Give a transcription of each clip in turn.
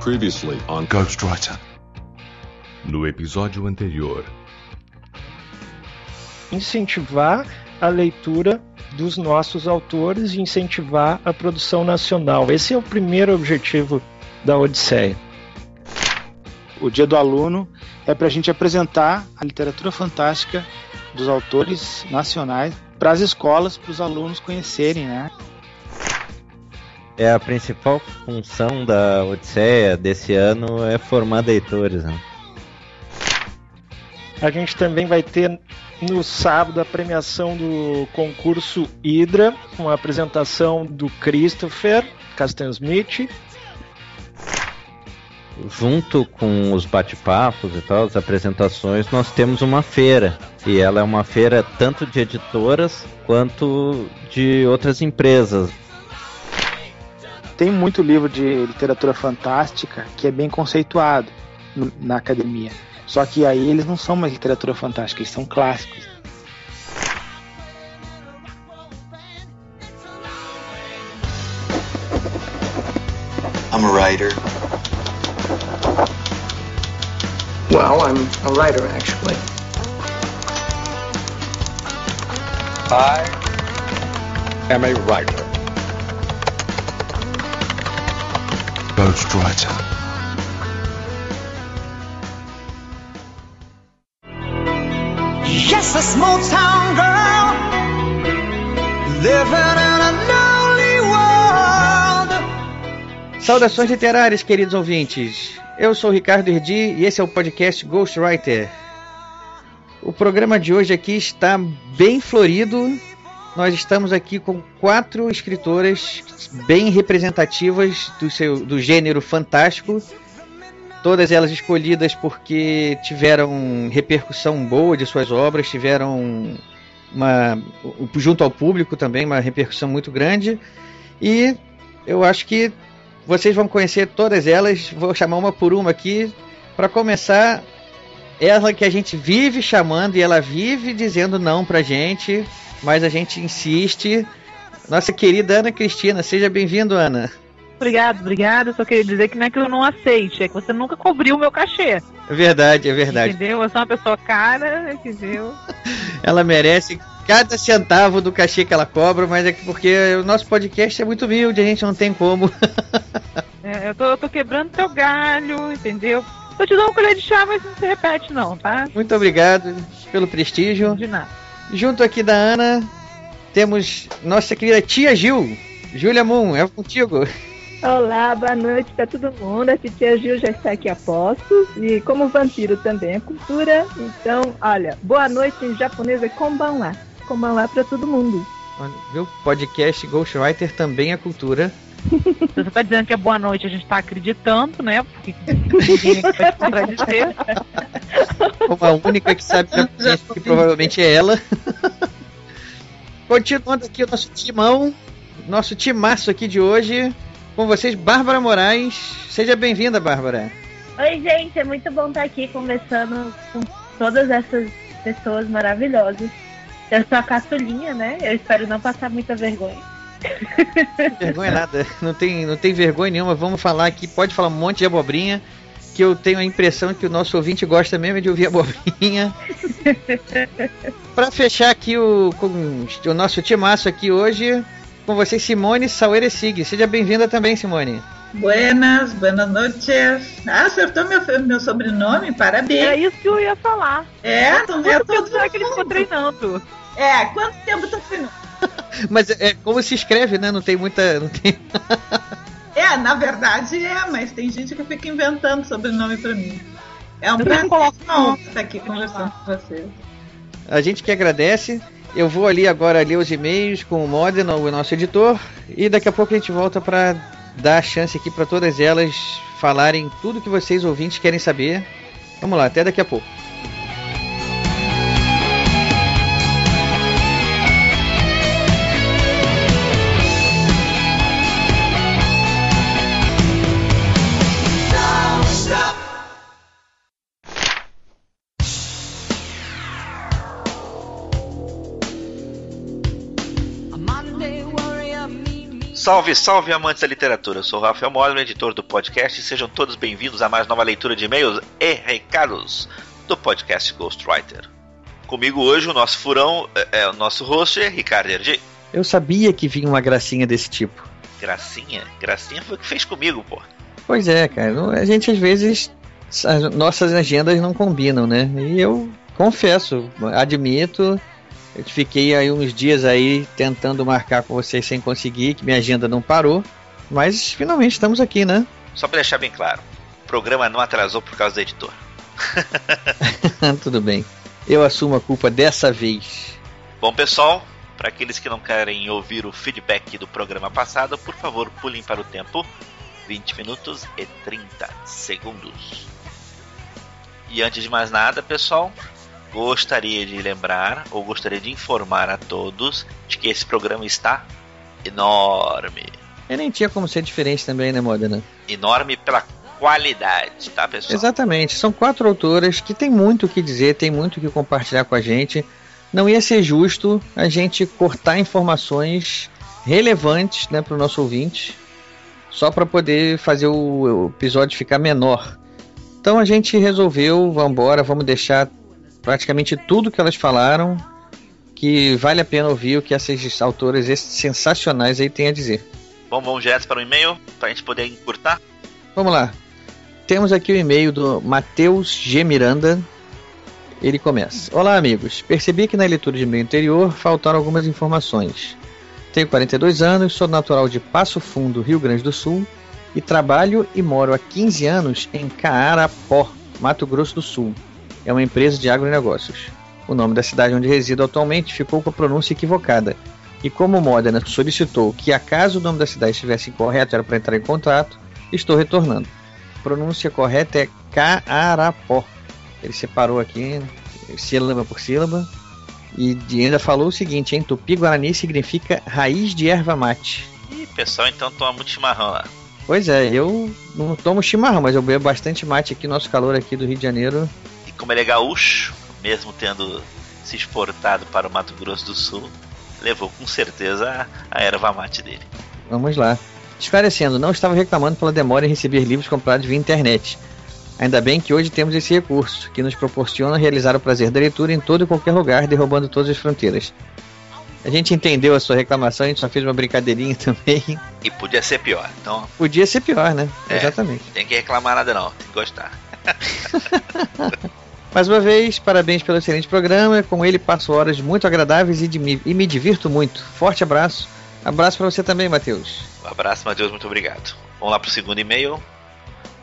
Previously on Ghostwriter. No episódio anterior. Incentivar a leitura dos nossos autores e incentivar a produção nacional. Esse é o primeiro objetivo da Odisseia. O Dia do Aluno é para a gente apresentar a literatura fantástica dos autores nacionais para as escolas, para os alunos conhecerem, né? É a principal função da Odisseia desse ano é formar leitores. Né? A gente também vai ter no sábado a premiação do concurso Hydra, com a apresentação do Christopher Smith. Junto com os bate-papos e tal, as apresentações, nós temos uma feira. E ela é uma feira tanto de editoras quanto de outras empresas. Tem muito livro de literatura fantástica que é bem conceituado na academia. Só que aí eles não são mais literatura fantástica, eles são clássicos. I'm a writer. Well, I'm a writer actually. I am a writer. Ghostwriter. Just a small town girl living in a lonely world. Saudações literárias, queridos ouvintes. Eu sou o Ricardo Erdi e esse é o podcast Ghostwriter. O programa de hoje aqui está bem florido. Nós estamos aqui com quatro escritoras bem representativas do, seu, do gênero fantástico todas elas escolhidas porque tiveram repercussão boa de suas obras, tiveram uma junto ao público também uma repercussão muito grande e eu acho que vocês vão conhecer todas elas. Vou chamar uma por uma aqui para começar. Ela que a gente vive chamando e ela vive dizendo não pra gente, mas a gente insiste. Nossa querida Ana Cristina, seja bem-vindo, Ana. Obrigado, obrigado. Só queria dizer que não é que eu não aceite, é que você nunca cobriu o meu cachê. É verdade, é verdade. Entendeu? Eu sou uma pessoa cara, entendeu? ela merece cada centavo do cachê que ela cobra, mas é porque o nosso podcast é muito humilde, a gente não tem como. é, eu, tô, eu tô quebrando teu galho, entendeu? Eu te dou uma colher de chá, mas não se repete não, tá? Muito obrigado pelo prestígio. De nada. Junto aqui da Ana, temos nossa querida tia Gil. Júlia Moon, é contigo. Olá, boa noite para todo mundo. A Titia Gil já está aqui a postos e como vampiro também é cultura. Então, olha, boa noite em japonês é konbanwa. Konbanwa para todo mundo. Viu? Podcast Ghostwriter também é cultura. Você está dizendo que é boa noite, a gente está acreditando, né? Porque ninguém vai contradizer. Como a única que sabe japonês, que provavelmente é ela. Continuando aqui o nosso timão, nosso timaço aqui de hoje com vocês, Bárbara Moraes. Seja bem-vinda, Bárbara. Oi, gente, é muito bom estar aqui conversando com todas essas pessoas maravilhosas. Eu sou a caçulinha, né? Eu espero não passar muita vergonha. Vergonha nada, não tem, não tem vergonha nenhuma. Vamos falar aqui, pode falar um monte de abobrinha, que eu tenho a impressão que o nosso ouvinte gosta mesmo de ouvir abobrinha. Para fechar aqui o, o nosso timaço aqui hoje, com vocês Simone Saueresig. Seja bem-vinda também, Simone. Buenas, buenas noches. Ah, acertou meu, meu sobrenome, parabéns. É isso que eu ia falar. É, não é todo será que ele ficou treinando? É, quanto tempo tá treinando? Mas é como se escreve, né? Não tem muita. Não tem... é, na verdade é, mas tem gente que fica inventando sobrenome pra mim. É um prazer estar aqui conversando com vocês. A gente que agradece. Eu vou ali agora ler os e-mails com o Modena, o nosso editor, e daqui a pouco a gente volta para dar a chance aqui para todas elas falarem tudo que vocês ouvintes querem saber. Vamos lá, até daqui a pouco. Salve, salve amantes da literatura. Eu sou o Rafael Modern, editor do podcast, e sejam todos bem-vindos a mais nova leitura de e-mails e recados do podcast Ghostwriter. Comigo hoje o nosso furão, é, é o nosso host, é Ricardo Erdi. Eu sabia que vinha uma gracinha desse tipo. Gracinha? Gracinha foi o que fez comigo, pô. Pois é, cara. A gente às vezes. As nossas agendas não combinam, né? E eu confesso, admito, eu fiquei aí uns dias aí tentando marcar com vocês sem conseguir, que minha agenda não parou. Mas finalmente estamos aqui, né? Só para deixar bem claro, o programa não atrasou por causa do editor. Tudo bem. Eu assumo a culpa dessa vez. Bom, pessoal, para aqueles que não querem ouvir o feedback do programa passado, por favor, pulem para o tempo 20 minutos e 30 segundos. E antes de mais nada, pessoal, gostaria de lembrar ou gostaria de informar a todos de que esse programa está enorme. E nem tinha como ser diferente também, né, Modena? Enorme pela qualidade, tá, pessoal? Exatamente. São quatro autoras que tem muito o que dizer, tem muito o que compartilhar com a gente. Não ia ser justo a gente cortar informações relevantes né, para o nosso ouvinte, só para poder fazer o, o episódio ficar menor. Então a gente resolveu, vamos embora, vamos deixar praticamente tudo que elas falaram, que vale a pena ouvir o que essas autoras sensacionais aí têm a dizer. Bom, vamos direto para o e-mail, para a gente poder encurtar? Vamos lá. Temos aqui o e-mail do Matheus G. Miranda. Ele começa: Olá, amigos. Percebi que na leitura de e-mail anterior faltaram algumas informações. Tenho 42 anos, sou natural de Passo Fundo, Rio Grande do Sul, e trabalho e moro há 15 anos em Caarapó, Mato Grosso do Sul. É uma empresa de agronegócios. O nome da cidade onde resido atualmente ficou com a pronúncia equivocada. E como o Modena solicitou que, acaso o nome da cidade estivesse incorreto, era para entrar em contato, estou retornando. A pronúncia correta é Caarapó. Ele separou aqui, sílaba por sílaba. E ainda falou o seguinte: em tupi-guarani significa raiz de erva mate. Ih, pessoal, então toma muito chimarrão lá. Pois é, eu não tomo chimarrão, mas eu bebo bastante mate aqui, nosso calor aqui do Rio de Janeiro. Como ele é gaúcho, mesmo tendo se exportado para o Mato Grosso do Sul, levou com certeza a erva mate dele. Vamos lá. Esclarecendo, não estava reclamando pela demora em receber livros comprados via internet. Ainda bem que hoje temos esse recurso, que nos proporciona realizar o prazer da leitura em todo e qualquer lugar, derrubando todas as fronteiras. A gente entendeu a sua reclamação, a gente só fez uma brincadeirinha também. E podia ser pior, então. Podia ser pior, né? É, Exatamente. Tem que reclamar nada não, tem que gostar. Mais uma vez, parabéns pelo excelente programa. Com ele passo horas muito agradáveis e, de, e me divirto muito. Forte abraço. Abraço para você também, Matheus. Um abraço, Matheus, muito obrigado. Vamos lá pro segundo e-mail.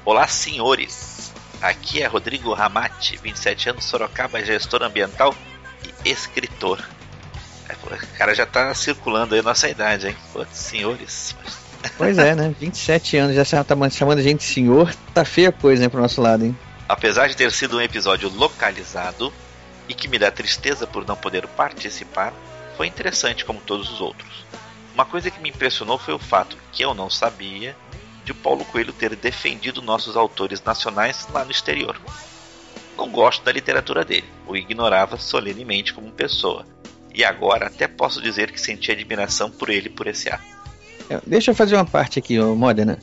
Olá, senhores. Aqui é Rodrigo Ramati, 27 anos, Sorocaba, gestor ambiental e escritor. É, o cara já tá circulando aí nossa idade, hein? Pô, senhores. Pois é, né? 27 anos, já tá chamando a gente de senhor. Tá feia a coisa, né, pro nosso lado, hein? Apesar de ter sido um episódio localizado e que me dá tristeza por não poder participar, foi interessante como todos os outros. Uma coisa que me impressionou foi o fato que eu não sabia de Paulo Coelho ter defendido nossos autores nacionais lá no exterior. Não gosto da literatura dele, o ignorava solenemente como pessoa, e agora até posso dizer que senti admiração por ele por esse ato. Deixa eu fazer uma parte aqui, Modena.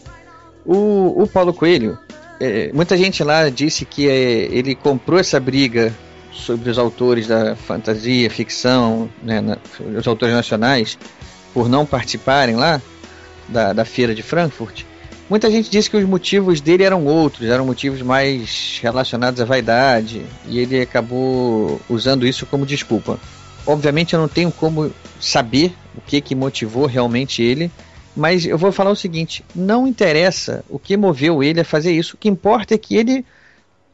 O, o Paulo Coelho, é, muita gente lá disse que é, ele comprou essa briga sobre os autores da fantasia, ficção, né, na, os autores nacionais, por não participarem lá da, da feira de Frankfurt. Muita gente disse que os motivos dele eram outros, eram motivos mais relacionados à vaidade, e ele acabou usando isso como desculpa. Obviamente eu não tenho como saber o que, que motivou realmente ele, mas eu vou falar o seguinte: não interessa o que moveu ele a fazer isso. O que importa é que ele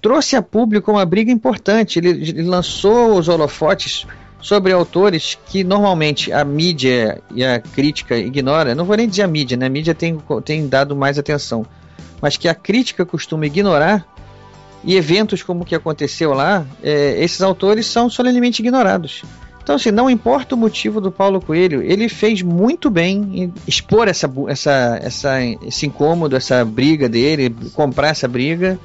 trouxe a público uma briga importante. Ele, ele lançou os holofotes sobre autores que normalmente a mídia e a crítica ignora. Não vou nem dizer a mídia, né? A mídia tem, tem dado mais atenção, mas que a crítica costuma ignorar. E eventos como o que aconteceu lá, é, esses autores são solenemente ignorados. Então, assim, não importa o motivo do Paulo Coelho, ele fez muito bem em expor essa, essa, essa, esse incômodo, essa briga dele, comprar essa briga.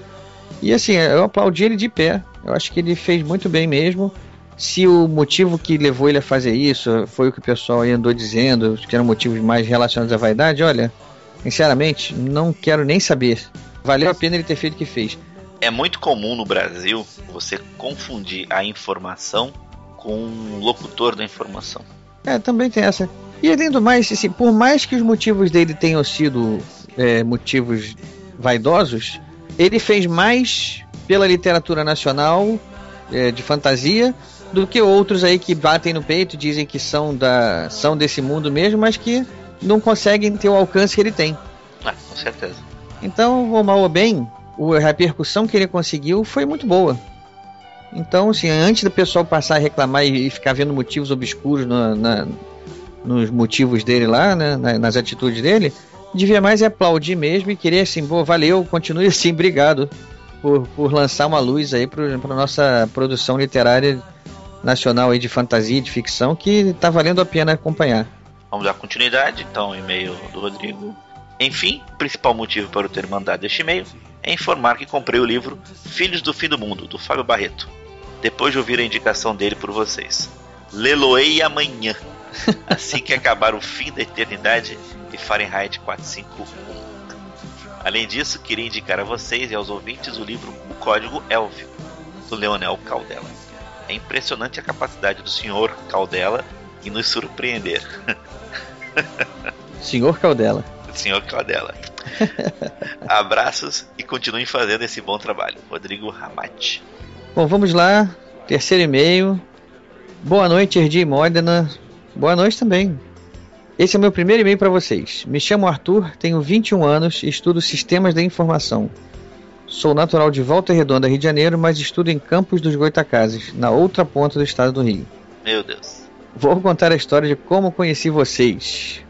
E assim, eu aplaudi ele de pé. Eu acho que ele fez muito bem mesmo. Se o motivo que levou ele a fazer isso foi o que o pessoal andou dizendo, que eram motivos mais relacionados à vaidade, olha, sinceramente, não quero nem saber. Valeu a pena ele ter feito o que fez. É muito comum no Brasil você confundir a informação com o locutor da informação. É, também tem essa. E além do mais, assim, por mais que os motivos dele tenham sido é, motivos vaidosos, ele fez mais pela literatura nacional é, de fantasia do que outros aí que batem no peito, dizem que são, da, são desse mundo mesmo, mas que não conseguem ter o alcance que ele tem. Ah, com certeza. Então, ou mal ou bem, a repercussão que ele conseguiu foi muito boa. Então, assim, antes do pessoal passar a reclamar e, ficar vendo motivos obscuros na, nos motivos dele lá, né, nas atitudes dele, devia mais aplaudir mesmo e querer assim, pô, valeu, continue assim, obrigado por, por lançar uma luz aí para a nossa produção literária nacional aí de fantasia e de ficção que está valendo a pena acompanhar. Vamos dar continuidade, então, e-mail do Rodrigo. Enfim, principal motivo para eu ter mandado este e-mail é informar que comprei o livro Filhos do Fim do Mundo, do Fábio Barreto, depois de ouvir a indicação dele por vocês. Leloei amanhã, assim que acabar o fim da eternidade e Fahrenheit 451. Além disso, queria indicar a vocês e aos ouvintes o livro O Código Élfico, do Leonel Caldela. É impressionante a capacidade do senhor Caldela em nos surpreender. Senhor Caldela. Senhor Caldela. Abraços e continuem fazendo esse bom trabalho. Rodrigo Ramate. Bom, vamos lá. Terceiro e-mail. Boa noite, Erdi Modena. Boa noite também. Esse é o meu primeiro e-mail para vocês. Me chamo Arthur, tenho 21 anos e estudo sistemas da informação. Sou natural de Volta Redonda, Rio de Janeiro, mas estudo em Campos dos Goitacazes, na outra ponta do estado do Rio. Meu Deus. Vou contar a história de como conheci vocês.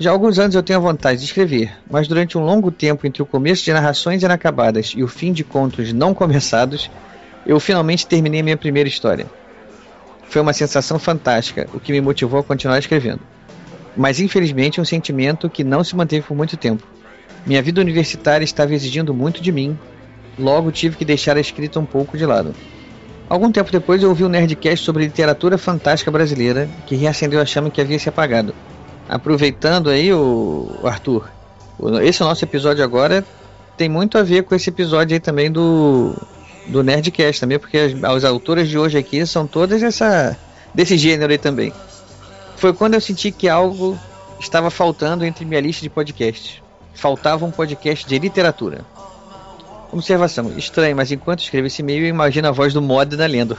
Já há alguns anos eu tenho a vontade de escrever, mas durante um longo tempo entre o começo de narrações inacabadas e o fim de contos não começados, eu finalmente terminei minha primeira história. Foi uma sensação fantástica, o que me motivou a continuar escrevendo mas infelizmente é um sentimento que não se manteve por muito tempo. Minha vida universitária estava exigindo muito de mim, logo tive que deixar a escrita um pouco de lado. Algum tempo depois eu ouvi um Nerdcast sobre literatura fantástica brasileira que reacendeu a chama que havia se apagado. Aproveitando aí, o Arthur, esse nosso episódio agora tem muito a ver com esse episódio aí também do, do Nerdcast também, porque as, as autoras de hoje aqui são todas essa desse gênero aí também foi quando eu senti que algo estava faltando entre minha lista de podcasts. Faltava um podcast de literatura. Observação, estranho, mas enquanto escrevo esse e-mail, eu imagino a voz do Modena lendo.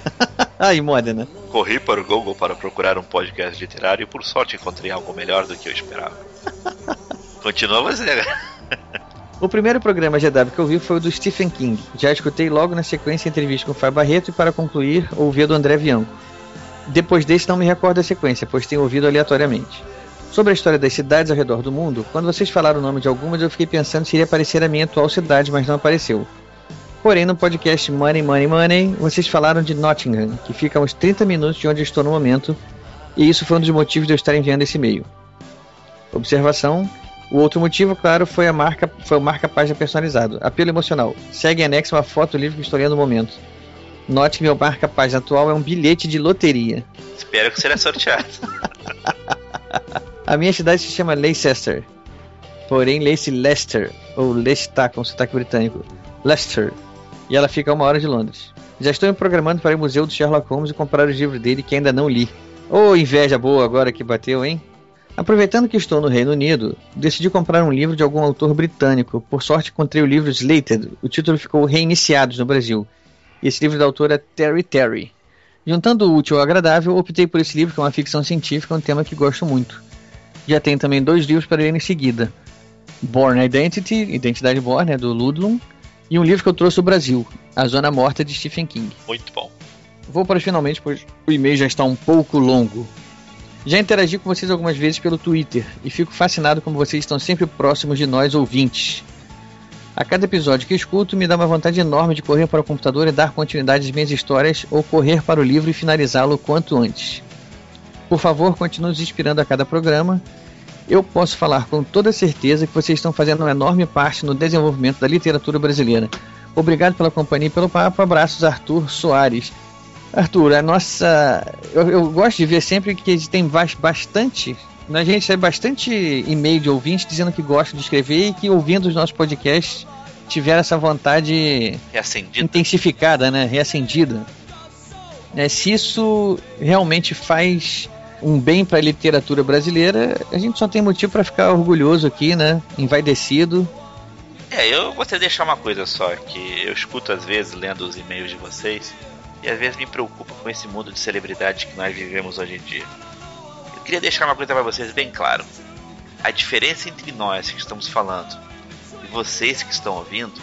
Aí, Modena. Corri para o Google para procurar um podcast literário e por sorte encontrei algo melhor do que eu esperava. Continua você. O primeiro programa GW que eu vi foi o do Stephen King. Já escutei logo na sequência a entrevista com o Fábio Barreto e para concluir, ouvi a do André Bianco. Depois desse, não me recordo a sequência, pois tenho ouvido aleatoriamente. Sobre a história das cidades ao redor do mundo, quando vocês falaram o nome de algumas, eu fiquei pensando se iria aparecer a minha atual cidade, mas não apareceu. Porém, no podcast Money Money Money, vocês falaram de Nottingham, que fica a uns 30 minutos de onde estou no momento, e isso foi um dos motivos de eu estar enviando esse e-mail. Observação: o outro motivo, claro, foi a marca, foi o marca-página personalizado. Apelo emocional. Segue em anexo uma foto do livro que estou lendo no momento. Note que meu marca-página atual é um bilhete de loteria. Espero que será sorteado. a minha cidade se chama Leicester. Porém, lê-se Leicester, ou Leicester com sotaque britânico. Leicester. E ela fica a uma hora de Londres. Já estou me programando para ir ao museu do Sherlock Holmes e comprar os livros dele que ainda não li. Ô, oh, inveja boa agora que bateu, hein? Aproveitando que estou no Reino Unido, decidi comprar um livro de algum autor britânico. Por sorte, encontrei o livro Slated. O título ficou Reiniciados no Brasil e esse livro da autora é Terry Terry. Juntando o útil ao agradável, optei por esse livro, que é uma ficção científica, um tema que gosto muito. Já tenho também dois livros para ler em seguida. Born Identity, Identidade Born, né, do Ludlum, e um livro que eu trouxe do Brasil, A Zona Morta, de Stephen King. Muito bom. Vou para finalmente, pois o e-mail já está um pouco longo. Já interagi com vocês algumas vezes pelo Twitter e fico fascinado como vocês estão sempre próximos de nós ouvintes. A cada episódio que escuto, me dá uma vontade enorme de correr para o computador e dar continuidade às minhas histórias ou correr para o livro e finalizá-lo quanto antes. Por favor, continue nos inspirando a cada programa. Eu posso falar com toda certeza que vocês estão fazendo uma enorme parte no desenvolvimento da literatura brasileira. Obrigado pela companhia e pelo papo. Abraços, Arthur Soares. Arthur, a nossa. Eu, eu, gosto de ver sempre que tem bastante. A gente recebe bastante e-mail de ouvintes dizendo que gostam de escrever e que ouvindo os nossos podcasts tiveram essa vontade Reacendida. intensificada, né? Reacendida. É, se isso realmente faz um bem para a literatura brasileira, a gente só tem motivo para ficar orgulhoso aqui, né? Envaidecido. É, eu gostaria de deixar uma coisa só, que eu escuto às vezes lendo os e-mails de vocês e às vezes me preocupa com esse mundo de celebridade que nós vivemos hoje em dia. Eu queria deixar uma coisa para vocês bem claro. A diferença entre nós que estamos falando e vocês que estão ouvindo,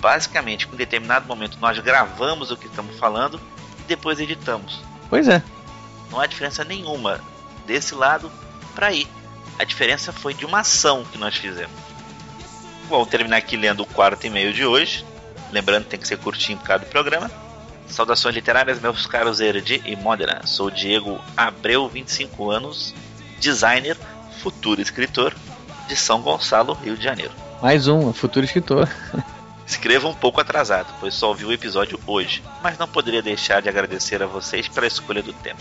basicamente, em determinado momento nós gravamos o que estamos falando e depois editamos. Pois é. Não há diferença nenhuma desse lado para aí. A diferença foi de uma ação que nós fizemos. Vou terminar aqui lendo o quarto e-mail de hoje. Lembrando que tem que ser curtinho por causa do programa. Saudações literárias, meus caros Erdi e Modena. Sou Diego Abreu, 25 anos, designer, futuro escritor de São Gonçalo, Rio de Janeiro. Mais um, futuro escritor. Escrevo um pouco atrasado, pois só ouvi o episódio hoje, mas não poderia deixar de agradecer a vocês pela escolha do tema.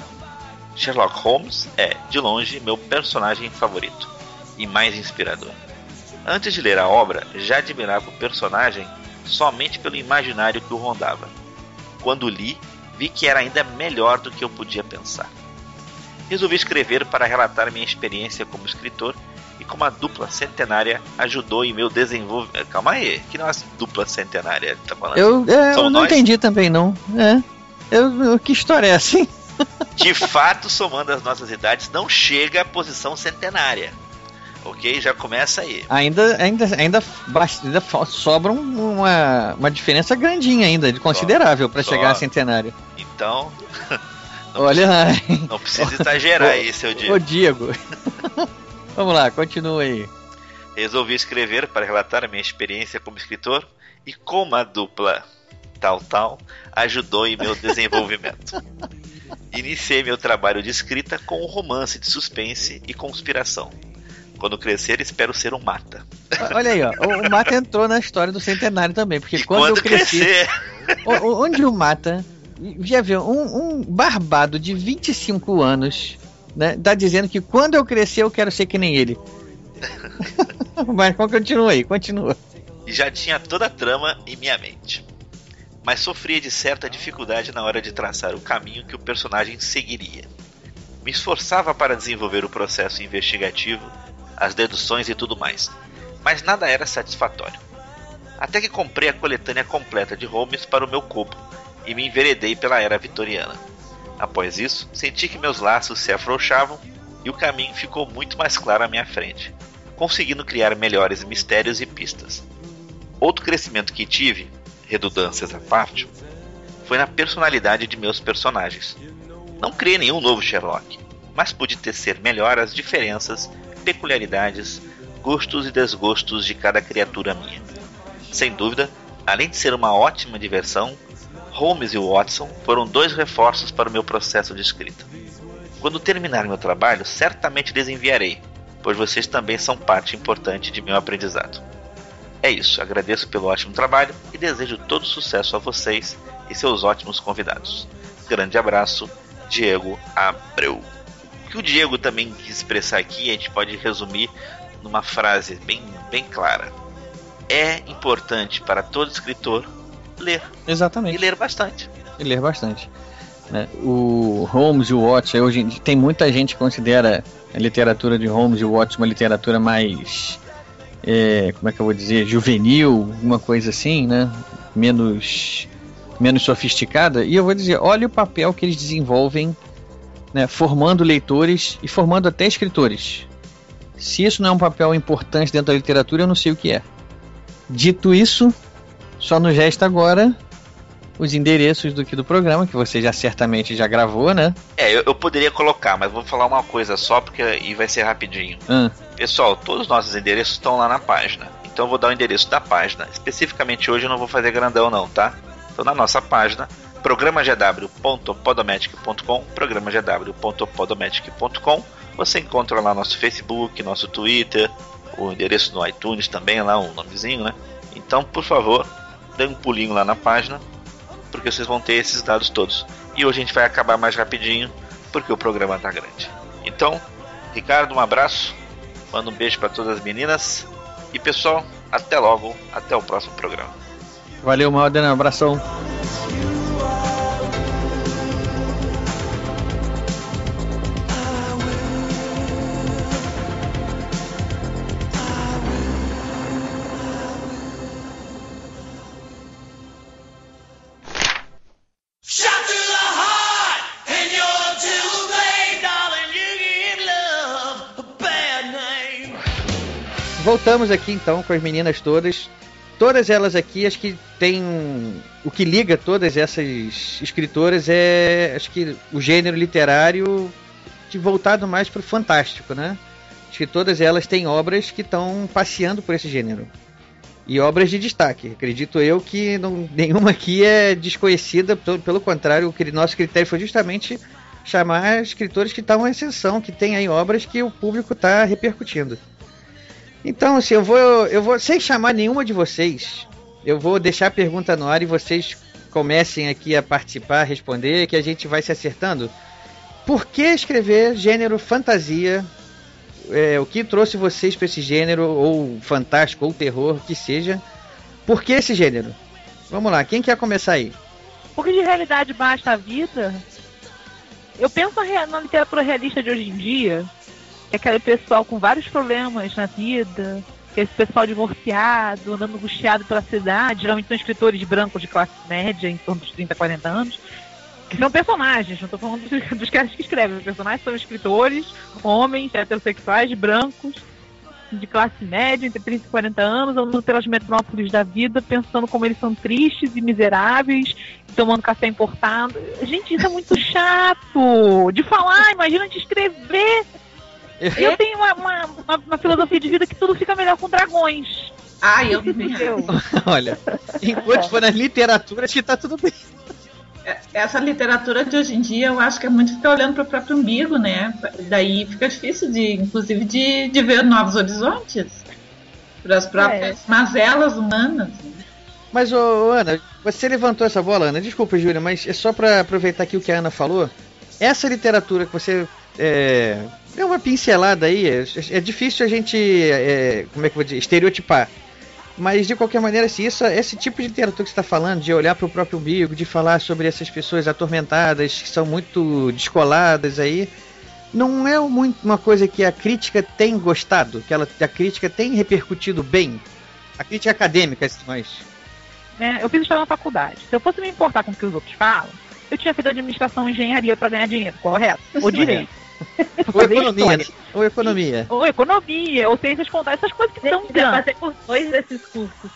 Sherlock Holmes é, de longe, meu personagem favorito e mais inspirador. Antes de ler a obra, já admirava o personagem somente pelo imaginário que o rondava. Quando li, vi que era ainda melhor do que eu podia pensar. Resolvi escrever para relatar minha experiência como escritor e como a dupla centenária ajudou em meu desenvolvimento. Calma aí, que não é dupla centenária, tá falando? Eu, é, eu não entendi também, não. É. Eu, que história é hein? De fato, somando as nossas idades, não chega à posição centenária. Ok? Já começa aí. Ainda, ainda, ainda, ainda sobra uma, uma diferença grandinha ainda, de considerável para chegar a centenário. Então. Olha precisa, Não precisa exagerar aí, seu Diego. Ô, Diego. Vamos lá, continua aí. Resolvi escrever para relatar a minha experiência como escritor e como a dupla tal tal ajudou em meu desenvolvimento. Iniciei meu trabalho de escrita com um romance de suspense e conspiração. Quando crescer, espero ser um mata. Olha aí, ó. O, mata entrou na história do centenário também, porque quando, quando, eu cresci, crescer. onde o mata já viu um, um barbado de 25 anos né? Tá dizendo que quando eu crescer eu quero ser que nem ele. Mas continua aí, continua. Já tinha toda a trama em minha mente. Mas sofria de certa dificuldade na hora de traçar o caminho que o personagem seguiria. Me esforçava para desenvolver o processo investigativo, as deduções e tudo mais, mas nada era satisfatório. Até que comprei a coletânea completa de Holmes para o meu cubo e me enveredei pela era vitoriana. Após isso, senti que meus laços se afrouxavam e o caminho ficou muito mais claro à minha frente, conseguindo criar melhores mistérios e pistas. Outro crescimento que tive, redundâncias à parte, foi na personalidade de meus personagens. Não criei nenhum novo Sherlock, mas pude tecer melhor as diferenças, peculiaridades, gostos e desgostos de cada criatura minha. Sem dúvida, além de ser uma ótima diversão, Holmes e Watson foram dois reforços para o meu processo de escrita. Quando terminar meu trabalho, certamente lhes enviarei, pois vocês também são parte importante de meu aprendizado. É isso, agradeço pelo ótimo trabalho e desejo todo sucesso a vocês e seus ótimos convidados. Grande abraço, Diego Abreu. O que o Diego também quis expressar aqui, a gente pode resumir numa frase bem, bem clara. É importante para todo escritor ler. Exatamente. E ler bastante. E ler bastante. Né? O Holmes e o Watson, hoje tem muita gente que considera a literatura de Holmes e Watson uma literatura mais. É, como é que eu vou dizer? Juvenil, uma coisa assim, né? Menos, menos sofisticada. E eu vou dizer: olha o papel que eles desenvolvem, né? formando leitores e formando até escritores. Se isso não é um papel importante dentro da literatura, eu não sei o que é. Dito isso, só nos resta agora os endereços do que do programa, que você já certamente já gravou, né? É, eu, eu poderia colocar, mas vou falar uma coisa só porque e vai ser rapidinho. Hum. Pessoal, todos os nossos endereços estão lá na página. Então eu vou dar o endereço da página. Especificamente hoje eu não vou fazer grandão não, tá? Então na nossa página, programagw.podomatic.com, programagw.podomatic.com, você encontra lá nosso Facebook, nosso Twitter, o endereço no iTunes também, lá um nomezinho, né? Então, por favor, dê um pulinho lá na página porque vocês vão ter esses dados todos. E hoje a gente vai acabar mais rapidinho, porque o programa tá grande. Então, Ricardo, um abraço, manda um beijo para todas as meninas e pessoal, até logo, até o próximo programa. Valeu, Malden, um abração. Voltamos aqui então com as meninas todas. Todas elas aqui, acho que tem. O que liga todas essas escritoras é. Acho que o gênero literário de voltado mais para o fantástico, né? Acho que todas elas têm obras que estão passeando por esse gênero. E obras de destaque. Acredito eu que não, nenhuma aqui é desconhecida, pelo contrário, o nosso critério foi justamente chamar escritores que estão em exceção, que têm aí obras que o público está repercutindo. Então, assim, eu vou, eu vou, sem chamar nenhuma de vocês, eu vou deixar a pergunta no ar e vocês comecem aqui a participar, a responder, que a gente vai se acertando. Por que escrever gênero fantasia? É, o que trouxe vocês para esse gênero, ou fantástico, ou terror, que seja? Por que esse gênero? Vamos lá, quem quer começar aí? Porque de realidade basta a vida. Eu penso na literatura realista de hoje em dia, aquele pessoal com vários problemas na vida, esse pessoal divorciado, andando angustiado pela cidade, geralmente são escritores brancos de classe média, em torno dos 30, 40 anos, que são personagens, não estou falando dos, dos caras que escrevem, os personagens são escritores, homens, heterossexuais, brancos, de classe média, entre 30 e 40 anos, andando pelas metrópoles da vida, pensando como eles são tristes e miseráveis, tomando café importado. Gente, isso é muito chato de falar, imagina de escrever. Eu tenho uma, uma, uma, uma, filosofia de vida que tudo fica melhor com dragões. Ah, eu também. Olha, enquanto for na literatura, acho que tá tudo bem. É, essa literatura de hoje em dia, eu acho que é muito ficar olhando para o próprio umbigo, né? Daí fica difícil, de, inclusive, de, de ver novos horizontes para as próprias é. mazelas humanas. Mas, ô, Ana, você levantou essa bola, Ana. Desculpa, Júlia, mas é só para aproveitar aqui o que a Ana falou. Essa literatura que você é, é uma pincelada aí. É, é difícil a gente, é, como é que eu vou dizer, estereotipar. Mas de qualquer maneira, assim, isso, esse tipo de literatura que você está falando, de olhar para o próprio umbigo, de falar sobre essas pessoas atormentadas, que são muito descoladas aí, não é muito uma coisa que a crítica tem gostado, que ela, a crítica tem repercutido bem. A crítica acadêmica, assim, mas. É, eu fiz história na faculdade. Se eu fosse me importar com o que os outros falam, eu tinha feito administração e engenharia para ganhar dinheiro, correto? Ou direito. Ou economia, ou economia. Ou economia, ou ciências contábeis, essas coisas que são grandes. fazer por dois desses cursos.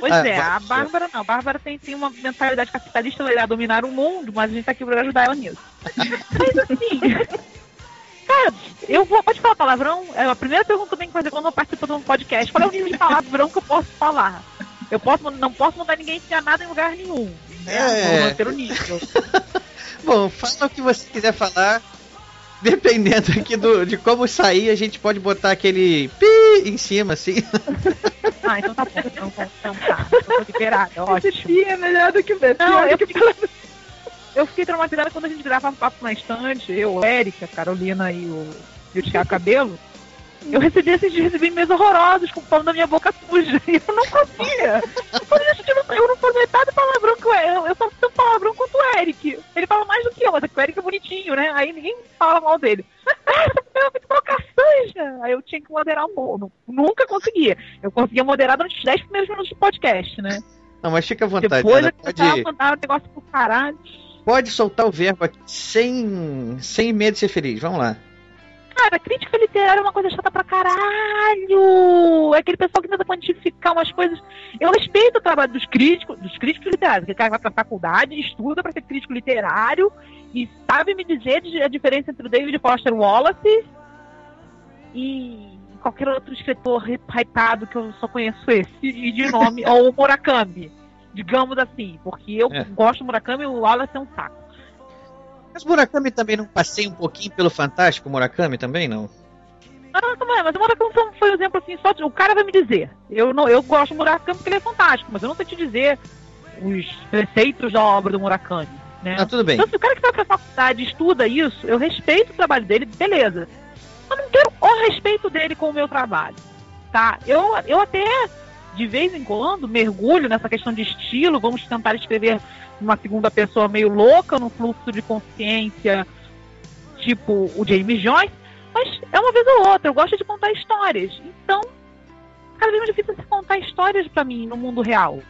Pois ah, é, a Bárbara não. A Bárbara tem, tem uma mentalidade capitalista, ela irá dominar o mundo, mas a gente tá aqui pra ajudar ela nisso. mas assim. Cara, eu vou. Pode falar palavrão? É a primeira pergunta que eu tenho que fazer quando eu participo de um podcast. Qual é o nível de palavrão que eu posso falar? Eu posso, não posso mandar ninguém enfiar nada em lugar nenhum. Né? É. Vou manter o nível. Bom, fala o que você quiser falar. Dependendo aqui do, de como sair, a gente pode botar aquele pi em cima, assim. Ah, então tá bom. Então, tá, então tá. Eu tô liberada, ótimo. Esse pi é melhor do que o. Não, eu, fiquei, eu fiquei traumatizada quando a gente gravava papo na estante. Eu, Érica, Carolina e o, e o Thiago Cabelo. Eu recebi esses dias, recebi e-mails horrorosos com pano na minha boca suja. E eu não conseguia. Eu falei, gente, eu não, eu não falo metade palavrão que o eu, eu só tanto palavrão quanto o Eric. Ele fala mais do que eu, mas é que o Eric é bonitinho, né? Aí ninguém fala mal dele. Eu muito boca suja. Aí eu tinha que moderar um pouco. Nunca conseguia. Eu conseguia moderar durante os 10 primeiros minutos do podcast, né? Não, mas fica à vontade. Depois eu pode... mandar o negócio pro caralho. Pode soltar o verbo aqui sem, sem medo de ser feliz. Vamos lá. Cara, crítica literária é uma coisa chata pra caralho. É aquele pessoal que tenta quantificar umas coisas. Eu respeito o trabalho dos críticos, dos críticos literários. Aquele cara vai pra faculdade, estuda pra ser crítico literário e sabe me dizer a diferença entre o David Foster Wallace e qualquer outro escritor hypado que eu só conheço esse, e de nome, ou o Murakami, digamos assim, porque eu é. gosto do Murakami e o Wallace é um saco. Mas Murakami também não passei um pouquinho pelo Fantástico, Murakami também não? Ah, não, é, mas o Murakami foi um exemplo assim, só o cara vai me dizer. Eu não, eu gosto do Murakami porque ele é fantástico, mas eu não sei te dizer os preceitos da obra do Murakami. Né? Ah, tudo bem. Então, se o cara que vai pra faculdade estuda isso, eu respeito o trabalho dele, beleza. Eu não quero o respeito dele com o meu trabalho. Tá? Eu, eu até, de vez em quando, mergulho nessa questão de estilo, vamos tentar escrever uma segunda pessoa meio louca, no fluxo de consciência, tipo o James Joyce, mas é uma vez ou outra, eu gosto de contar histórias. Então, cada vez mais difícil se contar histórias para mim no mundo real.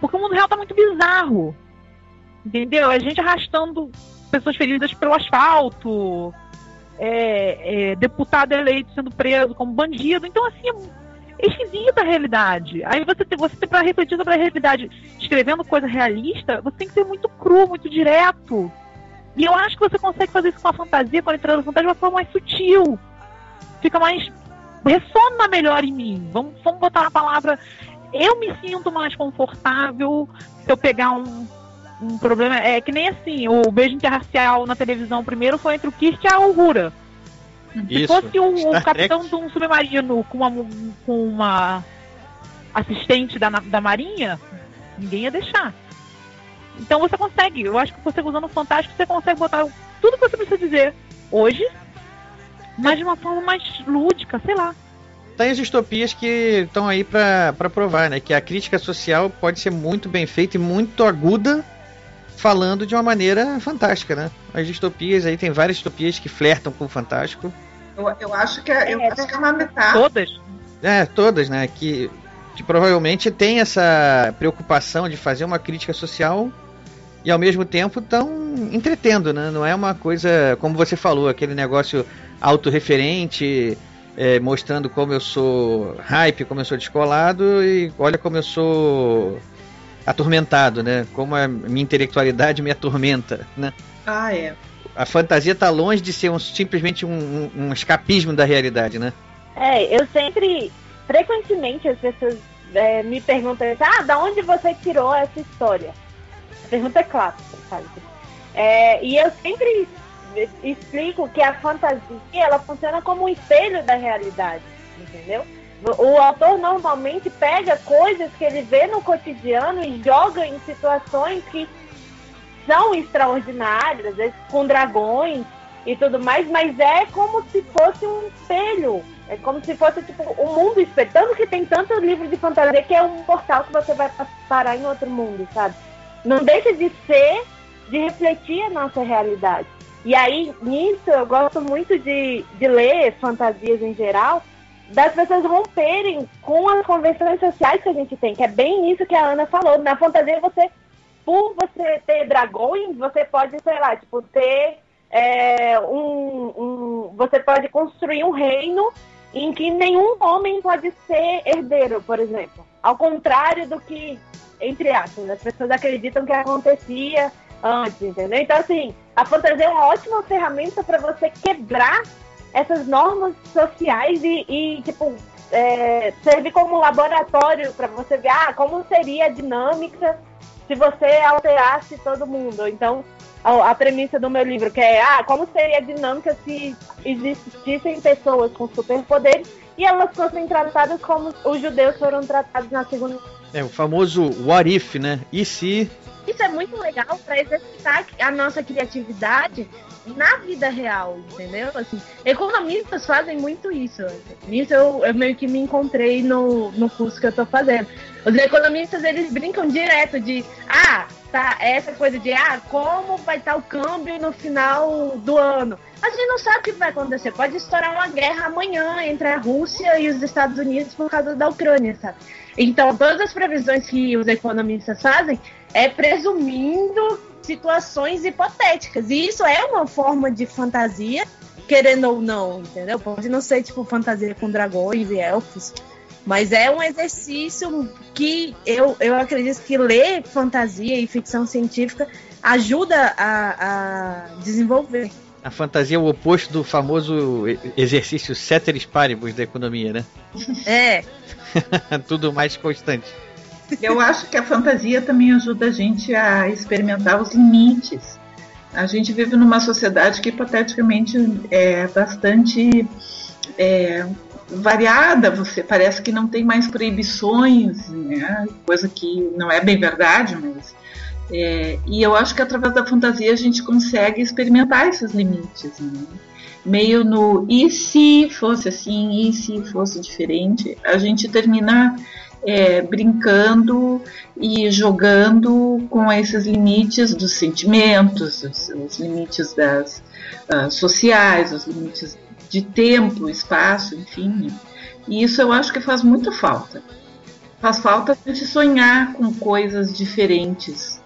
Porque o mundo real tá muito bizarro. Entendeu? A gente arrastando pessoas feridas pelo asfalto, é, é, deputado eleito sendo preso como bandido. Então, assim, esquisita a realidade. Aí você, você para refletir sobre a realidade, escrevendo coisa realista, você tem que ser muito cru, muito direto. E eu acho que você consegue fazer isso com a fantasia, com a literatura fantasia, de uma forma mais sutil. Fica mais. ressona melhor em mim. Vamos, vamos botar uma palavra. Eu me sinto mais confortável se eu pegar um, um problema. É que nem assim, o beijo interracial na televisão primeiro foi entre o Kirk e a Uhura. Se Isso. fosse um, um capitão de um submarino com uma, com uma assistente da, da marinha, ninguém ia deixar. Então você consegue, eu acho que você usando o Fantástico, você consegue botar tudo que você precisa dizer hoje, mas de uma forma mais lúdica, sei lá. Tem as distopias que estão aí pra provar, né? Que a crítica social pode ser muito bem feita e muito aguda, falando de uma maneira fantástica, né? As distopias aí, tem várias distopias que flertam com o fantástico. Eu, eu acho que é, eu acho que é uma metáfora. Todas? É, todas, né? Que, que provavelmente tem essa preocupação de fazer uma crítica social e ao mesmo tempo estão entretendo, né? Não é uma coisa, como você falou, aquele negócio autorreferente, é, mostrando como eu sou hype, como eu sou descolado e olha como eu sou atormentado, né? Como a minha intelectualidade me atormenta, né? Ah, é. A fantasia tá longe de ser um- simplesmente um, um- um escapismo da realidade, né? É, eu sempre, frequentemente as pessoas é, me perguntam, ah, da onde você tirou essa história? A pergunta é clássica, sabe? É, e eu sempre explico que a fantasia, ela funciona como um espelho da realidade, entendeu? O, autor normalmente pega coisas que ele vê no cotidiano e joga em situações que são extraordinárias, às vezes com dragões e tudo mais, mas é como se fosse um espelho. É como se fosse tipo um mundo espelho. Tanto que tem tanto livro de fantasia que é um portal que você vai pa- parar em outro mundo, sabe? Não deixa de ser, de refletir a nossa realidade. E aí, nisso, eu gosto muito de, de ler fantasias em geral, das pessoas romperem com as convenções sociais que a gente tem, que é bem isso que a Ana falou. Na fantasia, você, por você ter dragões, você pode, sei lá, tipo, ter é, um, um- Você pode construir um reino em que nenhum homem pode ser herdeiro, por exemplo. Ao contrário do que, entre aspas, as pessoas acreditam que acontecia antes, entendeu? Então, assim, a fantasia é uma ótima ferramenta para você quebrar essas normas sociais e, e, tipo, é, servir como laboratório para você ver ah, como seria a dinâmica se você alterasse todo mundo. Então, a, a premissa do meu livro, que é ah, como seria a dinâmica se existissem pessoas com superpoderes e elas fossem tratadas como os judeus foram tratados na segunda. É o famoso what if, né? E se Isso é muito legal para exercitar a nossa criatividade na vida real, entendeu? Assim, economistas fazem muito isso. Nisso eu, eu meio que me encontrei no, no curso que eu tô fazendo. Os economistas, eles brincam direto de, ah, tá, essa coisa de, ah, como vai estar o câmbio no final do ano. A gente não sabe o que vai acontecer. Pode estourar uma guerra amanhã entre a Rússia e os Estados Unidos por causa da Ucrânia, sabe? Então, todas as previsões que os economistas fazem é presumindo situações hipotéticas. E isso é uma forma de fantasia, querendo ou não, entendeu? Pode não ser tipo fantasia com dragões e elfos, mas é um exercício que eu, eu acredito que ler fantasia e ficção científica ajuda a, a desenvolver. a fantasia é o oposto do famoso exercício ceteris paribus da economia, né? É. Tudo mais constante. Eu acho que a fantasia também ajuda a gente a experimentar os limites. A gente vive numa sociedade que hipoteticamente é bastante é, variada, você parece que não tem mais proibições, né? coisa que não é bem verdade, mas é, e eu acho que através da fantasia a gente consegue experimentar esses limites, né? meio no e se fosse assim, e se fosse diferente, a gente termina é, brincando e jogando com esses limites dos sentimentos, os, os limites das uh, sociais, os limites de tempo, espaço, enfim. E isso eu acho que faz muita falta. Faz falta a gente sonhar com coisas diferentes.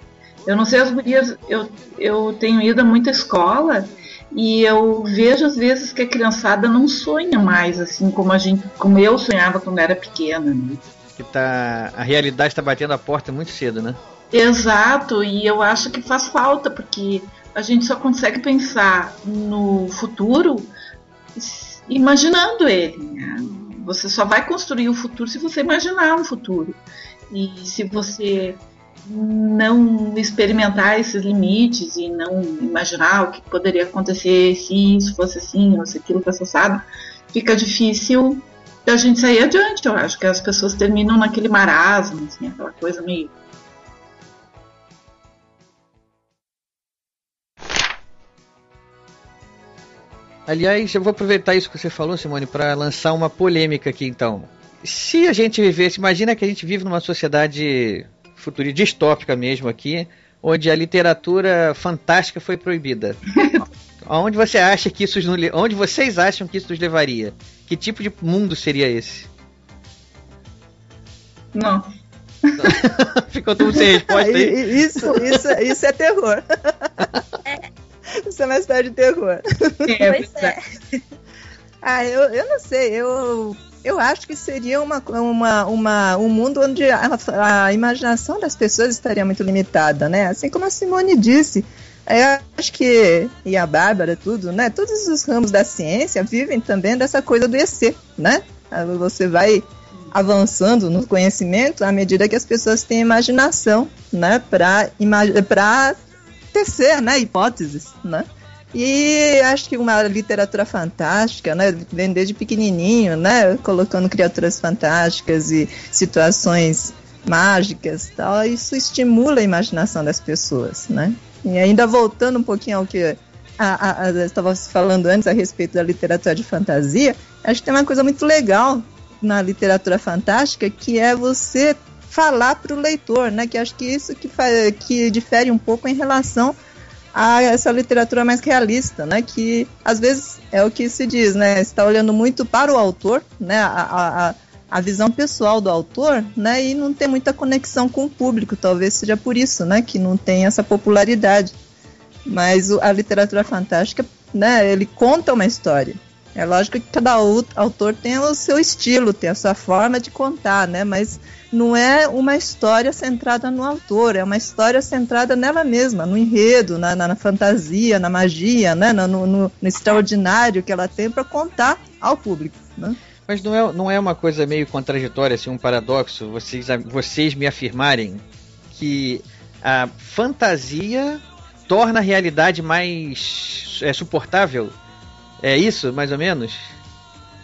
Eu não sei as gurias, eu, eu tenho ido a muita escola e eu vejo às vezes que a criançada não sonha mais assim como a gente, como eu sonhava quando era pequena. Né? Que tá, a realidade está batendo a porta muito cedo, né? Exato, e eu acho que faz falta porque a gente só consegue pensar no futuro imaginando ele. Né? Você só vai construir o futuro se você imaginar um futuro. E se você não experimentar esses limites e não imaginar o que poderia acontecer se isso fosse assim ou se aquilo fosse assado, fica difícil da gente sair adiante. Eu acho que as pessoas terminam naquele marasmo, assim, aquela coisa meio Aliás, eu vou aproveitar isso que você falou, Simone, para lançar uma polêmica aqui então. Se a gente vivesse, imagina que a gente vive numa sociedade futurista distópica mesmo aqui, onde a literatura fantástica foi proibida. Aonde você acha que isso nos, onde vocês acham que isso nos levaria? Que tipo de mundo seria esse? Não. Ficou tudo sem resposta aí. Isso, isso, isso é terror. É. Isso é uma história de terror. É, pois é. Ah, eu, eu não sei, eu, eu acho que seria uma, uma, uma, um mundo onde a, a imaginação das pessoas estaria muito limitada, né? Assim como a Simone disse. Eu acho que, e a Bárbara, tudo, né? Todos os ramos da ciência vivem também dessa coisa do EC, né? Você vai avançando no conhecimento à medida que as pessoas têm imaginação, né? Para tecer, né, hipóteses, né? E acho que uma literatura fantástica, né, vem desde pequenininho, né, colocando criaturas fantásticas e situações mágicas, tal, isso estimula a imaginação das pessoas, né? E ainda voltando um pouquinho ao que estava falando antes a respeito da literatura de fantasia, acho que tem uma coisa muito legal na literatura fantástica que é você falar para o leitor, né? Que acho que isso que, que difere um pouco em relação a essa literatura mais realista, né? Que às vezes é o que se diz, né? Está olhando muito para o autor, né? A, a, a visão pessoal do autor, né? E não tem muita conexão com o público, talvez seja por isso, né? Que não tem essa popularidade. Mas a literatura fantástica, né? Ele conta uma história. É lógico que cada autor tem o seu estilo, tem a sua forma de contar, né? Mas não é uma história centrada no autor, é uma história centrada nela mesma, no enredo, na, na, na fantasia, na magia, né? No, no, no extraordinário que ela tem para contar ao público. Né? Mas não é, não é uma coisa meio contraditória, assim, um paradoxo, vocês, vocês me afirmarem que a fantasia torna a realidade mais é, suportável é isso, mais ou menos?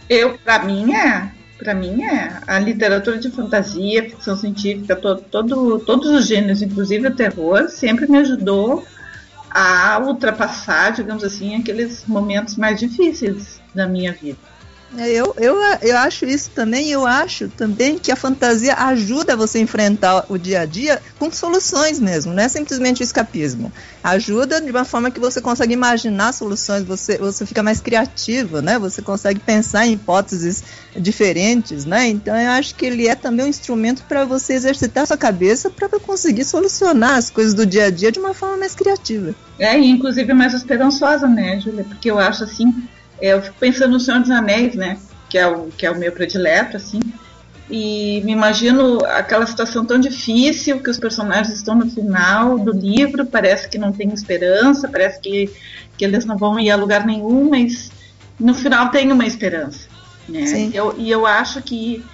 Eu, para mim é. Para mim é. A literatura de fantasia, ficção científica, todo, todo, todos os gêneros, inclusive o terror, sempre me ajudou a ultrapassar, digamos assim, aqueles momentos mais difíceis da minha vida. Eu, eu, eu acho isso também. Eu acho também que a fantasia ajuda você a enfrentar o dia a dia com soluções mesmo, não é simplesmente o escapismo. Ajuda de uma forma que você consegue imaginar soluções, você, você fica mais criativo, né? Você consegue pensar em hipóteses diferentes, né? Então eu acho que ele é também um instrumento para você exercitar sua cabeça para conseguir solucionar as coisas do dia a dia de uma forma mais criativa. É, e inclusive mais esperançosa, né, Júlia? Porque eu acho assim é, eu fico pensando no Senhor dos Anéis, né? Que é o, que é o meu predileto, assim. E me imagino aquela situação tão difícil que os personagens estão no final do livro, parece que não tem esperança, parece que, que eles não vão ir a lugar nenhum, mas no final tem uma esperança. Né? Eu, e eu acho que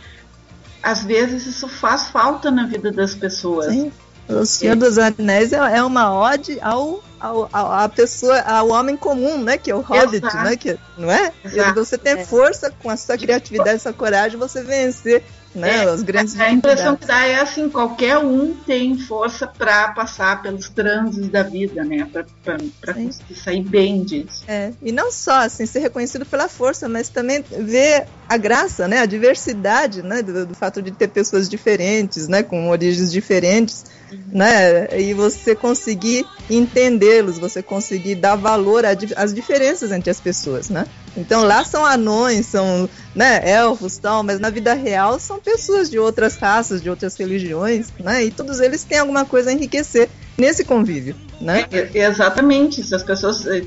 às vezes isso faz falta na vida das pessoas. Sim. O Senhor é. dos Anéis é, é uma ode ao ao, ao, a pessoa, ao homem comum, né? Que é o hobbit, Exato. né? Que, não é? Você tem É. força com a sua criatividade, sua coragem, você vencer né, É, as grandes A impressão que dá é assim, qualquer um tem força para passar pelos transes da vida, né? Para conseguir sair bem disso. É, e não só assim ser reconhecido pela força, mas também ver a graça, né, a diversidade, né, do, do fato de ter pessoas diferentes, né, com origens diferentes, né, e você conseguir entendê-los, você conseguir dar valor às diferenças entre as pessoas, né? Então lá são anões, são né, elfos, tal, mas na vida real são pessoas de outras raças, de outras religiões, né? E todos eles têm alguma coisa a enriquecer nesse convívio, né? É, exatamente, se as pessoas eh,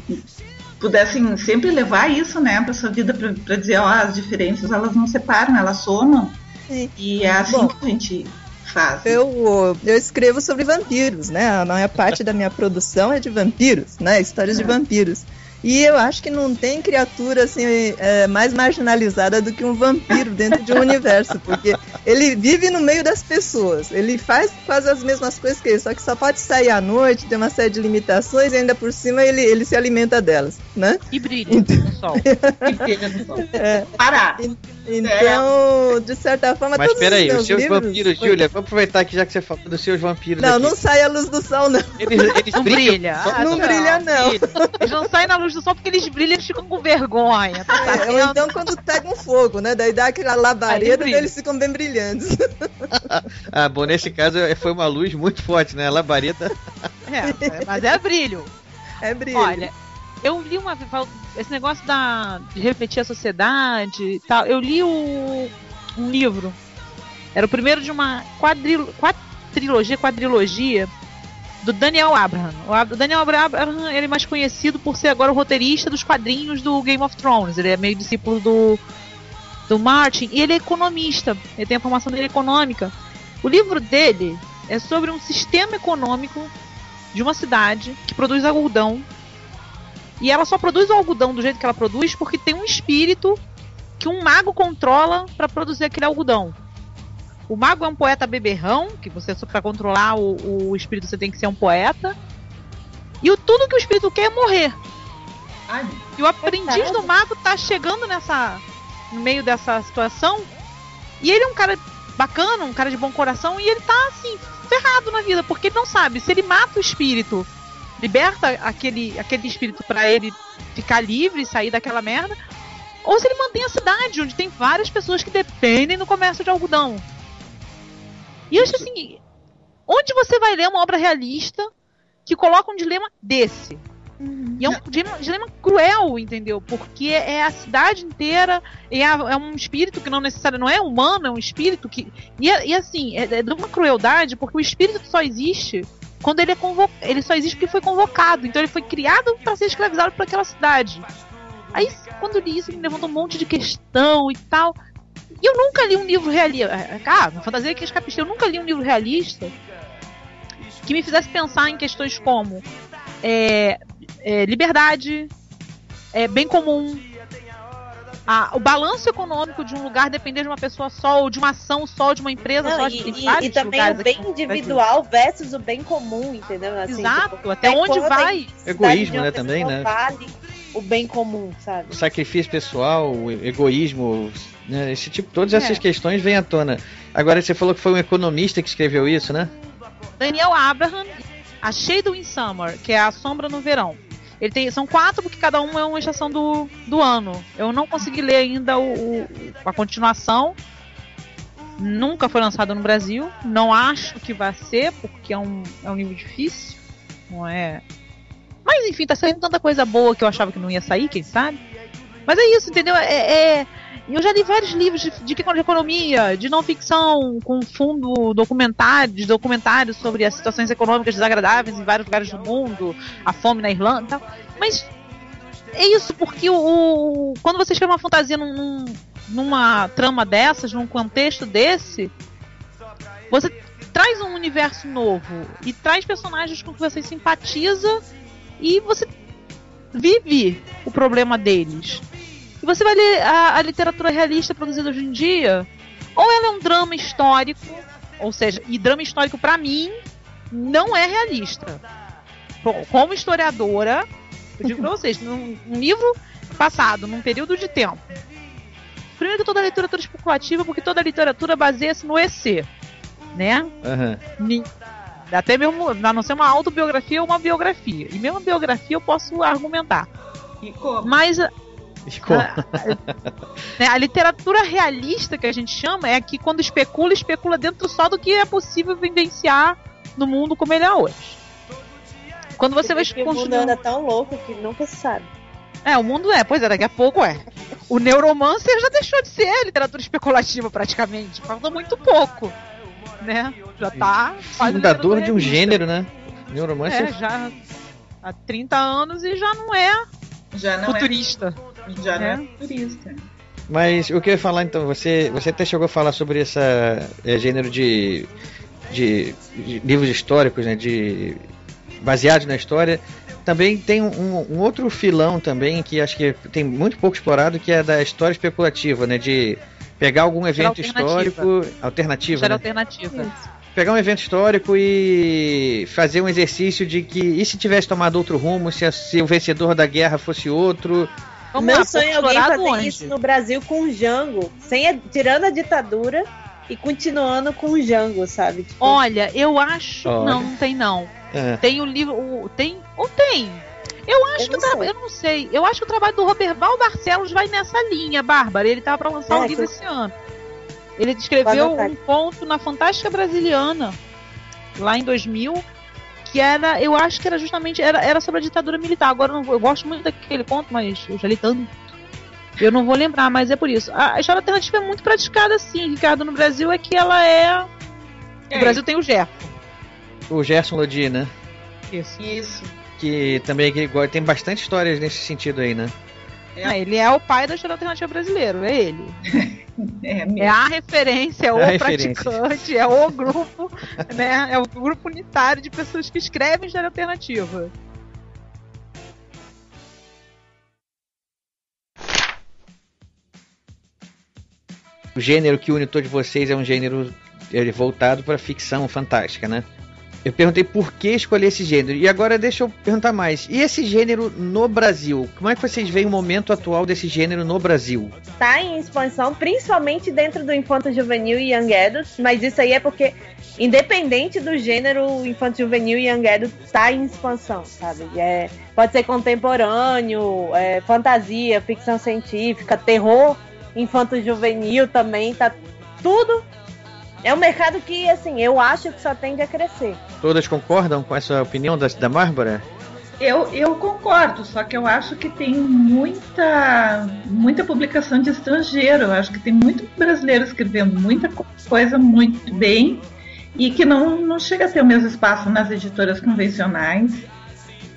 pudessem sempre levar isso, né, para sua vida, para dizer, ó, as diferenças elas não separam, elas somam. Sim. E é assim Bom, que a gente faz. Eu, eu escrevo sobre vampiros, né? A maior parte da minha produção é de vampiros, né? Histórias de vampiros. E eu acho que não tem criatura assim é, mais marginalizada do que um vampiro dentro de um universo, porque ele vive no meio das pessoas, ele faz quase as mesmas coisas que ele, só que só pode sair à noite, tem uma série de limitações e ainda por cima ele, ele se alimenta delas, né? E brilha no sol. É. Parar. Então, de certa forma, Mas todos peraí, os seus livros- vampiros, Júlia, vamos aproveitar que já que você falou dos seus vampiros Não, aqui. não sai a luz do sol, não. Eles, eles Não brilham? brilha. Ah, não brilha, não. Eles não saem na luz do sol porque eles brilham e eles ficam com vergonha. Tá É, ou então quando pega um fogo, né? Daí dá aquela labareda e eles ficam bem brilhantes. Ah, bom, nesse caso é- foi uma luz muito forte, né? A labareda. É, mas é brilho. É brilho. Olha, eu li uma esse negócio da de refletir a sociedade e tal. Eu li o, um livro. Era o primeiro de uma quadril, quadrilogia, quadrilogia do Daniel Abraham. O Daniel Abraham ele é mais conhecido por ser agora o roteirista dos quadrinhos do Game of Thrones. Ele é meio discípulo do do Martin e ele é economista. Ele tem a formação dele econômica. O livro dele é sobre um sistema econômico de uma cidade que produz algodão. E ela só produz o algodão do jeito que ela produz porque tem um espírito que um mago controla para produzir aquele algodão. O mago é um poeta beberrão, que você para controlar o, o espírito você tem que ser um poeta. E o, tudo que o espírito quer é morrer. Ai, E o aprendiz do mago tá chegando nessa no meio dessa situação. E ele é um cara bacana, um cara de bom coração, e ele tá assim, ferrado na vida, porque ele não sabe se ele mata o espírito, liberta aquele, aquele espírito pra ele ficar livre e sair daquela merda, ou se ele mantém a cidade, onde tem várias pessoas que dependem do comércio de algodão. E eu acho assim, onde você vai ler uma obra realista que coloca um dilema desse? E é um dilema, dilema cruel, entendeu? Porque é a cidade inteira, é, a- é um espírito que não necessariamente não é humano, é um espírito que. E, e assim, é, é de uma crueldade, porque o espírito só existe quando ele é convocado. Ele só existe porque foi convocado. Então ele foi criado para ser escravizado por aquela cidade. Aí, quando eu li isso, me levantou um monte de questão e tal. E eu nunca li um livro realista. Ah, na fantasia que escapista, eu nunca li um livro realista que me fizesse pensar em questões como é, é, liberdade, é, bem comum, a- o balanço econômico de um lugar depender de uma pessoa só, ou de uma ação só, de uma empresa Não, só. e, e- e também o bem individual versus o bem comum, entendeu? Assim, Exato, tipo, até onde vai? Egoísmo, né, também, né? Vale o bem comum, sabe? O sacrifício pessoal, o egoísmo, né? esse tipo, todas É. essas questões vêm à tona. Agora você falou que foi um economista que escreveu isso, né? Daniel Abraham, a Shade in Summer, que é a sombra no verão. Ele tem, são quatro, porque cada um é uma estação do, do ano. Eu não consegui ler ainda o, o- a continuação. Nunca foi lançado no Brasil. Não acho que vai ser, porque é um, é um livro difícil. Não é. Mas enfim, tá saindo tanta coisa boa que eu achava que não ia sair, quem sabe? Mas é isso, entendeu? É, é- eu já li vários livros de, de, de economia, de não ficção, com fundo documentário, de documentários sobre as situações econômicas desagradáveis em vários lugares do mundo, a fome na Irlanda e tal. Mas é isso, porque o, o- quando você escreve uma fantasia num- num- numa trama dessas, num contexto desse, você traz um universo novo e traz personagens com que você simpatiza e você vive o problema deles. E você vai ler a, a literatura realista produzida hoje em dia, ou ela é um drama histórico, ou seja, e drama histórico pra mim não é realista. como historiadora, eu digo pra vocês, num, num livro passado, num período de tempo. Primeiro que toda literatura especulativa, porque toda literatura baseia-se no EC, né? Uhum. Até mesmo, a não ser uma autobiografia ou uma biografia. E mesmo a biografia eu posso argumentar. Mas a, né, a literatura realista que a gente chama é que quando especula, especula dentro só do que é possível vivenciar no mundo como ele é hoje. Quando você vai O mundo anda tão louco que nunca se sabe. É, o mundo é, pois é, daqui a pouco é. O Neuromancer já deixou de ser literatura especulativa praticamente. Falta muito pouco. Né? Já tá. Fundador de um gênero, né? Neuromancer. É, já há 30 anos e já não é já não futurista. É, já não é futurista. Mas o que eu ia falar então, você, você até chegou a falar sobre esse é, gênero de, de, de, livros históricos, né? De, baseados na história. Também tem um, um, outro filão também que acho que tem muito pouco explorado, que é da história especulativa, né? De pegar algum evento histórico alternativo. Né? alternativa. Pegar um evento histórico e fazer um exercício de que e se tivesse tomado outro rumo, se, se o vencedor da guerra fosse outro. O meu sonho é alguém fazer onde? isso no Brasil com o Jango, sem a, tirando a ditadura e continuando com o Jango, sabe? Tipo... Olha, eu acho. Olha. Não, não tem não. É. Tem o livro. O, tem. Ou tem? Eu acho eu que o Eu não sei. Eu acho que o trabalho do Roberval Barcelos vai nessa linha, Bárbara. Ele tava para lançar é, um livro que... esse ano. Ele escreveu um conto na Fantástica Brasiliana, lá em 2000, que era, eu acho que era justamente, era, era sobre a ditadura militar. Agora eu, não, eu gosto muito daquele conto, mas eu já li tanto. Eu não vou lembrar, mas é por isso. A, a história alternativa é muito praticada, sim, Ricardo, no Brasil, é que ela é... é. O Brasil tem o Gerson. O Gerson Lodi, né? Isso. Isso. Que também que tem bastante histórias nesse sentido aí, né? É. ele é o pai da história alternativa brasileiro, é ele. É, é, a referência, é o a praticante, referência. é o grupo, né? É o grupo unitário de pessoas que escrevem história alternativa. O gênero que une todos vocês é um gênero voltado para ficção fantástica, né? Eu perguntei por que escolher esse gênero. E agora deixa eu perguntar mais. E esse gênero no Brasil? Como é que vocês veem o momento atual desse gênero no Brasil? Tá em expansão, principalmente dentro do infanto juvenil e young adult, mas isso aí é porque independente do gênero infanto juvenil e young adult tá em expansão, sabe? É, pode ser contemporâneo, é, fantasia, ficção científica, terror, infanto juvenil também, tá tudo é um mercado que, assim, eu acho que só tende a crescer. Todas concordam com essa opinião da, da Bárbara? Eu, eu concordo, só que eu acho que tem muita, muita publicação de estrangeiro. Eu acho que tem muito brasileiro escrevendo muita coisa muito bem e que não, não chega a ter o mesmo espaço nas editoras convencionais.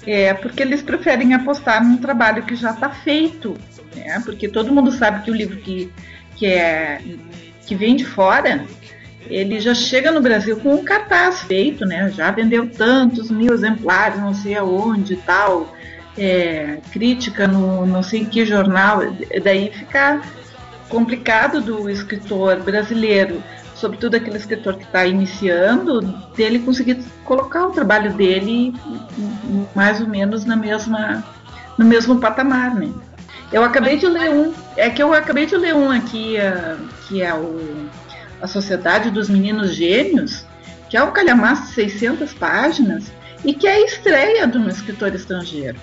É porque eles preferem apostar num trabalho que já está feito. Né? Porque todo mundo sabe que o livro que, que, é, que vem de fora ele já chega no Brasil com um cartaz feito, né? Já vendeu tantos mil exemplares, não sei aonde tal, é, crítica no não sei que jornal. Daí fica complicado do escritor brasileiro, sobretudo aquele escritor que está iniciando, dele conseguir colocar o trabalho dele mais ou menos na mesma, no mesmo patamar, né? Eu acabei de ler um, é que eu acabei de ler um aqui, uh, que é o a Sociedade dos Meninos Gênios, que é um calhamaço de 600 páginas e que é a estreia de um escritor estrangeiro.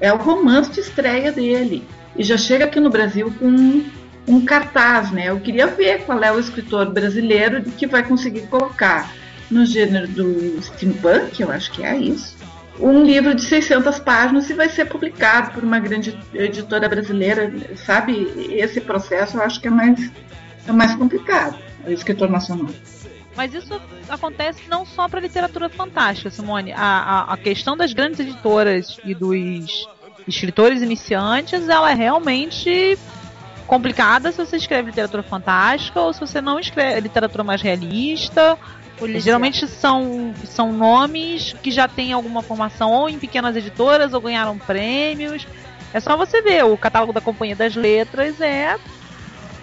É o romance de estreia dele. E já chega aqui no Brasil com um, um cartaz, né? Eu queria ver qual é o escritor brasileiro que vai conseguir colocar no gênero do steampunk, eu acho que é isso, um livro de 600 páginas e vai ser publicado por uma grande editora brasileira, sabe? Esse processo eu acho que é mais, é mais complicado escritor nacional. Mas isso acontece não só para literatura fantástica, Simone. A, a, a, questão das grandes editoras e dos escritores iniciantes, ela é realmente complicada se você escreve literatura fantástica ou se você não escreve literatura mais realista. Geralmente são, são nomes que já têm alguma formação ou em pequenas editoras ou ganharam prêmios. É só você ver, o catálogo da Companhia das Letras é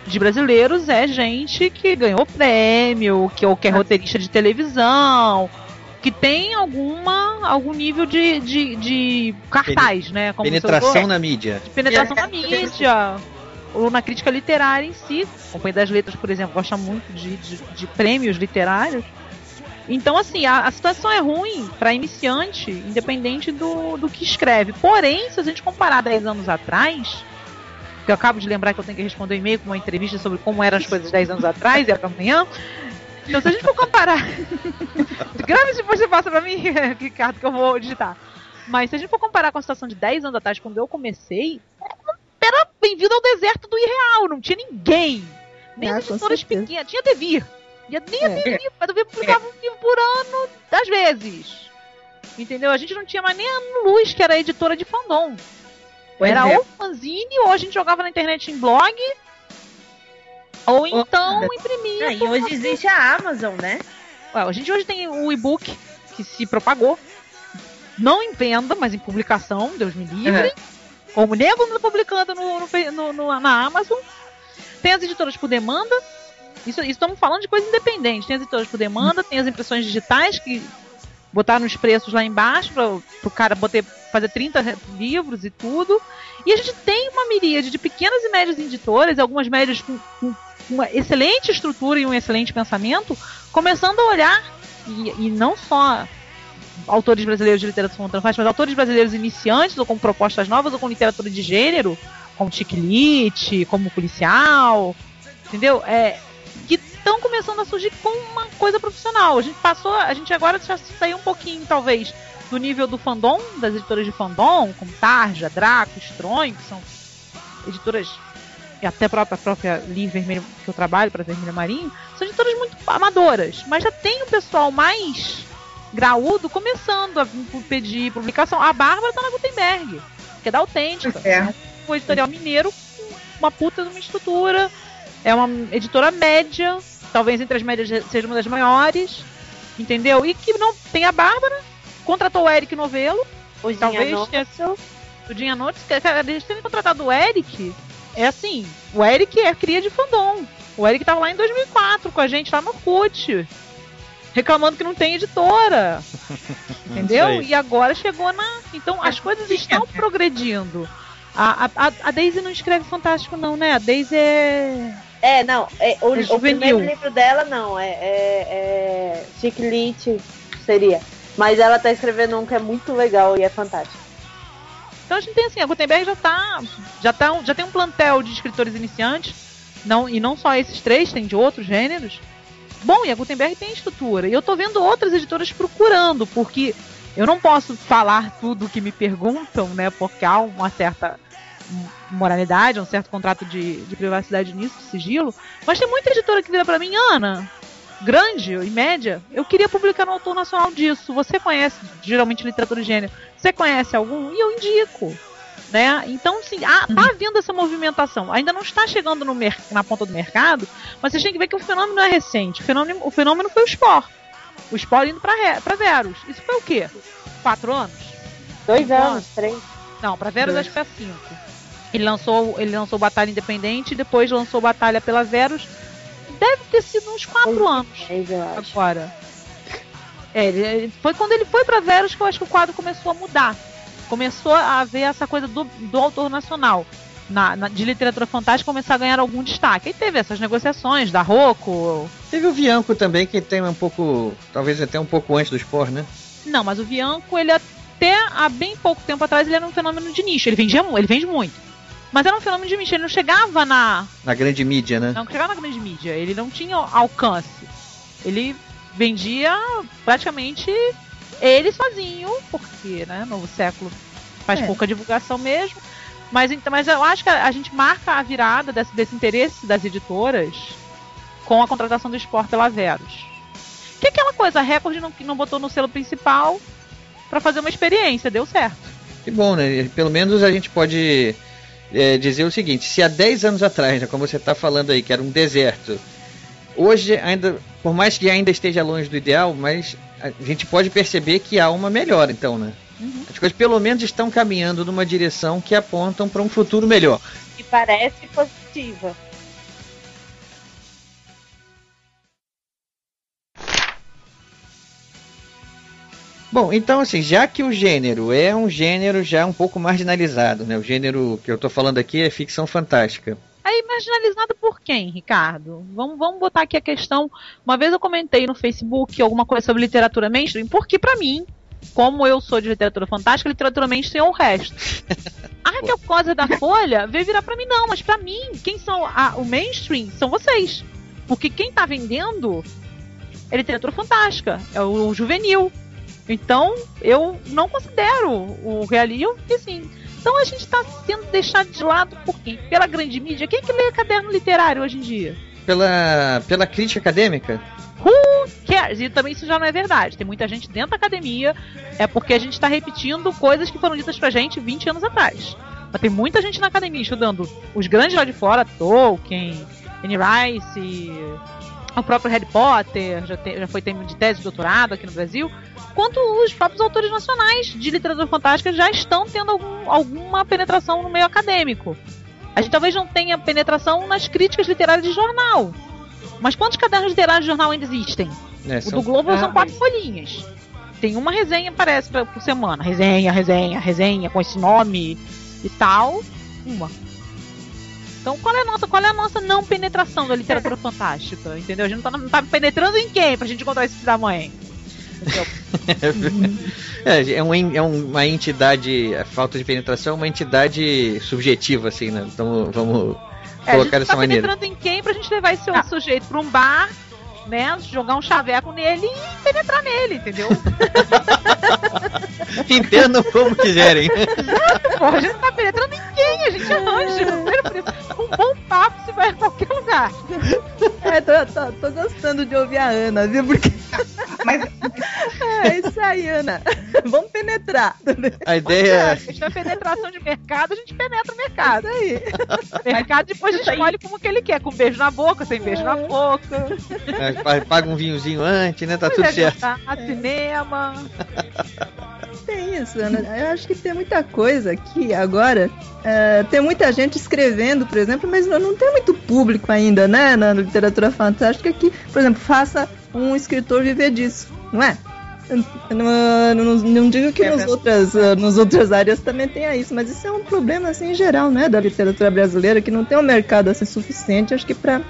de brasileiros é gente que ganhou prêmio, que ou que é roteirista de televisão, que tem alguma algum nível de, de, de cartaz, né? Como Penetração na mídia. De penetração na mídia. Ou na crítica literária em si. A Companhia das Letras, por exemplo, gosta muito de, de, de prêmios literários. Então, assim, a, a situação é ruim para iniciante, independente do, do que escreve. Porém, se a gente comparar 10 anos atrás, que eu acabo de lembrar que eu tenho que responder um e-mail com uma entrevista sobre como eram as coisas 10 anos atrás e amanhã. Então, se a gente for comparar. Grave se depois você passa pra mim, Ricardo, que eu vou digitar. Mas se a gente for comparar com a situação de 10 anos atrás, quando eu comecei, era bem-vindo ao deserto do irreal, não tinha ninguém. Nem Ah, as editoras pequenas. Tinha Devir. Ia nem a. Devir, mas Devir publicava um livro por ano, às vezes. Entendeu? A gente não tinha mais nem a Luz, que era a editora de fandom. Pois era é. ou fanzine, ou a gente jogava na internet em blog, ou então imprimia. Ah, e hoje existe a Amazon, né? Ué, a gente hoje tem o e-book que se propagou. Não em venda, mas em publicação, Deus me livre. Como nego publicando no, no no- no- na Amazon. Tem as editoras por demanda. Isso, isso estamos falando de coisa independente. Tem as editoras por demanda, tem as impressões digitais que botaram os preços lá embaixo para o cara botar, fazer 30 re- livros e tudo. E a gente tem uma miríade de pequenas e médias editoras, algumas médias com, com uma excelente estrutura e um excelente pensamento, começando a olhar, e, e não só autores brasileiros de literatura espontânea, mas autores brasileiros iniciantes, ou com propostas novas, ou com literatura de gênero, como Chiclete, como policial, entendeu? É, que estão começando a surgir com uma coisa profissional. A gente passou, a gente agora já saiu um pouquinho, talvez, do nível do fandom, das editoras de fandom, como Tarja, Draco, Stronho, que são editoras e até a própria, a própria Lee Vermelho, que eu trabalho para Vermelho Marinho, são editoras muito amadoras, mas já tem o pessoal mais graúdo começando a pedir publicação. A Bárbara tá na Gutenberg, que é da Autêntica. É. Um editorial mineiro com uma puta de uma estrutura. É uma editora média, talvez entre as médias seja uma das maiores, entendeu? E que não tem a Bárbara, contratou o Eric Novelo, O talvez tenha o Dinha Notes, eles terem contratado o Eric, é assim, o Eric é cria de fandom. O Eric tava lá em 2004 com a gente lá no Orkut, reclamando que não tem editora. Entendeu? E agora chegou na. Então as coisas estão progredindo. A, a, a- Daisy não escreve fantástico, não, né? A Daisy é. É, não, é, o, É o juvenil. primeiro livro dela não, é, é, é Chiclete seria. Mas ela tá escrevendo um que é muito legal e é fantástico. Então a gente tem assim, a Gutenberg já tá. Já, tá já tem um plantel de escritores iniciantes. Não, e não só esses três, tem de outros gêneros. Bom, e a Gutenberg tem estrutura. E eu tô vendo outras editoras procurando, porque eu não posso falar tudo que me perguntam, né? Porque há uma certa moralidade, um certo contrato de, de privacidade nisso, de sigilo. Mas tem muita editora que vira pra mim, Ana, grande e média, eu queria publicar no autor nacional disso. Você conhece geralmente literatura de gênero? Você conhece algum? E eu indico. Né? Então, sim, ah, tá havendo essa movimentação. Ainda não está chegando no na ponta do mercado, mas vocês têm que ver que o fenômeno é recente. O fenômeno, o fenômeno foi o Sport. O Sport indo pra Verus. Isso foi o quê? Quatro anos? Dois Cinco anos, três. Não, pra Verus Dois. acho que foi cinco. Ele lançou, ele lançou Batalha Independente e depois lançou Batalha pela Verus. Deve ter sido uns quatro anos agora. É, ele- ele- foi quando ele foi pra Verus que eu acho que o quadro começou a mudar. Começou a haver essa coisa do, do autor nacional. Na, na- de literatura fantástica começar a ganhar algum destaque. Aí teve essas negociações da Rocco. Teve o Vianco também, que tem um pouco. Talvez até um pouco antes do Sport, né? Não, mas o Bianco, ele até há bem pouco tempo atrás, ele era um fenômeno de nicho. Ele vendia ele vende muito. Mas era um fenômeno de nicho. Ele não chegava na, Na grande mídia, né? Não chegava na grande mídia, ele não tinha alcance. Ele vendia praticamente ele sozinho, porque, né, novo século faz É. pouca divulgação mesmo. Mas, então, mas eu acho que a, gente marca a virada desse, desse interesse das editoras com a contratação do Sport pela Verus. Que é aquela coisa, a Record não, não botou no selo principal pra fazer uma experiência, deu certo. Que bom, né? Pelo menos a gente pode é, dizer o seguinte: se há 10 anos atrás, né, como você está falando aí, que era um deserto, hoje ainda, por mais que ainda esteja longe do ideal, mas a gente pode perceber que há uma melhora, então, né? As coisas pelo menos estão caminhando numa direção que apontam para um futuro melhor. Que parece positiva. Bom, então assim, já que o gênero é um gênero já um pouco marginalizado, né? O gênero que eu tô falando aqui é ficção fantástica. Aí marginalizado por quem, Ricardo? Vamos, vamos botar aqui a questão. Uma vez eu comentei no Facebook alguma coisa sobre literatura mainstream, porque pra mim, como eu sou de literatura fantástica, literatura mainstream é o resto. A Raquel Cosa da Folha veio virar pra mim, não, mas pra mim, quem são a- o mainstream são vocês. Porque quem tá vendendo é literatura fantástica, é o, juvenil. Então, eu não considero o realismo, porque assim. Então a gente tá sendo deixado de lado por quem? Pela grande mídia. Quem que lê caderno literário hoje em dia? Pela, pela crítica acadêmica? Who cares? E também isso já não é verdade. Tem muita gente dentro da academia, é porque a gente está repetindo coisas que foram ditas pra gente 20 anos atrás. Mas tem muita gente na academia estudando os grandes lá de fora, Tolkien, Anne Rice, o próprio Harry Potter, já, te- já foi tema de tese de doutorado aqui no Brasil, quanto os próprios autores nacionais de literatura fantástica já estão tendo algum- alguma penetração no meio acadêmico. A gente talvez não tenha penetração nas críticas literárias de jornal. Mas quantos cadernos literários de jornal ainda existem? É, O são- do Globo são Ah, quatro folhinhas. Tem uma resenha, parece, pra- por semana. Resenha, resenha, resenha, com esse nome e tal. Uma. Então qual é a nossa, qual é a nossa não penetração da literatura fantástica? Entendeu? A gente não tá, não tá penetrando em quem pra gente encontrar esse filho da mãe? é, é, um, é um- uma entidade, a falta de penetração é uma entidade subjetiva, assim, né? Então vamos É, a gente colocar dessa tá maneira. penetrando em quem pra gente levar esse outro sujeito pra um bar, né? Jogar um chaveco nele e penetrar nele, entendeu? Entendam como quiserem. Porra, a gente não tá penetrando quem? A gente arranja. Com um bom papo se vai a qualquer lugar. É, tô, tô, tô gostando de ouvir a Ana, viu? Porque. é isso aí, Ana. Vamos penetrar. A ideia. Se tiver penetração de mercado, a gente penetra o mercado. Isso aí. mercado depois escolhe como que ele quer, com beijo na boca, sem beijo na boca. é, Paga um vinhozinho antes, né? Tá tudo é, certo. tá, cinema. Tem isso, Ana. Eu acho que tem muita coisa aqui agora. é, tem muita gente escrevendo, por exemplo, mas não tem muito público ainda, né? Na literatura fantástica que, por exemplo, faça um escritor viver disso, não é? Não, não, não digo que É, nos outras, ah, nas outras áreas também tenha isso, mas isso é um problema assim em geral, né, da literatura brasileira, que não tem um mercado assim suficiente, acho que para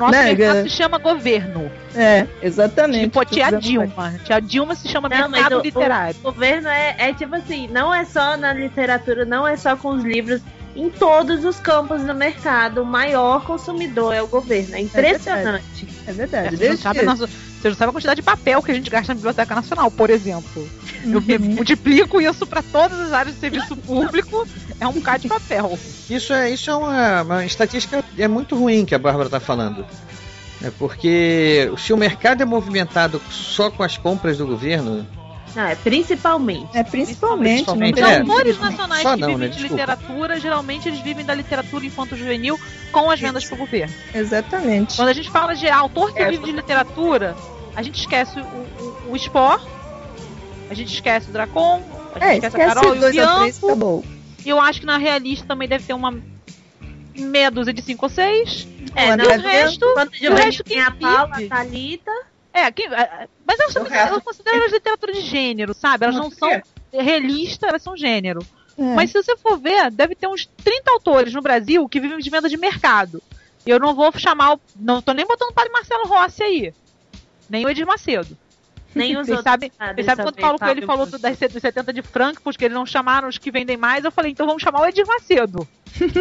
Nosso Né, mercado se chama governo. é, exatamente. Tipo, a tia Dilma. Tia Dilma se chama Não, mercado o, literário. o governo é, é tipo assim, não é só na literatura, não é só com os livros. Em todos os campos do mercado, o maior consumidor é o governo. É impressionante. É verdade. É, você, não desde sabe, nossa- você não sabe a quantidade de papel que a gente gasta na Biblioteca Nacional, por exemplo. Eu Uhum. multiplico isso para todas as áreas de serviço público, é um bocado de papel. Isso é, isso é uma, uma estatística é muito ruim que a Bárbara está falando. É porque se o mercado é movimentado só com as compras do governo, Não, é principalmente. É principalmente. não Principalmente, tem- Os É. autores nacionais Só que não, vivem né? de Desculpa. literatura, geralmente eles vivem da literatura infanto-juvenil com as vendas pro governo. Exatamente. Quando a gente fala de autor que É, vive de literatura, a gente esquece o, o, o Spore, a gente esquece o Dracon, a gente É, esquece, esquece a Carol e o dois ou três, Bianco. acabou. E eu acho que na realista também deve ter uma meia dúzia de cinco ou seis. É, não, o resto, O resto tem quem a Paula, a Thalita. É, é, mas elas, resto- elas consideram as literatura de gênero, sabe? Elas não são quê? realista, elas são gênero. É. Mas se você for ver, deve ter uns 30 autores no Brasil que vivem de venda de mercado. E eu não vou chamar o. Não tô nem botando o padre Marcelo Rossi aí. Nem o Edir Macedo. Nem os Vocês outros. sabem, sabem eu quando ver, Paulo Coelho falou Bush. do- das 70 de Frankfurt, que eles não chamaram os que vendem mais, eu falei, então vamos chamar o Edir Macedo.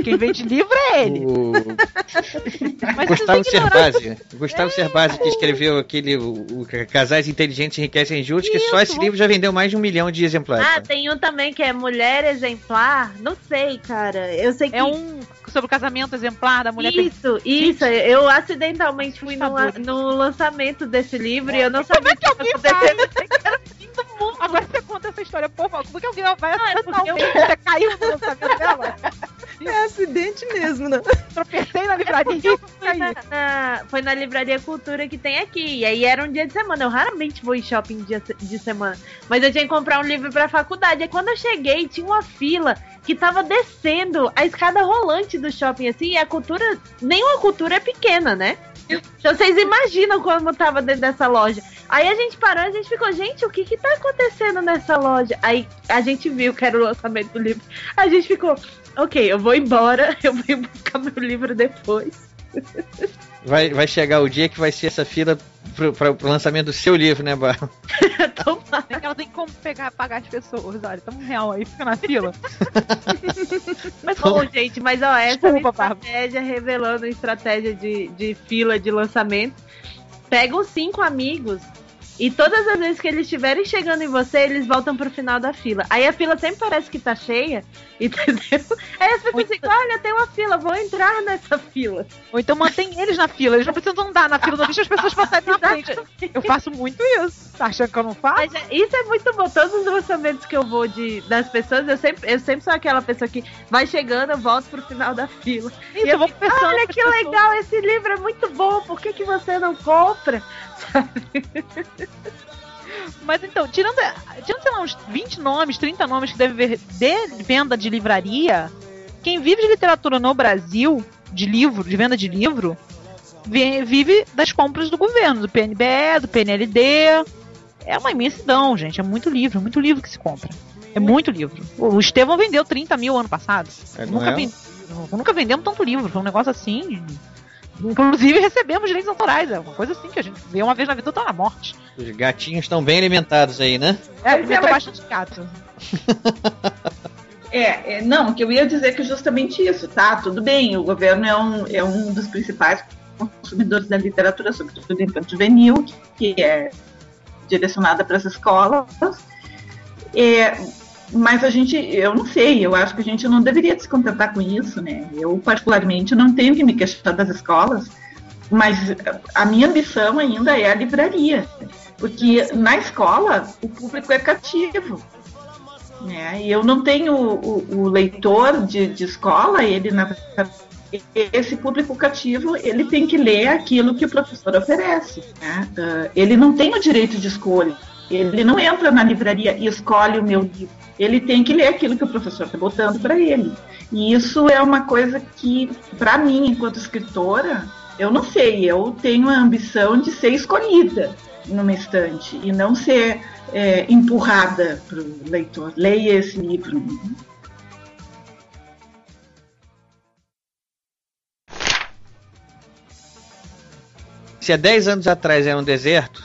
Quem vende livro é ele. o Mas Gustavo Cerbasi, o Gustavo Cerbasi que escreveu aquele o, o Casais Inteligentes Enriquecem Juntos, que só esse livro já vendeu mais de um milhão de exemplares. Ah, tem um também que é Mulher Exemplar. Não sei, cara. Eu sei que. É um sobre o casamento exemplar da mulher Isso, isso. Eu acidentalmente fui no, no lançamento desse livro e eu não sabia o que alguém estava acontecendo. Agora você conta essa história, por favor. Como é que alguém vai Não, é porque acidentalmente? eu- Você caiu no lançamento dela? É acidente mesmo, né? Tropecei na livraria e Foi caí. na, na- foi na Livraria Cultura que tem aqui. E aí era um dia de semana. Eu raramente vou em shopping dia de semana. Mas eu tinha que comprar um livro pra faculdade. Aí quando eu cheguei, tinha uma fila que tava descendo a escada rolante do shopping, assim. E a cultura. Nenhuma cultura é pequena, né? Então vocês imaginam como tava dentro dessa loja. Aí a gente parou, a gente ficou, gente, o que que tá acontecendo nessa loja? Aí a gente viu que era o lançamento do livro. A gente ficou, ok, eu vou embora, eu vou buscar meu livro depois. Vai, vai chegar o dia que vai ser essa fila pro, pro, pro lançamento do seu livro, né, Barro? Ela tem como pegar, pagar as pessoas, olha, tamo real aí, fica na fila. mas bom, gente, mas ó, essa é uma estratégia revelando estratégia de, de fila de lançamento. Pegam cinco amigos e todas as vezes que eles estiverem chegando em você, eles voltam pro final da fila. Aí a fila sempre parece que tá cheia, entendeu? Aí as pessoas ficam, olha, tem uma fila, vou entrar nessa fila. Ou então mantém eles na fila, eles não precisam andar na fila, não deixa as pessoas passarem na frente. Eu faço muito isso. Tá achando que eu não faço? Mas é, isso é muito bom. Todos os lançamentos que eu vou de, das pessoas, eu sempre, eu sempre sou aquela pessoa que vai chegando, eu volto pro final da fila. Isso, e eu vou fico, olha que pessoas. legal, esse livro é muito bom, por que, que você não compra? Mas então, tirando, tirando, sei lá, uns 20 nomes, 30 nomes que devem ver de venda de livraria, quem vive de literatura no Brasil, de livro, de venda de livro, vi- vive das compras do governo, do PNBE, do PNLD. É uma imensidão, gente. É muito livro, muito livro que se compra. É muito livro. O Estevão vendeu 30 mil ano passado. É, nunca, é? ven- nunca vendemos tanto livro. Foi um negócio assim. Inclusive recebemos direitos autorais. É uma coisa assim que a gente vê uma vez na vida toda na morte. Os gatinhos estão bem alimentados aí, né? É, Mas alimentou ela- bastante gato. É, é, não, que eu ia dizer que justamente isso, tá? Tudo bem, o governo é um, é um dos principais consumidores da literatura, sobretudo infanto juvenil, que é direcionada para as escolas. É, mas a gente, eu não sei, eu acho que a gente não deveria se contentar com isso, né? Eu, particularmente, não tenho que me queixar das escolas, mas a minha ambição ainda é a livraria, porque na escola o público é cativo. Né? E eu não tenho o, o leitor de, de escola, ele na esse público cativo ele tem que ler aquilo que o professor oferece. né? Ah, ele não tem o direito de escolha. Ele não entra na livraria e escolhe o meu livro. Ele tem que ler aquilo que o professor está botando para ele. E isso é uma coisa que, para mim, enquanto escritora, eu não sei. Eu tenho a ambição de ser escolhida numa estante e não ser é, empurrada para o leitor. Leia esse livro. Se há 10 anos atrás era um deserto,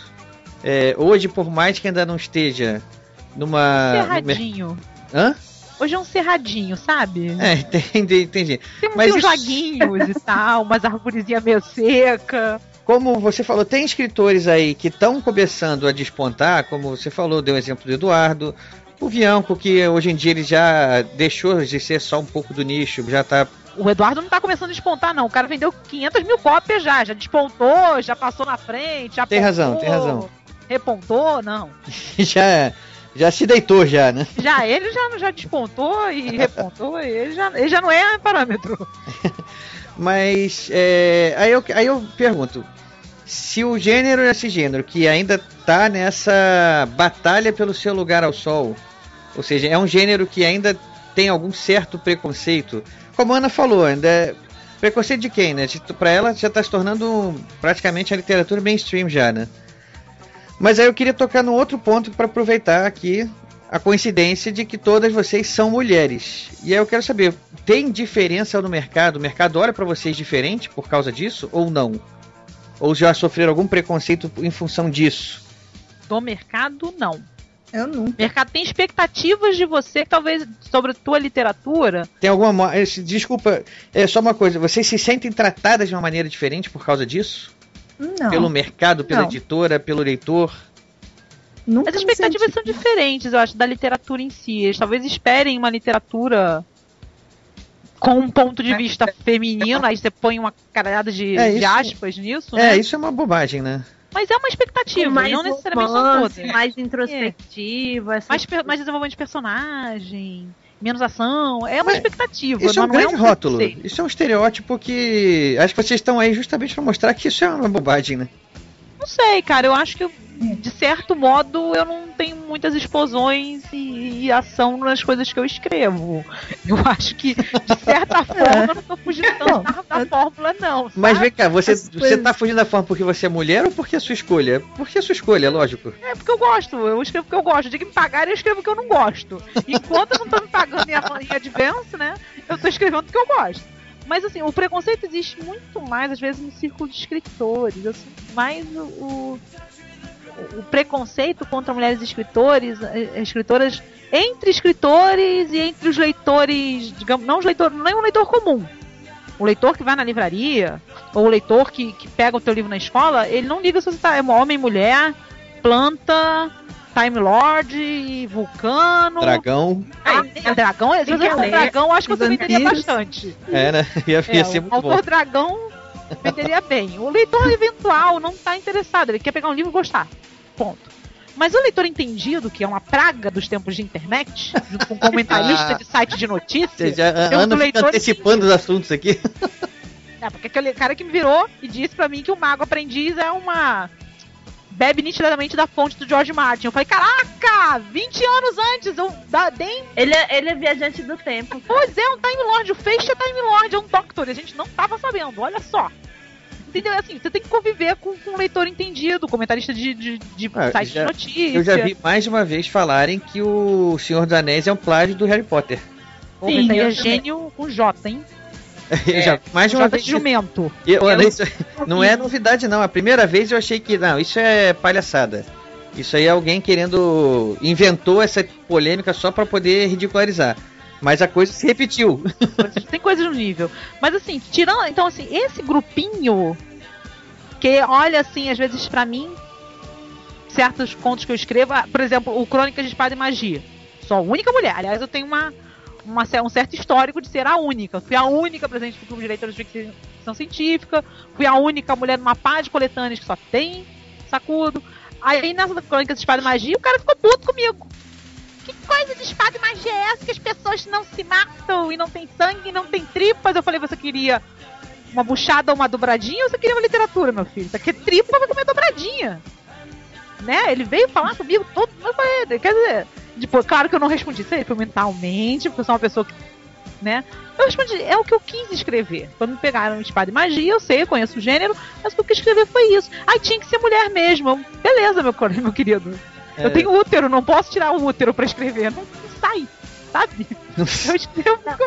é, hoje, por mais que ainda não esteja numa. Cerradinho. Hã? Hoje é um cerradinho, sabe? É, entendi, entendi. Tem, Mas tem uns isso- laguinhos e tal, umas arvorezinhas meio seca. Como você falou, tem escritores aí que estão começando a despontar, como você falou, deu o exemplo do Eduardo, o Bianco, que hoje em dia ele já deixou de ser só um pouco do nicho, já tá. O Eduardo não tá começando a despontar, não. O cara vendeu 500 mil cópias já. Já despontou, já passou na frente, já Tem pontou, razão, tem razão. Repontou, não. já, já se deitou já, né? Já ele já, já despontou e repontou, e ele já, ele já não é parâmetro. Mas é, aí, eu, aí eu pergunto: se o gênero é esse gênero que ainda tá nessa batalha pelo seu lugar ao sol, ou seja, é um gênero que ainda tem algum certo preconceito, como a Ana falou, ainda é preconceito de quem, né? Para ela já está se tornando praticamente a literatura mainstream já, né? Mas aí eu queria tocar num outro ponto para aproveitar aqui a coincidência de que todas vocês são mulheres. E aí eu quero saber, tem diferença no mercado? O mercado olha para vocês diferente por causa disso ou não? Ou já sofreram algum preconceito em função disso? Do mercado, não. Eu nunca. O mercado tem expectativas de você, talvez, sobre a tua literatura. Tem alguma. Desculpa, é só uma coisa. Vocês se sentem tratadas de uma maneira diferente por causa disso? Não. Pelo mercado, pela Não. editora, pelo leitor? Nunca As expectativas são diferentes, eu acho, da literatura em si. Eles talvez esperem uma literatura com um ponto de vista feminino, aí você põe uma caralhada de, É, de isso- aspas nisso, É, né? isso é uma bobagem, né? Mas é uma expectativa, mais não necessariamente são romance, todas. mais introspectiva. essas mais, mais desenvolvimento de personagem, menos ação. É uma Mas expectativa. Isso é um não grande um rótulo. preconceito. Isso é um estereótipo que. Acho que vocês estão aí justamente para mostrar que isso é uma bobagem, né? Não sei, cara. Eu acho que de certo modo, eu não tenho muitas explosões e, e, ação nas coisas que eu escrevo. Eu acho que, de certa forma, eu não tô fugindo tanto da, da fórmula, não. Sabe? Mas vem cá, você, você tá fugindo da fórmula porque você é mulher ou porque é sua escolha? Porque é sua escolha, lógico. É porque eu gosto, eu escrevo porque eu gosto. De que me pagarem, eu escrevo porque eu não gosto. Enquanto não estão me pagando em, em Advance, né? Eu tô escrevendo porque eu gosto. Mas assim, o preconceito existe muito mais, às vezes, no círculo de escritores. Assim, mais o, o, o preconceito contra mulheres escritores, eh, escritoras entre escritores e entre os leitores, digamos, não os leitores, não é um leitor comum. O leitor que vai na livraria, ou o leitor que, que pega o teu livro na escola, ele não liga se você tá, é homem, mulher, planta, Time Lord, Vulcano. Dragão. Ah, é, dragão, às vezes o dragão acho que você venderia bastante. É, né? Ia, ia é, ser muito o autor bom. dragão venderia bem. O leitor eventual não está interessado, ele quer pegar um livro e gostar. Ponto. Mas o leitor entendido, que é uma praga dos tempos de internet, junto com um comentarista de site de notícias, já, Ana fica antecipando os assuntos aqui. É, porque aquele cara que me virou e disse para mim que o Mago Aprendiz é uma bebe nitidamente da fonte do George Martin. Eu falei, caraca, 20 anos antes, eu da, dei... Ele é, ele é viajante do tempo. Pois é, um Time Lord, o Feixe é Time Lord, é um Doctor, a gente não tava sabendo, olha só. Entendeu? Assim, você tem que conviver com, com um leitor entendido, comentarista de, de, de Ah, site já- de notícia. Eu já vi mais de uma vez falarem que o Senhor dos Anéis é um plágio do Harry Potter. Sim, é também. gênio com J, hein? Eu já, mais de uma vez. jumento. E, olha, isso não é novidade, não. A primeira vez eu achei que, não, isso é palhaçada. Isso aí é alguém querendo. inventou essa polêmica só pra poder ridicularizar. Mas a coisa se repetiu. Tem coisas no nível. Mas assim, tirando. Então, assim, esse grupinho que olha assim, às vezes pra mim, certos contos que eu escrevo, ah, por exemplo, o Crônicas de Espada e Magia. Sou a única mulher. Aliás, eu tenho uma, uma, um certo histórico de ser a única. Fui a única presente do grupo de leitores de ficção científica. Fui a única mulher numa pá de coletâneas que só tem sacudo. Aí nessa Crônicas de Espada e Magia, o cara ficou puto comigo. Que coisa de espada e magia é essa que as pessoas não se matam e não tem sangue e não tem tripas? Eu falei, você queria uma buchada ou uma dobradinha ou você queria uma literatura, meu filho? Aqui é tripa, vai comer dobradinha. Né? Ele veio falar comigo todo. Quer dizer, depois, claro que eu não respondi isso aí, foi mentalmente, porque eu sou uma pessoa que. Né? Eu respondi, é o que eu quis escrever. Quando me pegaram espada e magia, eu sei, eu conheço o gênero, mas o que eu quis escrever foi isso. Aí tinha que ser mulher mesmo. Eu, Beleza, meu, meu querido. É. Eu tenho útero, não posso tirar o útero pra escrever. Não, não sai, sabe? Eu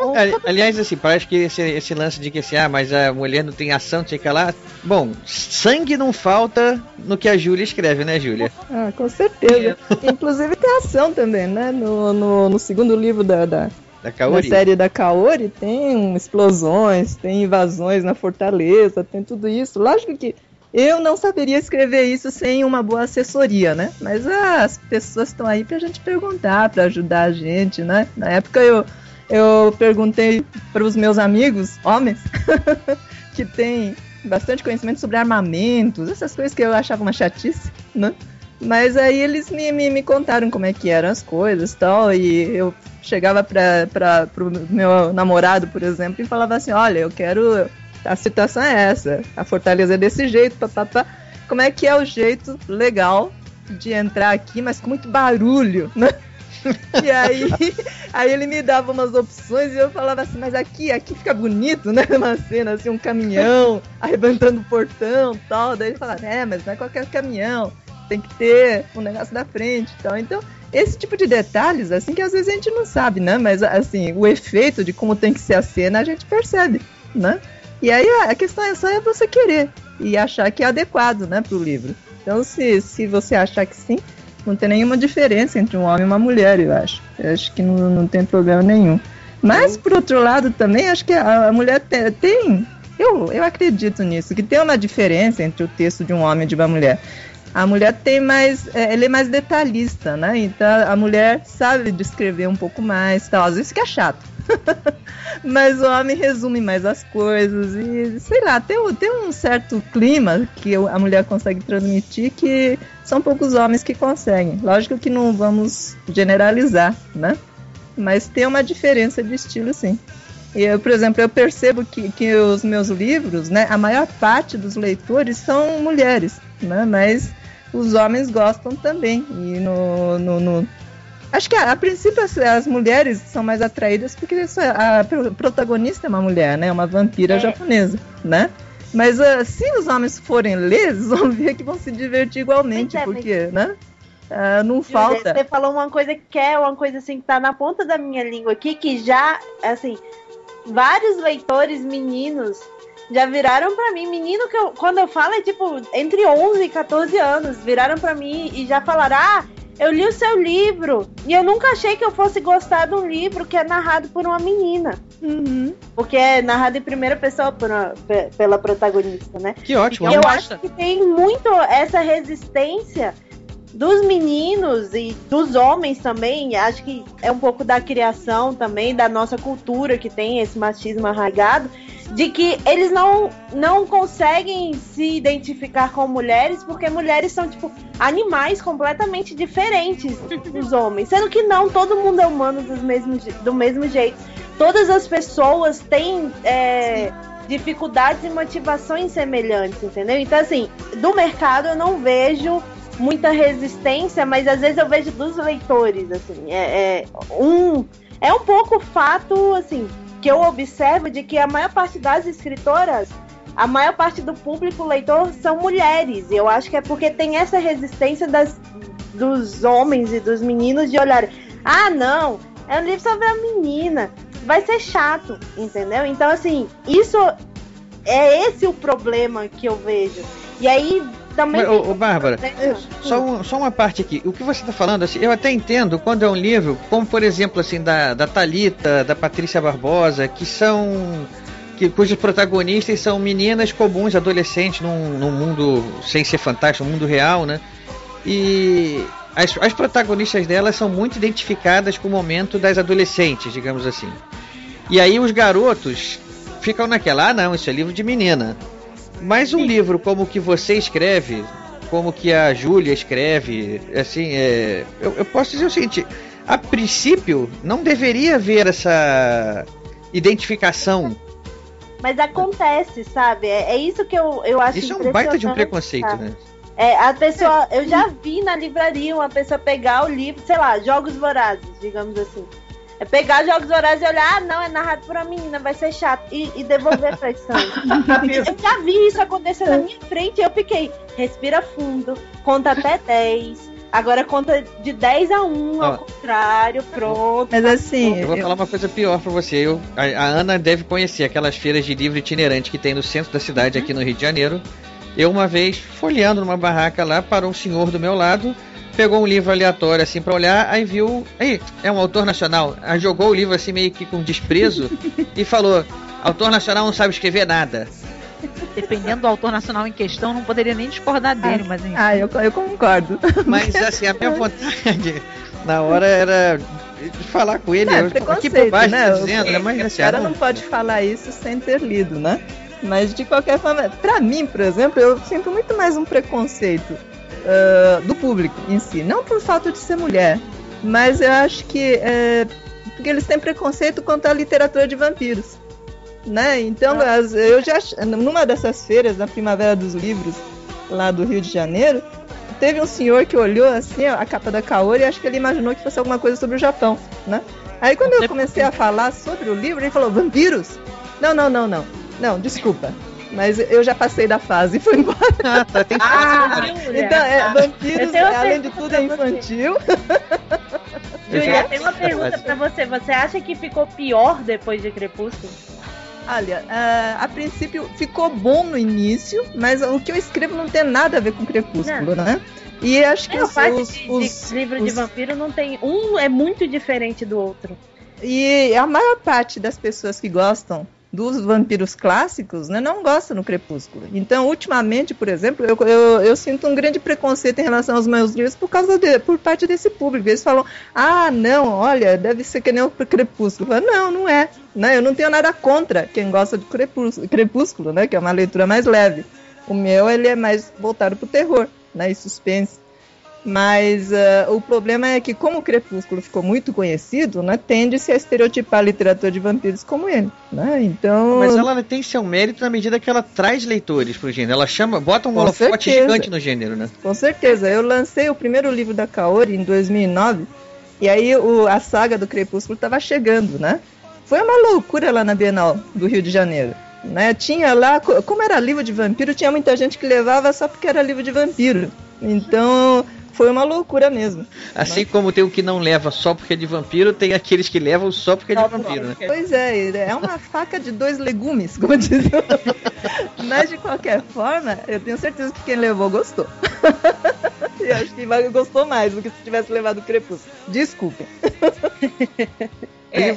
eu Ali- Aliás, assim, parece que esse, esse lance de que assim, ah, mas a mulher não tem ação, não sei o que lá. Bom, sangue não falta no que a Júlia escreve, né, Júlia? Ah, com certeza. Inclusive tem ação também, né? No, no, no segundo livro da, da, Kaori. série da Kaori tem explosões, tem invasões na fortaleza, tem tudo isso. Lógico que eu não saberia escrever isso sem uma boa assessoria, né? Mas ah, as pessoas estão aí pra gente perguntar, pra ajudar a gente, né? Na época eu, eu perguntei para os meus amigos, homens, que têm bastante conhecimento sobre armamentos, essas coisas que eu achava uma chatice, né? Mas aí eles me, me, me contaram como é que eram as coisas tal, e eu chegava para pro meu namorado, por exemplo, e falava assim, olha, eu quero. A situação é essa, a fortaleza é desse jeito, papapá. Como é que é o jeito legal de entrar aqui, mas com muito barulho, né? E aí, aí ele me dava umas opções e eu falava assim, mas aqui, aqui fica bonito, né? Uma cena assim, um caminhão arrebentando o portão tal. Daí ele falava, é, mas não é qualquer caminhão, tem que ter um negócio da frente e tal. Então, esse tipo de detalhes, assim, que às vezes a gente não sabe, né? Mas assim, o efeito de como tem que ser a cena a gente percebe, né? E aí a questão é só é você querer e achar que é adequado, né, pro livro. Então, se, se você achar que sim, não tem nenhuma diferença entre um homem e uma mulher, eu acho. Eu acho que não, não tem problema nenhum. Mas, por outro lado, também acho que a, a mulher te- tem. Eu, eu acredito nisso, que tem uma diferença entre o texto de um homem e de uma mulher. A mulher tem mais. é, Ele é mais detalhista, né? Então a mulher sabe descrever um pouco mais tal. Às vezes fica chato. Mas o homem resume mais as coisas e, sei lá, tem, tem um certo clima que a mulher consegue transmitir que são poucos homens que conseguem. Lógico que não vamos generalizar, né? Mas tem uma diferença de estilo, sim. Eu, por exemplo, eu percebo que, que os meus livros, né, a maior parte dos leitores são mulheres, né? Mas os homens gostam também. E no, no, no... Acho que a, a princípio as, as, mulheres são mais atraídas porque a protagonista é uma mulher, né? Uma vampira é. japonesa, né? Mas uh, se os homens forem ler, eles vão ver que vão se divertir igualmente, é, porque, né? Uh, não falta. Você falou uma coisa que é uma coisa assim que tá na ponta da minha língua aqui, que já, assim, vários leitores meninos já viraram para mim, menino que eu, quando eu falo é tipo entre 11 e 14 anos, viraram para mim e já falaram: "Ah, eu li o seu livro e eu nunca achei que eu fosse gostar de um livro que é narrado por uma menina. Uhum. Porque é narrado em primeira pessoa uma, pela protagonista, né? Que ótimo. E eu acho que tem muito essa resistência dos meninos e dos homens também, acho que é um pouco da criação também, da nossa cultura que tem esse machismo arraigado, de que eles não, não conseguem se identificar com mulheres porque mulheres são, tipo, animais completamente diferentes dos homens. Sendo que não, todo mundo é humano do mesmo, do mesmo jeito. Todas as pessoas têm. É, dificuldades e motivações semelhantes, entendeu? Então, assim, do mercado eu não vejo muita resistência, mas às vezes eu vejo dos leitores, assim, é, é um é um pouco fato, assim, que eu observo de que a maior parte das escritoras, a maior parte do público leitor são mulheres. E eu acho que é porque tem essa resistência das, dos homens e dos meninos de olhar, ah, não, é um livro sobre a menina, vai ser chato, entendeu? Então, assim, isso é esse o problema que eu vejo. E aí também. Mas, ô, ô, Bárbara, só, um, só uma parte aqui. O que você está falando, assim, eu até entendo quando é um livro, como por exemplo, assim, da, da Talita, da Patrícia Barbosa, que são. Que, cujos protagonistas são meninas comuns, adolescentes, num, num mundo sem ser fantástico, num mundo real, né? E as, as protagonistas delas são muito identificadas com o momento das adolescentes, digamos assim. E aí os garotos ficam naquela, ah não, isso é livro de menina. Mas um Sim. livro como o que você escreve, como que a Júlia escreve, assim, é, eu, eu posso dizer o seguinte: a princípio não deveria haver essa identificação. Mas acontece, sabe? É, é isso que eu, eu acho Isso é um baita de um preconceito, né? É, a pessoa, eu já vi na livraria uma pessoa pegar o livro, sei lá, Jogos Vorazes, digamos assim. É pegar jogos horários e olhar, ah, não, é narrado por uma menina, vai ser chato. E, e devolver pra edição. eu já vi isso acontecer na minha frente e eu fiquei, respira fundo, conta até 10. Agora conta de 10 a 1, ao contrário, pronto. Mas assim. Eu vou falar uma coisa pior pra você. Eu, a, a, Ana deve conhecer aquelas feiras de livro itinerante que tem no centro da cidade, aqui no Rio de Janeiro. Eu, uma vez, folheando numa barraca lá, parou um senhor do meu lado pegou um livro aleatório assim para olhar, aí viu, aí, é um autor nacional, aí jogou o livro assim meio que com desprezo e falou: "Autor nacional não sabe escrever nada". Dependendo do autor nacional em questão, não poderia nem discordar dele, ah, mas enfim. Ah, eu, eu concordo. Mas assim, a minha vontade na hora era de falar com ele, é, eu, que bobagem né? tá dizendo, né? Mas assim, o cara não pode falar isso sem ter lido, né? Mas de qualquer forma, para mim, por exemplo, eu sinto muito mais um preconceito uh, do público em si. Não por fato de ser mulher, mas eu acho que é, porque eles têm preconceito contra a literatura de vampiros. Né? Então, ah. as, eu já numa dessas feiras, na Primavera dos Livros, lá do Rio de Janeiro, teve um senhor que olhou assim a capa da Kaori e acho que ele imaginou que fosse alguma coisa sobre o Japão, né? Aí quando eu comecei a falar sobre o livro, ele falou: "Vampiros? Não, não, não, não. Não, desculpa. Mas eu já passei da fase e fui embora. Ah, tá, tem ah, Então, é, vampiros, além de tudo, é infantil. Julia, tem uma pergunta pra você. Você acha que ficou pior depois de Crepúsculo? Olha, uh, a princípio ficou bom no início, mas o que eu escrevo não tem nada a ver com Crepúsculo, não. né? E acho que é, os, os, de, os, de livro os... de vampiro não tem. Um é muito diferente do outro. E a maior parte das pessoas que gostam dos vampiros clássicos né, não gosta no Crepúsculo. Então, ultimamente, por exemplo, eu, eu, eu, sinto um grande preconceito em relação aos meus livros por causa de, por parte desse público. Eles falam, ah, não, olha, deve ser que nem o Crepúsculo. Falo, não, não é. Né? Eu não tenho nada contra quem gosta de Crepúsculo, Crepúsculo, né? Que é uma leitura mais leve. O meu, ele é mais voltado para o terror, né? E suspense. Mas uh, o problema é que, como o Crepúsculo ficou muito conhecido, né, tende-se a estereotipar a literatura de vampiros como ele. Né? Então... Mas ela tem seu mérito na medida que ela traz leitores pro gênero. Ela chama, bota um Com holofote certeza. gigante no gênero, né? Com certeza. Eu lancei o primeiro livro da Kaori em 2009, e aí o, a saga do Crepúsculo estava chegando, né? Foi uma loucura lá na Bienal do Rio de Janeiro. Né? Tinha lá, co- como era livro de vampiro, tinha muita gente que levava só porque era livro de vampiro. Então foi uma loucura mesmo. Assim como tem o que não leva só porque é de vampiro, tem aqueles que levam só porque é de vampiro, né? Pois é, é uma faca de dois legumes, como diz. o- Mas de qualquer forma, eu tenho certeza que quem levou gostou. E acho que gostou mais do que se tivesse levado o Crepúsculo. Desculpem. É, eu,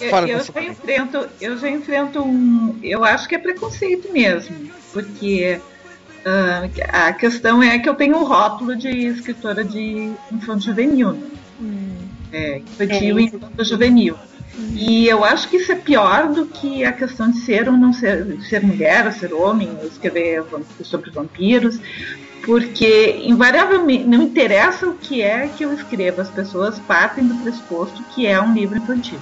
eu, Fala, eu já enfrento, eu já enfrento um. Eu acho que é preconceito mesmo, porque ah, a questão é que eu tenho o rótulo de escritora de infanto juvenil, né? É, infantil É, e infanto juvenil. E eu acho que isso é pior do que a questão de ser ou não ser, ser mulher ou ser homem, ou escrever sobre vampiros, porque invariavelmente não interessa o que é que eu escrevo, as pessoas partem do pressuposto que é um livro infantil.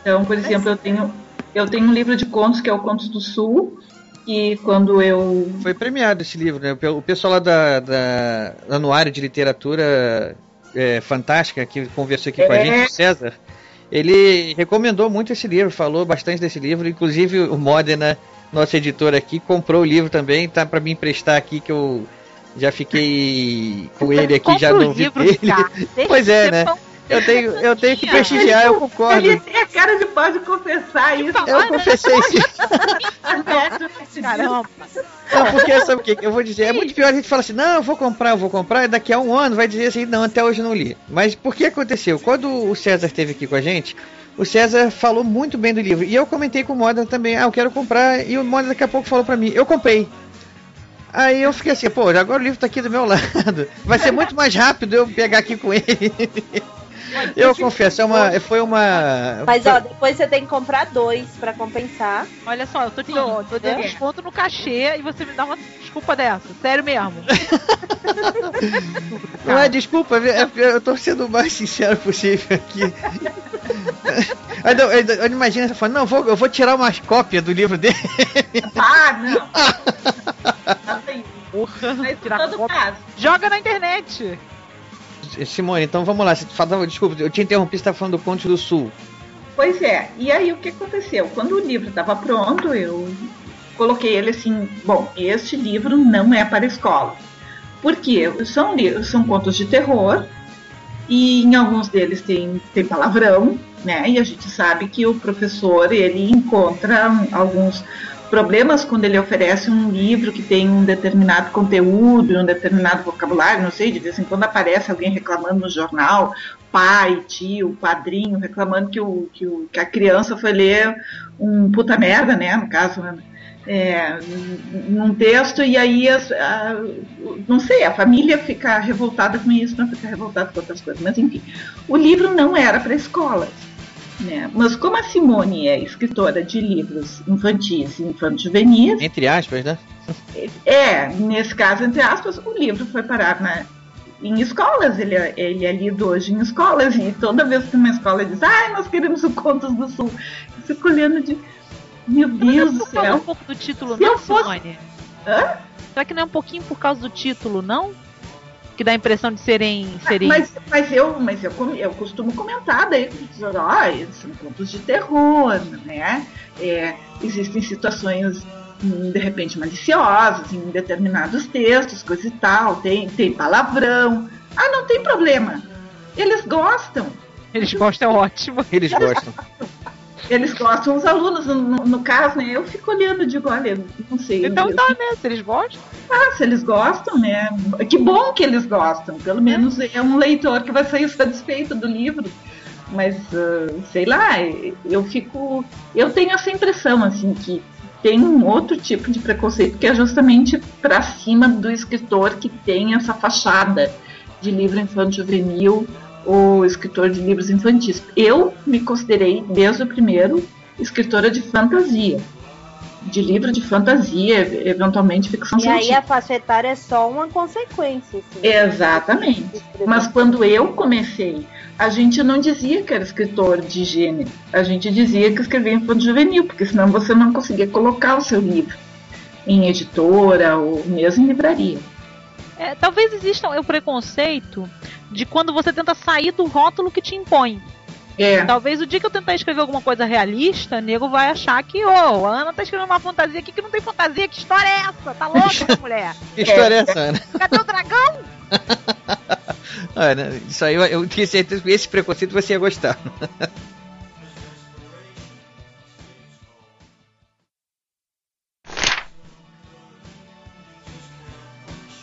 Então, por exemplo, eu tenho, eu tenho um livro de contos que é o Contos do Sul, e quando eu. Foi premiado esse livro, né? O pessoal lá da, da Anuário de Literatura é, Fantástica, que conversou aqui com a É. gente, o César, ele recomendou muito esse livro, falou bastante desse livro. Inclusive, o Modena, nosso editor aqui, comprou o livro também, tá para me emprestar aqui, que eu já fiquei com ele aqui, já Compra o não vi livro, dele. cara. Pois é, né? Eu tenho, eu tenho que prestigiar, eu concordo. Ele tem a cara de pode confessar isso. Eu confessei sim. Caramba. Não, porque sabe o que? Eu vou dizer, é muito pior a gente falar assim, não, eu vou comprar, eu vou comprar, e daqui a um ano vai dizer assim, não, até hoje não li. Mas por que aconteceu? Quando o César esteve aqui com a gente, o César falou muito bem do livro. E eu comentei com o Moda também, ah, eu quero comprar, e o Moda daqui a pouco falou pra mim, eu comprei. Aí eu fiquei assim, pô, agora o livro tá aqui do meu lado. Vai ser muito mais rápido eu pegar aqui com ele. Eu confesso, é uma, foi uma. Mas ó, depois você tem que comprar dois pra compensar. Olha só, eu tô te dando, tô dando desconto no cachê e você me dá uma desculpa dessa. Sério mesmo. Não é desculpa, é- eu tô sendo o mais sincero possível aqui. Aí, não, aí, aí imagina você falando, não, eu vou, eu vou tirar umas cópias do livro dele. Ah, não. Não tem Porra, todo cópia. caso. Joga na internet. Simone, então vamos lá. Falava, desculpa, eu te interrompi, você tá falando do Conte do Sul. Pois é, e aí o que aconteceu? Quando o livro estava pronto, eu coloquei ele assim: bom, este livro não é para escola. Porque são, são contos de terror, e em alguns deles tem, tem palavrão, né? E a gente sabe que o professor ele encontra alguns problemas quando ele oferece um livro que tem um determinado conteúdo, um determinado vocabulário, não sei, de vez em quando aparece alguém reclamando no jornal, pai, tio, padrinho, reclamando que, o, que, o, que a criança foi ler um puta merda, né, no caso, né, é, num texto, e aí, a- não sei, a família fica revoltada com isso, não fica revoltada com outras coisas, mas enfim, o livro não era para escolas. Né? Mas como a Simone é escritora de livros infantis e infanto-juvenis, Entre aspas, né? é, nesse caso, entre aspas, o livro foi parar na, em escolas. Ele, é- ele é lido hoje em escolas. E toda vez que uma escola diz, ai, nós queremos o Contos do Sul, eu fico olhando de. Meu Deus do céu. um pouco do título, Se eu não, fosse- Simone? Hã? Será que não é um pouquinho por causa do título, não? Que dá a impressão de serem. serem... Mas, mas eu, mas eu, eu costumo comentar daí, dizendo, ó, eles são contos de terror, né? É, existem situações, hum, de repente, maliciosas em determinados textos, coisa e tal, tem, tem palavrão. Ah, não tem problema. Eles gostam. Eles gostam, é ótimo. Eles gostam. Eles gostam, os alunos, no, no- caso, né? Eu fico olhando e digo, olha, não sei. Então tá, né? Se eles gostam. ah, se eles gostam, né? Que bom que eles gostam. Pelo menos é um leitor que vai sair satisfeito do livro. Mas, ah, sei lá, eu fico. Eu tenho essa impressão, assim, que tem um outro tipo de preconceito que é justamente para cima do escritor que tem essa fachada de livro infanto-juvenil ou escritor de livros infantis. Eu me considerei, desde o primeiro, escritora de fantasia. de livro de fantasia, eventualmente ficção E aí científica. a faixa etária é só uma consequência. assim. Exatamente. Mas quando eu comecei, a gente não dizia que era escritor de gênero. A gente dizia que escrevia infanto juvenil, porque senão você não conseguia colocar o seu livro em editora ou mesmo em livraria. É, talvez exista o preconceito de quando você tenta sair do rótulo que te impõe. É. Talvez o dia que eu tentar escrever alguma coisa realista, nego vai achar que, ô, a Ana tá escrevendo uma fantasia aqui que não tem fantasia. Que história é essa? Tá louca essa mulher? Que história é essa, Ana? Cadê o dragão? Ana, isso aí eu, eu tinha certeza que esse preconceito você ia gostar.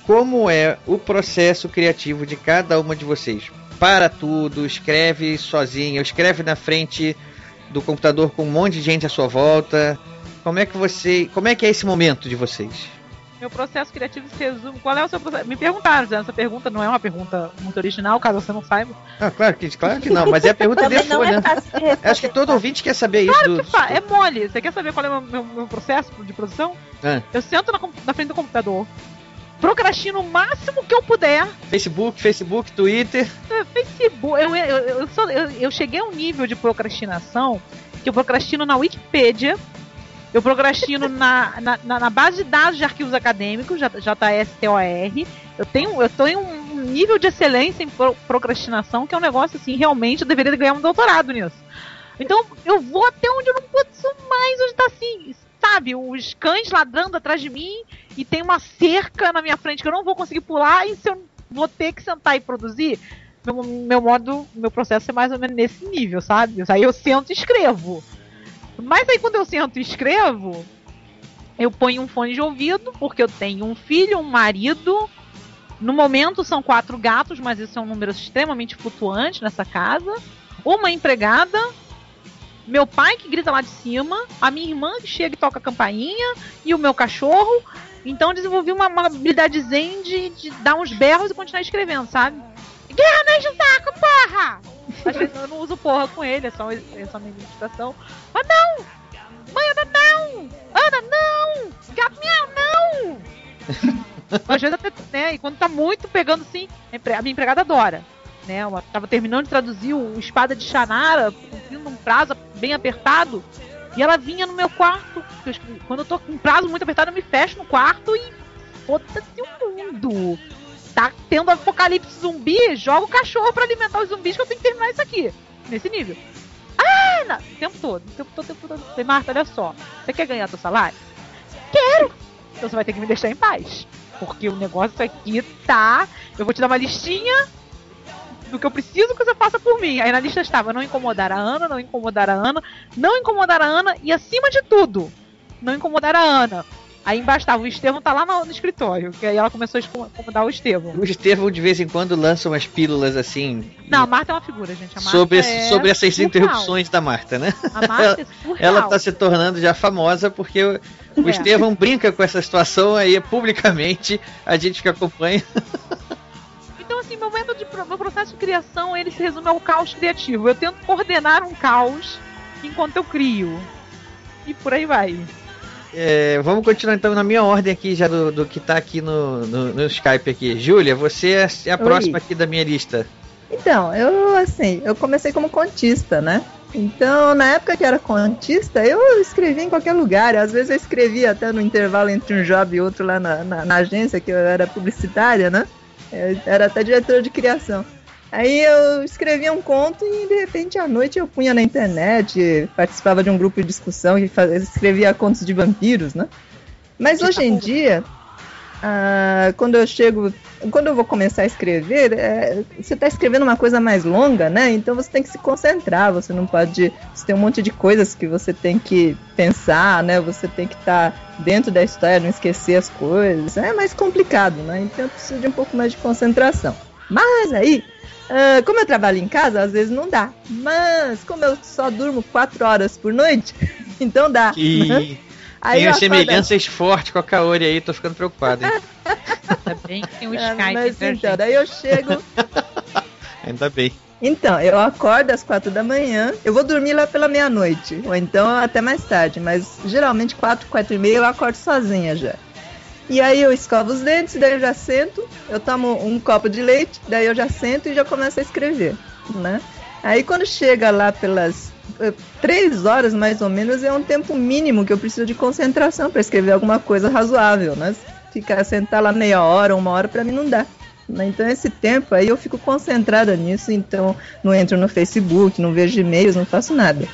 Como é o processo criativo de cada uma de vocês? Para tudo, escreve sozinho, escreve na frente do computador com um monte de gente à sua volta. Como é que você, como é que é esse momento de vocês? Meu processo criativo se resume. Qual é o seu processo? Me perguntaram, Zé, essa pergunta não é uma pergunta muito original, caso você não saiba. Ah, claro que, claro que não, mas é a pergunta Também dele não foi, é né? fácil de responder. Acho que todo ouvinte quer saber isso. Claro do- que fa- é mole. Você quer saber qual é o meu, meu- meu processo de produção? Ah, Eu sento na, na frente do computador, procrastino o máximo que eu puder. Facebook, Facebook, Twitter. É, Facebook. Eu, eu, eu, eu- eu cheguei a um nível de procrastinação que eu procrastino na Wikipedia. Eu procrastino na, na, na- base de dados de arquivos acadêmicos, JSTOR. Eu tenho, eu em um nível de excelência em pro- procrastinação que é um negócio assim, realmente eu deveria ganhar um doutorado nisso. Então eu vou até onde eu não posso mais, onde tá assim, sabe, os cães ladrando atrás de mim e tem uma cerca na minha frente que eu não vou conseguir pular e se eu vou ter que sentar e produzir, meu, meu modo, meu processo é mais ou menos nesse nível, sabe? Aí eu sento e escrevo. Mas aí quando eu sento e escrevo, eu ponho um fone de ouvido, porque eu tenho um filho, um marido. No momento são quatro gatos, mas isso é um número extremamente flutuante nessa casa. Uma empregada, meu pai que grita lá de cima, a minha irmã que chega e toca a campainha, e o meu cachorro. Então eu desenvolvi uma, uma habilidade zen de, de dar uns berros e continuar escrevendo, sabe? Guerra não enche o saco, porra! Às vezes eu não uso porra com ele, é só, é só minha identificação. Ah não! Mãe, Ana não! Ana não! Gato miau, não! Às vezes até, né, e quando tá muito pegando assim, a empre- a minha empregada adora. Né, ela tava terminando de traduzir o Espada de Shannara, cumprindo um prazo bem apertado, e ela vinha no meu quarto. Quando eu tô com um prazo muito apertado, eu me fecho no quarto e foda-se o mundo. Tá tendo apocalipse zumbi, joga o cachorro pra alimentar os zumbis que eu tenho que terminar isso aqui. Nesse nível. Ah, não, o tempo todo, o tempo todo, tempo todo. Falei, Marta, olha só, você quer ganhar teu salário? Quero! Então você vai ter que me deixar em paz. Porque o negócio aqui tá. Eu vou te dar uma listinha do que eu preciso que você faça por mim. Aí na lista estava não incomodar a Ana, não incomodar a Ana, não incomodar a Ana e acima de tudo, não incomodar a Ana. Aí embaixo estava, o Estevão tá lá no, no escritório, que aí ela começou a incomodar o Estevão. O Estevão de vez em quando lança umas pílulas assim Não, a Marta é uma figura, gente. A Marta sobre, é sobre essas surreal. interrupções da Marta, né? A Marta é surreal. Ela tá se tornando já famosa porque o, o É. Estevão brinca com essa situação aí publicamente, a gente que acompanha. Assim, meu de meu processo de criação, ele se resume ao caos criativo. Eu tento coordenar um caos enquanto eu crio. E por aí vai. É, vamos continuar então na minha ordem aqui já do, do que tá aqui no, no, no Skype aqui. Júlia, você é é a Oi. próxima aqui da minha lista. Então, eu assim, eu comecei como contista, né? Então, na época que era contista, eu escrevia em qualquer lugar. Às vezes eu escrevia até no intervalo entre um job e outro lá na, na, na agência, que eu era publicitária, né? Eu era até diretora de criação. Aí eu escrevia um conto e de repente à noite eu punha na internet, participava de um grupo de discussão fazia, escrevia contos de vampiros, né? Mas hoje em dia, ah, quando eu chego, quando eu vou começar a escrever, é, você está escrevendo uma coisa mais longa, né? Então você tem que se concentrar, você não pode. Você tem um monte de coisas que você tem que pensar, né? Você tem que estar dentro da história, não esquecer as coisas. É mais complicado, né? Então eu preciso de um pouco mais de concentração. Mas aí, ah, como eu trabalho em casa, às vezes não dá. Mas como eu só durmo quatro horas por noite, então dá. Que? Aí tem acordo- semelhanças fortes com a Kaori aí, tô ficando preocupado, hein? Ainda bem que tem o É, Skype mas então, gente. daí eu chego, Ainda bem. Então, eu acordo às quatro da manhã, eu vou dormir lá pela meia-noite, ou então até mais tarde, mas geralmente quatro, quatro e meia eu acordo sozinha já. E aí eu escovo os dentes, daí eu já sento, eu tomo um copo de leite, daí eu já sento e já começo a escrever, né? Aí quando chega lá pelas três horas mais ou menos é um tempo mínimo que eu preciso de concentração para escrever alguma coisa razoável, né? Ficar sentar lá meia hora, uma hora para mim não dá. Né? Então esse tempo aí eu fico concentrada nisso, então não entro no Facebook, não vejo e-mails, não faço nada.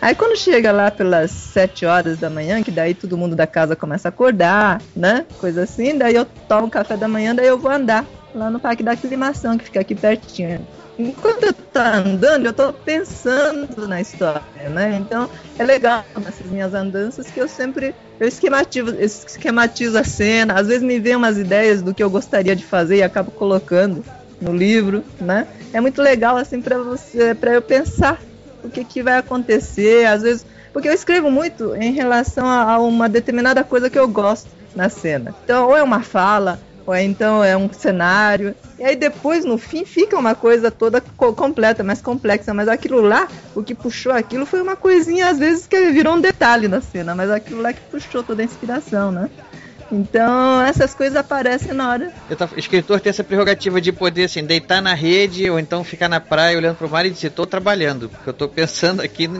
Aí quando chega lá pelas 7 horas da manhã, que daí todo mundo da casa começa a acordar, né? Coisa assim, daí eu tomo café da manhã, daí eu vou andar lá no Parque da Aclimação, que fica aqui pertinho. Enquanto eu tô andando, eu tô pensando na história, né? Então é legal nessas minhas andanças que eu sempre eu esquematizo, esquematizo a cena, às vezes me vem umas ideias do que eu gostaria de fazer e acabo colocando no livro, né? É muito legal assim para você, para eu pensar o que, que vai acontecer, às vezes. Porque eu escrevo muito em relação a, a uma determinada coisa que eu gosto na cena. Então, ou é uma fala, ou então é um cenário. E aí depois, no fim, fica uma coisa toda co completa, mais complexa. Mas aquilo lá, o que puxou aquilo foi uma coisinha, às vezes, que virou um detalhe na cena. Mas aquilo lá que puxou toda a inspiração, né? Então, essas coisas aparecem na hora. o escritor tem essa prerrogativa de poder, assim, deitar na rede ou então ficar na praia olhando pro mar e dizer, tô trabalhando, porque eu tô pensando aqui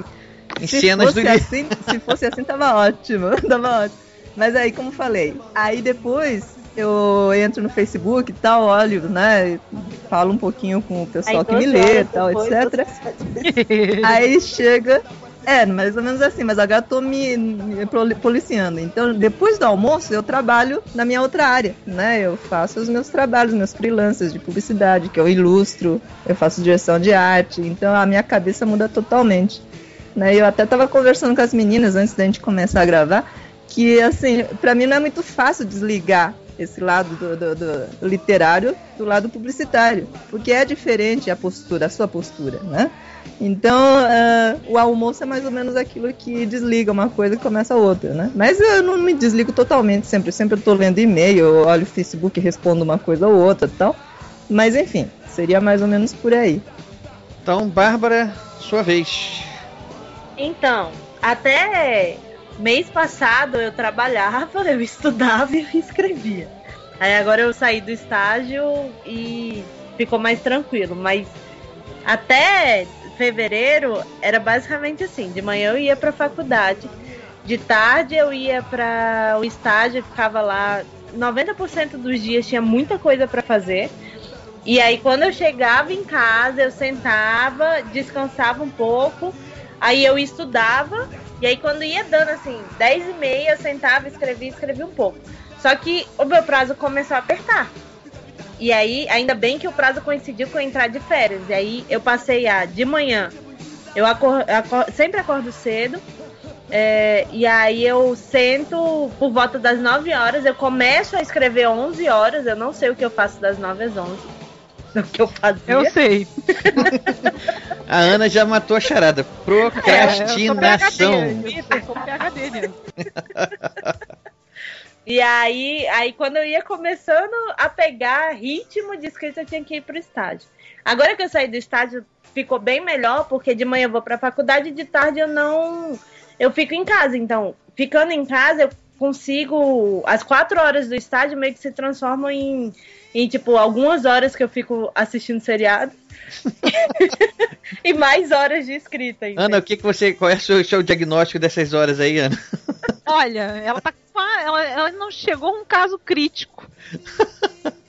em se cenas do livro. Assim, se fosse assim, tava ótimo, tava ótimo. Mas aí, como falei, aí depois eu entro no Facebook e tal, olho, né? Falo um pouquinho com o pessoal aí, que me lê e tal, etc. aí chega é, mais ou menos assim, mas agora eu tô me, me, policiando. Então, depois do almoço, eu trabalho na minha outra área, né? Eu faço os meus trabalhos, meus freelancers de publicidade, que eu ilustro, eu faço direção de arte, então a minha cabeça muda totalmente. Né? Eu até tava conversando com as meninas antes da gente começar a gravar, que, assim, para mim não é muito fácil desligar esse lado do, do, do, literário do lado publicitário, porque é diferente a postura, a sua postura, né? Então, uh, o almoço é mais ou menos aquilo que desliga uma coisa e começa outra, né? Mas eu não me desligo totalmente sempre. Sempre eu tô lendo e-mail, olho o Facebook, respondo uma coisa ou outra tal. Mas enfim, seria mais ou menos por aí. Então, Bárbara, sua vez. Então, até mês passado eu trabalhava, eu estudava e eu escrevia. Aí agora eu saí do estágio e ficou mais tranquilo, mas até fevereiro era basicamente assim: de manhã eu ia para a faculdade, de tarde eu ia para o estágio, ficava lá. 90% dos dias tinha muita coisa para fazer. E aí, quando eu chegava em casa, eu sentava, descansava um pouco, aí eu estudava, e aí, quando ia dando assim, 10 e meia, eu sentava, escrevia, escrevia um pouco. Só que o meu prazo começou a apertar. E aí, ainda bem que o prazo coincidiu com eu entrar de férias. E aí eu passei a de manhã. Eu acordo, acordo, sempre acordo cedo. É, e aí eu sento por volta das 9 horas. Eu começo a escrever 11 horas. Eu não sei o que eu faço das 9 às 11. O que eu fazia. Eu sei. a Ana já matou a charada. Procrastinação. É, eu sou PHD nisso. E aí, aí quando eu ia começando a pegar ritmo de escrita, eu tinha que ir pro estádio. Agora que eu saí do estádio, ficou bem melhor, porque de manhã eu vou pra faculdade e de tarde eu não. Eu fico em casa. Então, ficando em casa, eu consigo. As quatro horas do estádio meio que se transformam em, em tipo, algumas horas que eu fico assistindo seriado. e mais horas de escrita. Ana, o que, que você. Qual é o seu, seu diagnóstico dessas horas aí, Ana? Olha, ela tá ela, ela não chegou a um caso crítico.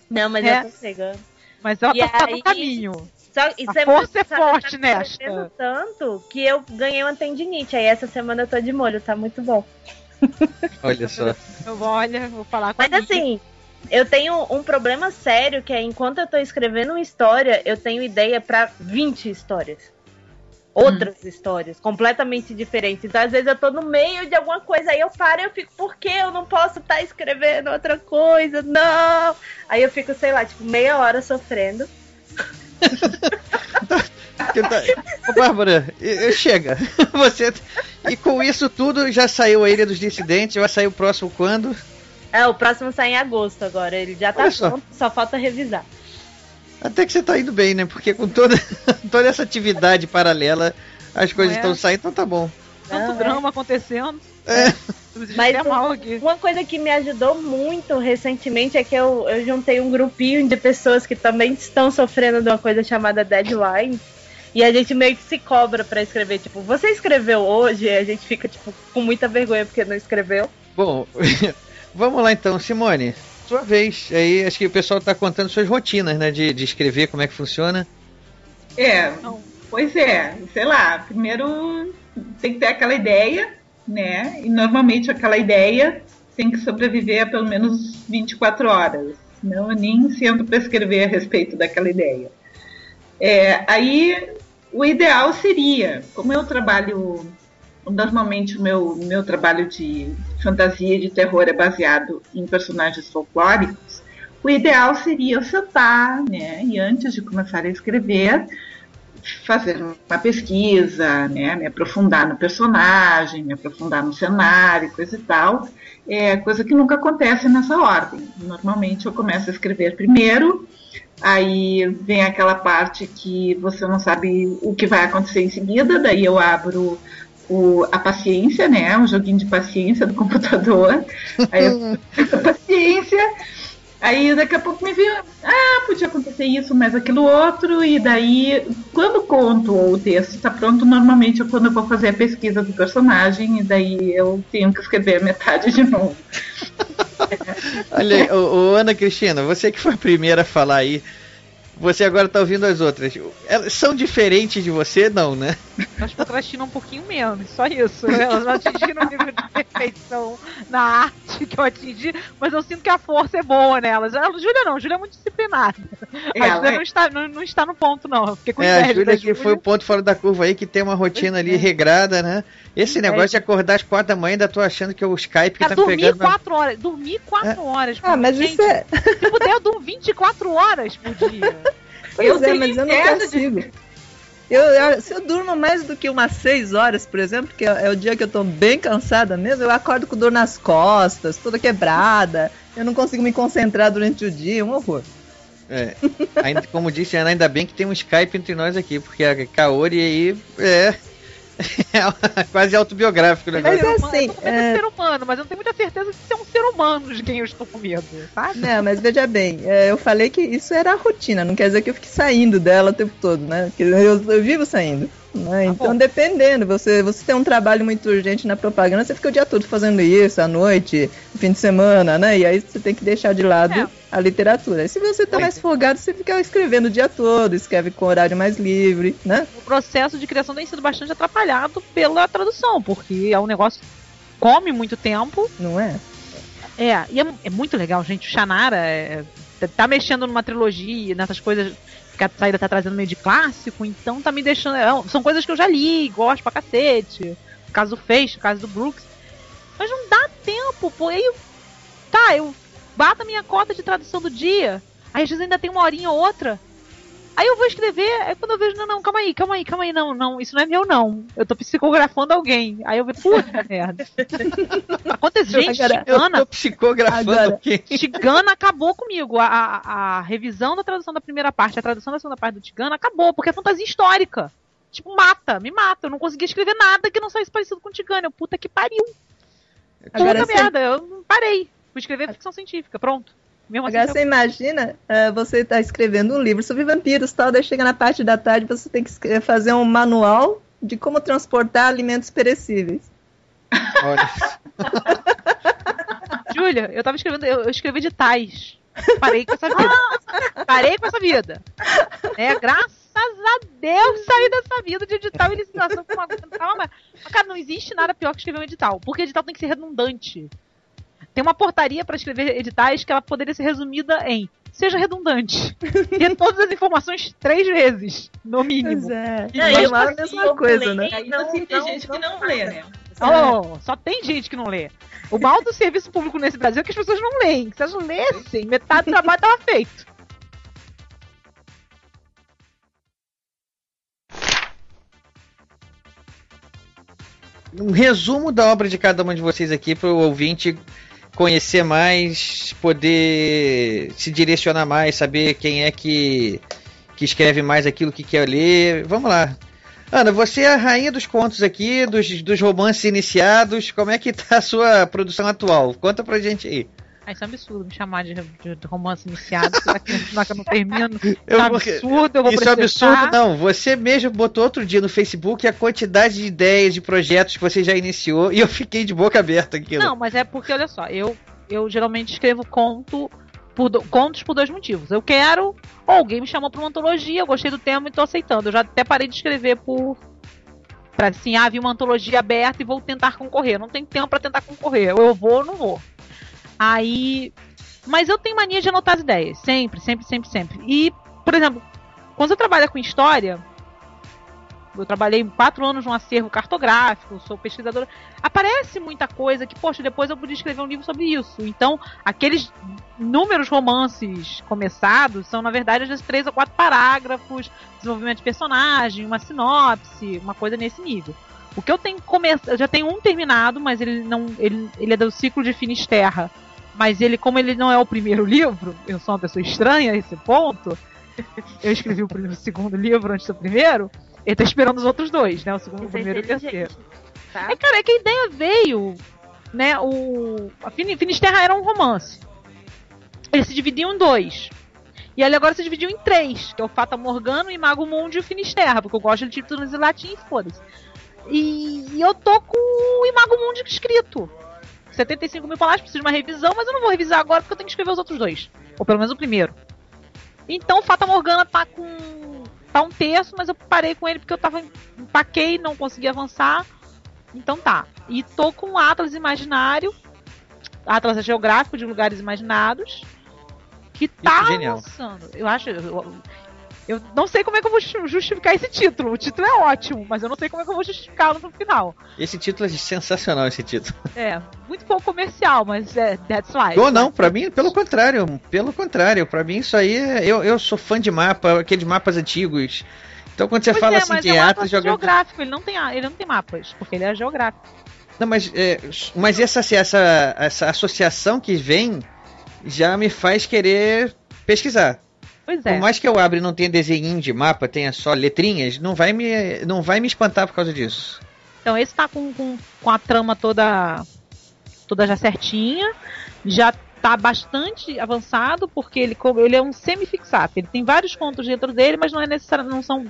Não, mas é. eu tô chegando. Mas ela e tá, aí, no caminho. Só, a é força é forte tá nesta. tanto que eu ganhei uma tendinite. Aí essa semana eu tô de molho, tá muito bom. Olha só. Eu vou, olha, vou falar com Mas assim, eu tenho um problema sério que é enquanto eu tô escrevendo uma história, eu tenho ideia para 20 histórias outras hum. histórias completamente diferentes. Então, às vezes, eu tô no meio de alguma coisa, aí eu paro e eu fico, por que eu não posso estar tá escrevendo outra coisa? Não! Aí eu fico, sei lá, tipo, meia hora sofrendo. Ô, Bárbara, chega. Você. E com isso tudo já saiu a Ilha dos Dissidentes, vai sair o próximo quando? É, o próximo sai em agosto agora. Ele já tá pronto, só falta revisar. Até que você tá indo bem, né? Porque com toda, toda essa atividade paralela, as coisas é? estão saindo, então tá bom. Tanto Não, é. drama acontecendo. É. Mas é mal aqui. uma coisa que me ajudou muito recentemente é que eu, eu juntei um grupinho de pessoas que também estão sofrendo de uma coisa chamada deadline. E a gente meio que se cobra pra escrever. Tipo, você escreveu hoje? E a gente fica, tipo, com muita vergonha porque não escreveu. Bom, vamos lá então, Simone. Sua vez. Aí acho que o pessoal tá contando suas rotinas, né? De, de escrever, como é que funciona. É, pois é, sei lá, primeiro tem que ter aquela ideia, né? E normalmente aquela ideia tem que sobreviver a pelo menos 24 horas. Não, eu nem sento para escrever a respeito daquela ideia. É, aí o ideal seria, como eu trabalho normalmente o meu, meu trabalho de fantasia e de terror é baseado em personagens folclóricos, o ideal seria eu sentar, né, e antes de começar a escrever, fazer uma pesquisa, né, me aprofundar no personagem, me aprofundar no cenário, coisa e tal, é coisa que nunca acontece nessa ordem. Normalmente eu começo a escrever primeiro, aí vem aquela parte que você não sabe o que vai acontecer em seguida, daí eu abro o, a paciência, né? Um joguinho de paciência do computador. Aí eu fico paciência. Aí daqui a pouco me viu, ah, podia acontecer isso, mas aquilo outro, e daí, quando conto ou o texto está pronto, normalmente é quando eu vou fazer a pesquisa do personagem, e daí eu tenho que escrever metade de novo. Olha ô, ô, Ana Cristina, você que foi a primeira a falar aí, você agora tá ouvindo as outras. Elas são diferentes de você, não, né? Elas procrastinam um pouquinho menos, só isso. Elas não atingiram o nível de perfeição na arte que eu atingi, mas eu sinto que a força é boa nelas. A Júlia não, a Júlia é muito disciplinada. A Ela Júlia é. não, está, não, não está no ponto, não. Eu fiquei com É, a Júlia que foi o ponto fora da curva aí, que tem uma rotina ali regrada, né? Esse negócio de acordar às quatro da manhã, ainda tô achando que é o Skype que Cara, tá dormir pegando. 4 horas. Dormir 4 horas. Ah, mas gente, isso é. Se puder, eu durmo 24 horas por dia. Pois Eu é, tenho mas eu não inveja de- consigo. Eu, eu- se eu durmo mais do que umas 6 horas, por exemplo, que é, é o dia que eu tô bem cansada mesmo, eu acordo com dor nas costas, toda quebrada. Eu não consigo me concentrar durante o dia, um horror. É, ainda, como disse a Ana, ainda bem que tem um Skype entre nós aqui, porque a Kaori aí é, é quase autobiográfico o Mas negócio. é Ser humano, assim, eu tô com medo é- de ser humano, mas eu não tenho muita certeza de ser um ser humano de quem eu estou com medo, sabe? Não, mas veja bem, é, eu falei que isso era a rotina, não quer dizer que eu fique saindo dela o tempo todo, né? Porque eu, eu vivo saindo. Né? Então, bom. dependendo, você, você tem um trabalho muito urgente na propaganda, você fica o dia todo fazendo isso, à noite, no fim de semana, né? E aí você tem que deixar de lado É. a literatura. E se você tá mais folgado, você fica escrevendo o dia todo, escreve com horário mais livre, né? O processo de criação tem sido bastante atrapalhado pela tradução, porque é um negócio que come muito tempo. Não é? É, e é, é muito legal, gente. O Shannara é, tá- tá mexendo numa trilogia, nessas coisas que a saída tá trazendo meio de clássico, então tá me deixando. é, são coisas que eu já li, gosto pra cacete. Caso do Feixe, caso do Brooks. Mas não dá tempo, pô. Aí, eu- tá, eu bato a minha cota de tradução do dia. Aí às vezes ainda tem uma horinha ou outra. Aí eu vou escrever, aí quando eu vejo, não, não, calma aí, calma aí, calma aí, não, não, isso não é meu, não. Eu tô psicografando alguém. Aí eu vejo, puta merda. Acontece, gente, Agora, Eu Chicana, tô psicografando Agora- aqui. Tigana acabou comigo. A, a, a revisão da tradução da primeira parte, a tradução da segunda parte do Tigana acabou, porque é fantasia histórica. Tipo, mata, me mata. Eu não conseguia escrever nada que não saísse parecido com Tigana. Eu, puta que pariu. Agora Puta merda, eu parei. Fui escrever ficção científica, pronto. Mesmo assim, Agora você imagina, eh, você tá escrevendo um livro sobre vampiros tal, daí chega na parte da tarde você tem que fazer um manual de como transportar alimentos perecíveis. Olha, Júlia, eu tava escrevendo, eu, eu escrevi de tais. Parei com essa vida. Parei com essa vida. É, graças a Deus saí dessa vida de edital e licitação com uma calma. Mas, cara, não existe nada pior que escrever um edital, porque edital tem que ser redundante. Tem uma portaria para escrever editais que ela poderia ser resumida em seja redundante. Dê todas as informações três vezes, no mínimo. Pois é. Não, e não é a mesma eu coisa, falei, né? Ainda assim tem gente que não lê, né? Oh, só tem gente que não lê. O mal do serviço público nesse Brasil é que as pessoas não leem. Se elas lessem, metade do trabalho tava feito. um resumo da obra de cada um de vocês aqui para o ouvinte conhecer mais, poder se direcionar mais, saber quem é que, que escreve mais aquilo que quer ler. Vamos lá. Ana, você é a rainha dos contos aqui, dos, dos romances iniciados. Como é que tá a sua produção atual? Conta pra gente aí. Ah, isso é um absurdo me chamar de, de, romance iniciado. Será que, eu não termino? Eu isso é absurdo, eu vou Isso é processar. absurdo, não. Você mesmo botou outro dia no Facebook a quantidade de ideias, de projetos que você já iniciou e eu fiquei de boca aberta aquilo. Não, mas é porque, olha só, eu, eu geralmente escrevo conto por do- contos por dois motivos. Eu quero, ou alguém me chamou pra uma antologia, eu gostei do tema e tô aceitando. Eu já até parei de escrever por. Pra assim, ah, vi uma antologia aberta e vou tentar concorrer. Não tenho tempo pra tentar concorrer. Ou eu vou ou não vou. Aí. Mas eu tenho mania de anotar as ideias. Sempre, sempre, sempre, sempre. E, por exemplo, quando você trabalha com história, eu trabalhei quatro anos num acervo cartográfico, sou pesquisadora. Aparece muita coisa que, poxa, depois eu podia escrever um livro sobre isso. Então, aqueles números romances começados são, na verdade, às vezes três ou quatro parágrafos, desenvolvimento de personagem, uma sinopse, uma coisa nesse nível. O que eu tenho começado, eu já tenho um terminado, mas ele não, ele, ele é do ciclo de Finisterra. Mas ele, como ele não é o primeiro livro, eu sou uma pessoa estranha a esse ponto. Eu escrevi o, primeiro, o segundo livro antes do primeiro. Ele tá esperando os outros dois, né? O segundo, o é primeiro e o terceiro. Tá? É, cara, é que a ideia veio, né? O a Fin- Finisterra era um romance. Ele se dividiu em dois. E ele agora se dividiu em três, que é o Fata Morgano, e Mago Mundi e o Finisterra, porque eu gosto de títulos em latim e foda-se. E, e eu tô com o Imago Mundi escrito. 75 mil palavras, preciso de uma revisão, mas eu não vou revisar agora porque eu tenho que escrever os outros dois. Ou pelo menos o primeiro. Então, Fata Morgana tá com. tá um terço, mas eu parei com ele porque eu tava. empaquei, não consegui avançar. Então tá. E tô com Atlas Imaginário. Atlas Geográfico de Lugares Imaginados. Que tá Isso, genial. avançando. Eu acho. Eu, eu não sei como é que eu vou ju- justificar esse título. O título é ótimo, mas eu não sei como é que eu vou justificá-lo no final. Esse título é sensacional, esse título. É, muito pouco comercial, mas é that's life. Ou não, pra mim, pelo contrário. Pelo contrário, pra mim isso aí é. Eu, eu sou fã de mapa, aqueles mapas antigos. Então quando você Pois fala é, assim mas de é um Atlas geográfico. geográfico, ele não tem, ele não tem mapas, porque ele é geográfico. Não, mas, é, mas essa, essa, essa associação que vem já me faz querer pesquisar. Pois é. Por mais que eu abra e não tenha desenho de mapa, tenha só letrinhas, não vai me, não vai me espantar por causa disso. Então esse tá com, com, com a trama toda toda já certinha, já tá bastante avançado, porque ele, ele é um semi-fixado. Ele tem vários contos dentro dele, mas não é necessário, não são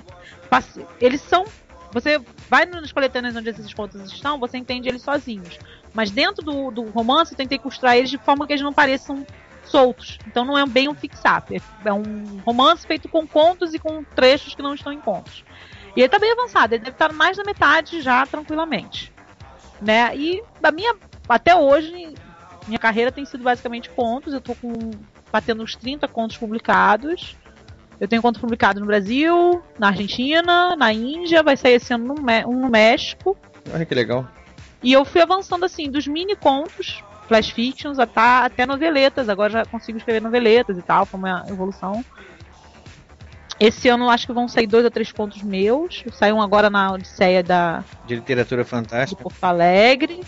eles são você vai nos coletâneos onde esses contos estão, você entende eles sozinhos. Mas dentro do, do romance, eu tentei costurar eles de forma que eles não pareçam soltos. Então não é bem um fix-up. É- É um romance feito com contos e com trechos que não estão em contos. E ele tá bem avançado, ele deve estar mais da metade já tranquilamente. Né? E a minha até hoje minha carreira tem sido basicamente contos, eu tô com batendo uns 30 contos publicados. Eu tenho conto publicado no Brasil, na Argentina, na Índia, vai sair esse ano no, um no México. Olha que legal. E eu fui avançando assim, dos mini contos, flash fictions, até, até noveletas. Agora já consigo escrever noveletas e tal, foi uma evolução. Esse ano eu acho que vão sair dois ou três contos meus. Saiu um agora na Odisseia da, De literatura fantástica. Porto Alegre,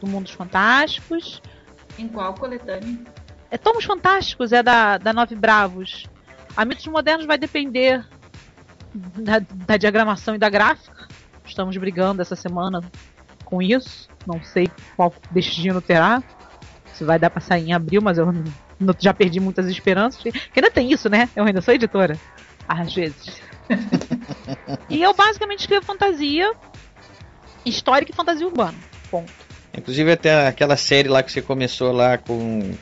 do Mundo dos Fantásticos. Em qual coletânea? É Tomos Fantásticos, é da, da Nove Bravos. A Mitos Modernos vai depender da, da diagramação e da gráfica. Estamos brigando essa semana com isso. Não sei qual destino terá. Se vai dar pra sair em abril, mas eu não- já perdi muitas esperanças. Que ainda tem isso, né? Eu ainda sou editora. Às vezes. e eu basicamente escrevo fantasia histórica e fantasia urbana. Ponto. Inclusive até aquela série lá que você começou lá com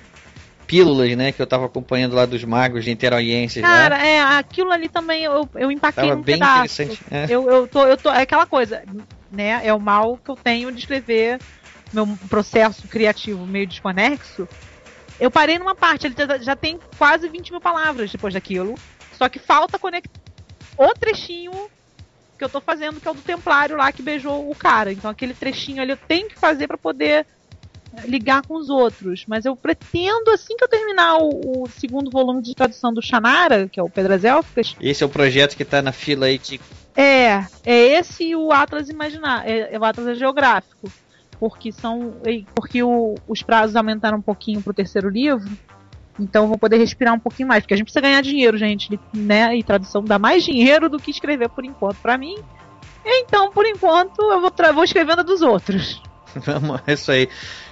pílulas, né? Que eu tava acompanhando lá dos magos niteroienses Cara, lá. é, aquilo ali também eu, eu empaquei Tava num bem pedaço. interessante, é. Eu, eu tô, eu tô, é aquela coisa, né? É o mal que eu tenho de escrever meu processo criativo meio desconexo. Eu parei numa parte, ele já, tem quase 20 mil palavras depois daquilo. Só que falta conectar o trechinho que eu tô fazendo, que é o do Templário lá que beijou o cara. Então aquele trechinho ali eu tenho que fazer pra poder ligar com os outros. Mas eu pretendo, assim que eu terminar o, o segundo volume de tradução do Shannara, que é o Pedras Élficas, Esse é o projeto que tá na fila aí de é, é esse e o Atlas Imaginar, é, é o Atlas Geográfico. porque são porque o, os prazos aumentaram um pouquinho pro terceiro livro. Então vou poder respirar um pouquinho mais, porque a gente precisa ganhar dinheiro, gente, né? E tradução dá mais dinheiro do que escrever por enquanto para mim. Então, por enquanto, eu vou, vou escrevendo dos outros. Vamos, é isso aí.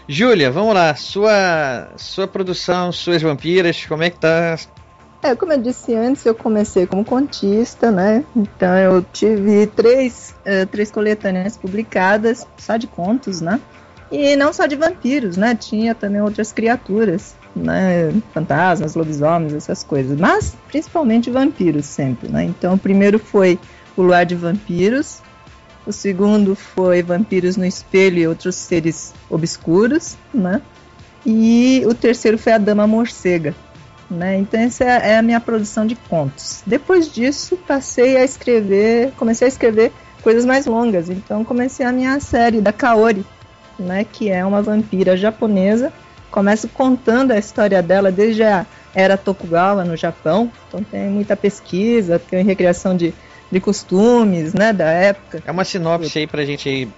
Júlia, vamos lá. Sua, sua produção, suas vampiras, como é que tá? É, como eu disse antes, eu comecei como contista, né? Então eu tive três, uh, três coletâneas publicadas, só de contos, né? E não só de vampiros, né? Tinha também outras criaturas, né? Fantasmas, lobisomens, essas coisas. Mas principalmente vampiros sempre, né? Então o primeiro foi O Luar de Vampiros, o segundo foi Vampiros no Espelho e Outros Seres Obscuros, né? E o terceiro foi A Dama Morcega. Né? Então essa é a minha produção de contos. Depois disso, passei a escrever, comecei a escrever coisas mais longas. Então comecei a minha série da Kaori, né, que é uma vampira japonesa. Começo contando a história dela desde a era Tokugawa no Japão. Então tem muita pesquisa, tem recriação de de costumes, né, da época. É uma sinopse aí pra gente aí,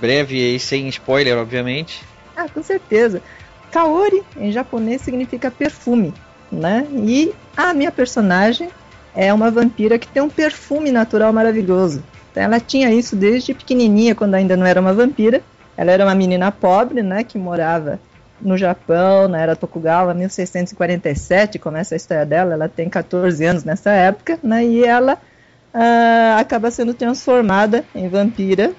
breve e sem spoiler, obviamente. Ah, com certeza. Kaori, em japonês, significa perfume, né? E a minha personagem é uma vampira que tem um perfume natural maravilhoso. Então, ela tinha isso desde pequenininha, quando ainda não era uma vampira. Ela era uma menina pobre, né, que morava no Japão, na era Tokugawa, 1647, começa a história dela. Ela tem 14 anos nessa época, né? E ela uh, acaba sendo transformada em vampira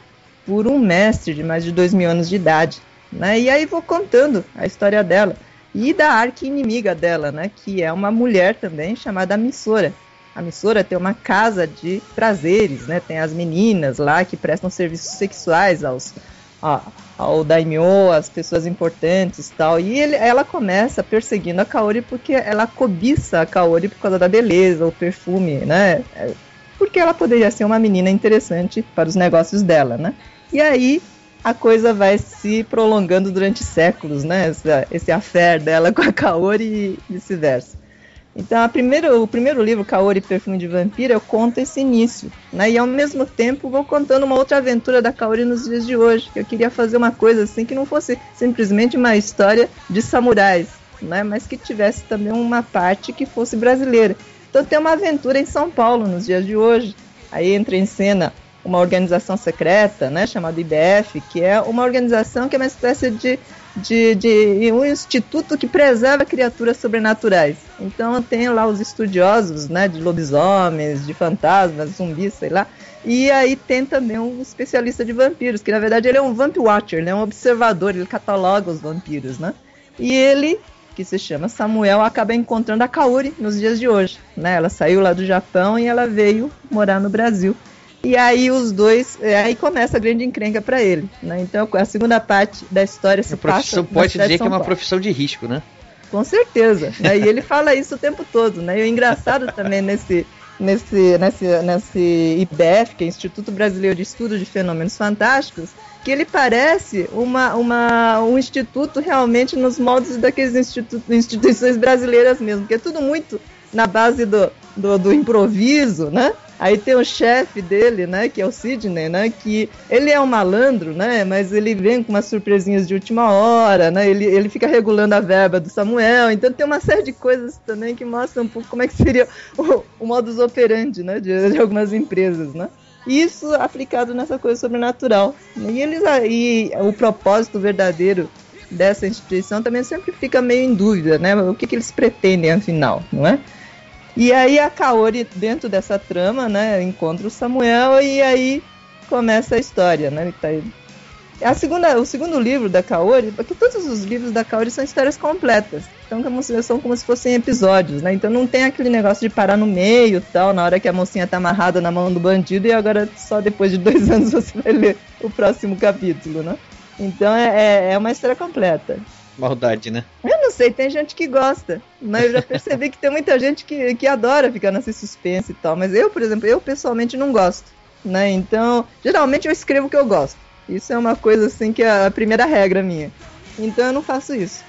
por um mestre de mais de dois mil anos de idade. Né? E aí vou contando a história dela e da arqui-inimiga dela, né? que é uma mulher também chamada Missora. A Missora tem uma casa de prazeres, né? tem as meninas lá que prestam serviços sexuais aos, ó, ao daimyo, às pessoas importantes tal. E ele, ela começa perseguindo a Kaori porque ela cobiça a Kaori por causa da beleza, o perfume, né? porque ela poderia ser uma menina interessante para os negócios dela, né? E aí a coisa vai se prolongando durante séculos, né? Essa, esse affair dela com a Kaori e vice-versa. Então, a primeiro, o primeiro livro, Kaori Perfume de Vampira, eu conto esse início, né? E ao mesmo tempo vou contando uma outra aventura da Kaori nos dias de hoje. Eu queria fazer uma coisa assim que não fosse simplesmente uma história de samurais, né? Mas que tivesse também uma parte que fosse brasileira. Então tem uma aventura em São Paulo nos dias de hoje. Aí entra em cena uma organização secreta, né, chamada IBF, que é uma organização que é uma espécie de, de, de um instituto que preserva criaturas sobrenaturais. Então tem lá os estudiosos, né, de lobisomens, de fantasmas, zumbis, sei lá. E aí tem também um especialista de vampiros, que na verdade ele é um vamp watcher, né, um observador, ele cataloga os vampiros, né? E ele que se chama Samuel, acaba encontrando a Kaori nos dias de hoje. Né? Ela saiu lá do Japão e ela veio morar no Brasil. E aí os dois, é, aí começa a grande encrenca para ele. Né? Então a segunda parte da história se passa. Pode dizer que é uma profissão de risco, né? Com certeza. Né? E ele fala isso o tempo todo. Né? E o engraçado também nesse, nesse, nesse, nesse IBF, que é Instituto Brasileiro de Estudo de Fenômenos Fantásticos, que ele parece uma, uma, um instituto realmente nos moldes daqueles institu instituições brasileiras mesmo, que é tudo muito na base do, do, do improviso, né? Aí tem o chefe dele, né, que é o Sidney, né, que ele é um malandro, né, mas ele vem com umas surpresinhas de última hora, né, ele, ele fica regulando a verba do Samuel, então tem uma série de coisas também que mostram um pouco como é que seria o, o modus operandi, né, de, de algumas empresas, né. Isso aplicado nessa coisa sobrenatural. E, eles, e o propósito verdadeiro dessa instituição também sempre fica meio em dúvida, né? O que, que eles pretendem afinal, não é? E aí a Kaori, dentro dessa trama, né, encontra o Samuel e aí começa a história, né? Tá a segunda, o segundo livro da Kaori, porque todos os livros da Kaori são histórias completas. Então são como se fossem episódios, né? Então não tem aquele negócio de parar no meio tal, na hora que a mocinha tá amarrada na mão do bandido e agora só depois de dois anos você vai ler o próximo capítulo, né? Então é, é, é uma história completa. Maldade, né? Eu não sei, tem gente que gosta. Mas eu já percebi que tem muita gente que, que adora ficar nesse suspense e tal. Mas eu, por exemplo, eu pessoalmente não gosto. Né? Então, geralmente eu escrevo o que eu gosto. Isso é uma coisa assim que é a primeira regra minha. Então eu não faço isso.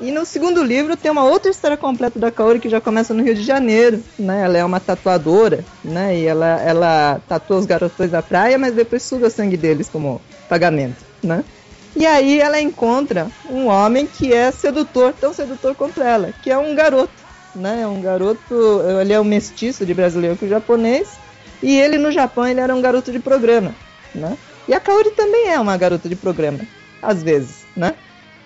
E no segundo livro tem uma outra história completa da Kaori que já começa no Rio de Janeiro, né? Ela é uma tatuadora, né? E ela, ela tatua os garotões da praia, mas depois suga o sangue deles como pagamento, né? E aí ela encontra um homem que é sedutor, tão sedutor quanto ela, que é um garoto, né? Um garoto, ele é um mestiço de brasileiro com japonês, e ele no Japão ele era um garoto de programa, né? E a Kaori também é uma garota de programa, às vezes, né?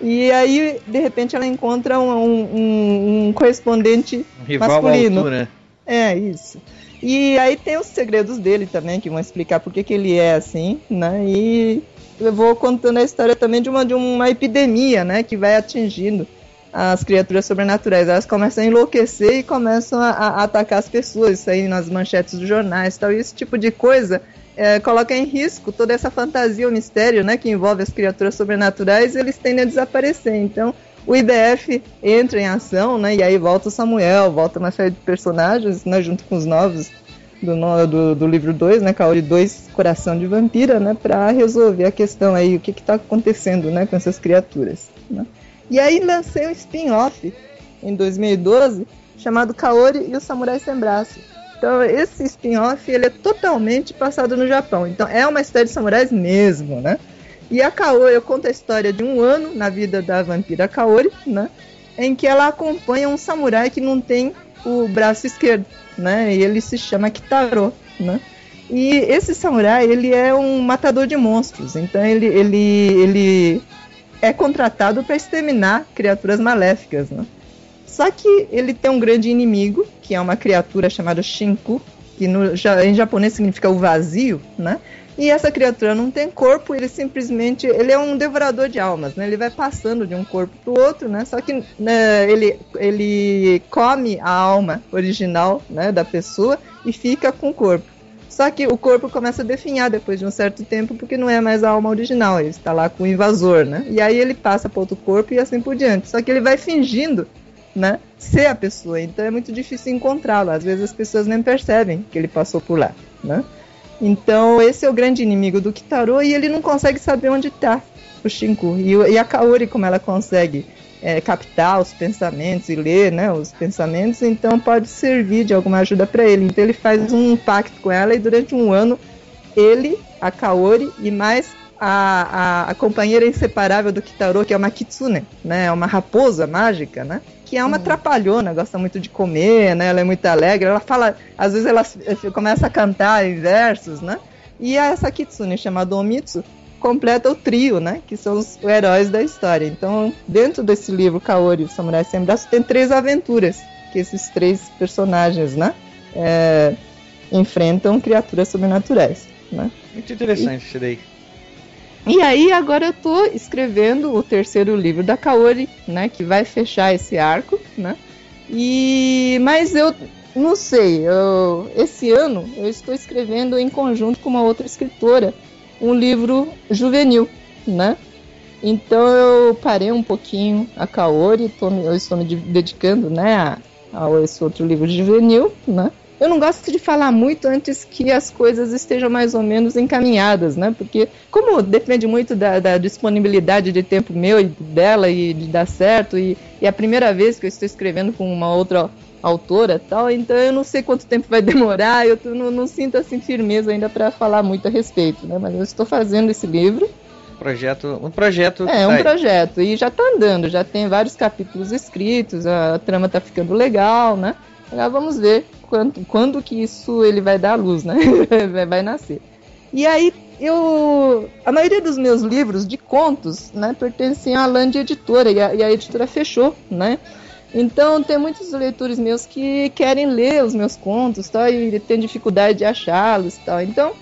E aí, de repente, ela encontra um, um, um correspondente Um rival masculino. à altura. É, isso. E aí tem os segredos dele também, que vão explicar por que que ele é assim, né? E eu vou contando a história também de uma, de uma epidemia, né? Que vai atingindo as criaturas sobrenaturais. Elas começam a enlouquecer e começam a, a atacar as pessoas, isso aí nas manchetes dos jornais e tal. E esse tipo de coisa é, coloca em risco toda essa fantasia, o mistério, né? Que envolve as criaturas sobrenaturais e eles tendem a desaparecer. Então, o IDF entra em ação, né? E aí volta o Samuel, volta uma série de personagens, né? Junto com os novos do, do, do livro 2, né? Kaori 2, Coração de Vampira, né? Pra resolver a questão aí, o que que tá acontecendo, né? Com essas criaturas, né? E aí lancei um spin-off em 2012 chamado Kaori e o Samurai Sem Braço. Então esse spin-off ele é totalmente passado no Japão. Então é uma história de samurais mesmo, né? E a Kaori, eu conto a história de um ano na vida da vampira Kaori, né? Em que ela acompanha um samurai que não tem o braço esquerdo, né? E ele se chama Kitaro, né? E esse samurai, ele é um matador de monstros. Então ele, ele, ele é contratado para exterminar criaturas maléficas, né? Só que ele tem um grande inimigo, que é uma criatura chamada Shinku, que no, em japonês significa o vazio, né? E essa criatura não tem corpo, ele simplesmente ele é um devorador de almas, né? Ele vai passando de um corpo para o outro, né? Só que né, ele, ele come a alma original, né, da pessoa e fica com o corpo. Só que o corpo começa a definhar depois de um certo tempo, porque não é mais a alma original, ele está lá com o invasor, né? E aí ele passa para outro corpo e assim por diante. Só que ele vai fingindo, né, ser a pessoa, então é muito difícil encontrá-lo. Às vezes as pessoas nem percebem que ele passou por lá, né? Então esse é o grande inimigo do Kitaro e ele não consegue saber onde está o Shinku. E, e a Kaori, como ela consegue é, captar os pensamentos e ler né, os pensamentos, então pode servir de alguma ajuda para ele. Então ele faz um pacto com ela e durante um ano ele, a Kaori e mais a, a, a companheira inseparável do Kitaro, que é uma kitsune, né, é uma raposa mágica, né, que é uma trapalhona, gosta muito de comer, né, ela é muito alegre, ela fala, às vezes ela começa a cantar em versos, né, e essa kitsune chamada Omitsu completa o trio, né? Que são os heróis da história. Então, dentro desse livro, Kaori, o Samurai Sem Braço, tem três aventuras que esses três personagens, né? é, enfrentam criaturas sobrenaturais, né? Muito interessante isso daí. E aí, agora eu tô escrevendo o terceiro livro da Kaori, né? Que vai fechar esse arco, né? E... Mas eu não sei, eu... esse ano eu estou escrevendo em conjunto com uma outra escritora um livro juvenil, né? Então eu parei um pouquinho a Kaori, tô eu estou me de- dedicando, né, a, a esse outro livro juvenil, né? Eu não gosto de falar muito antes que as coisas estejam mais ou menos encaminhadas, né? Porque como depende muito da, da disponibilidade de tempo meu e dela e de dar certo e, e é a primeira vez que eu estou escrevendo com uma outra autora tal, então eu não sei quanto tempo vai demorar, eu não, não sinto assim firmeza ainda para falar muito a respeito, né? Mas eu estou fazendo esse livro. Projeto, um projeto. É, um tá- projeto. E já tá andando, já tem vários capítulos escritos, a trama tá ficando legal, né? Agora vamos ver quando, quando que isso ele vai dar à luz, né? vai, nascer. E aí, eu. A maioria dos meus livros de contos, né, pertencem à Land Editora, e a, e a editora fechou, né? Então tem muitos leitores meus que querem ler os meus contos tal, e tem dificuldade de achá-los tal. Então,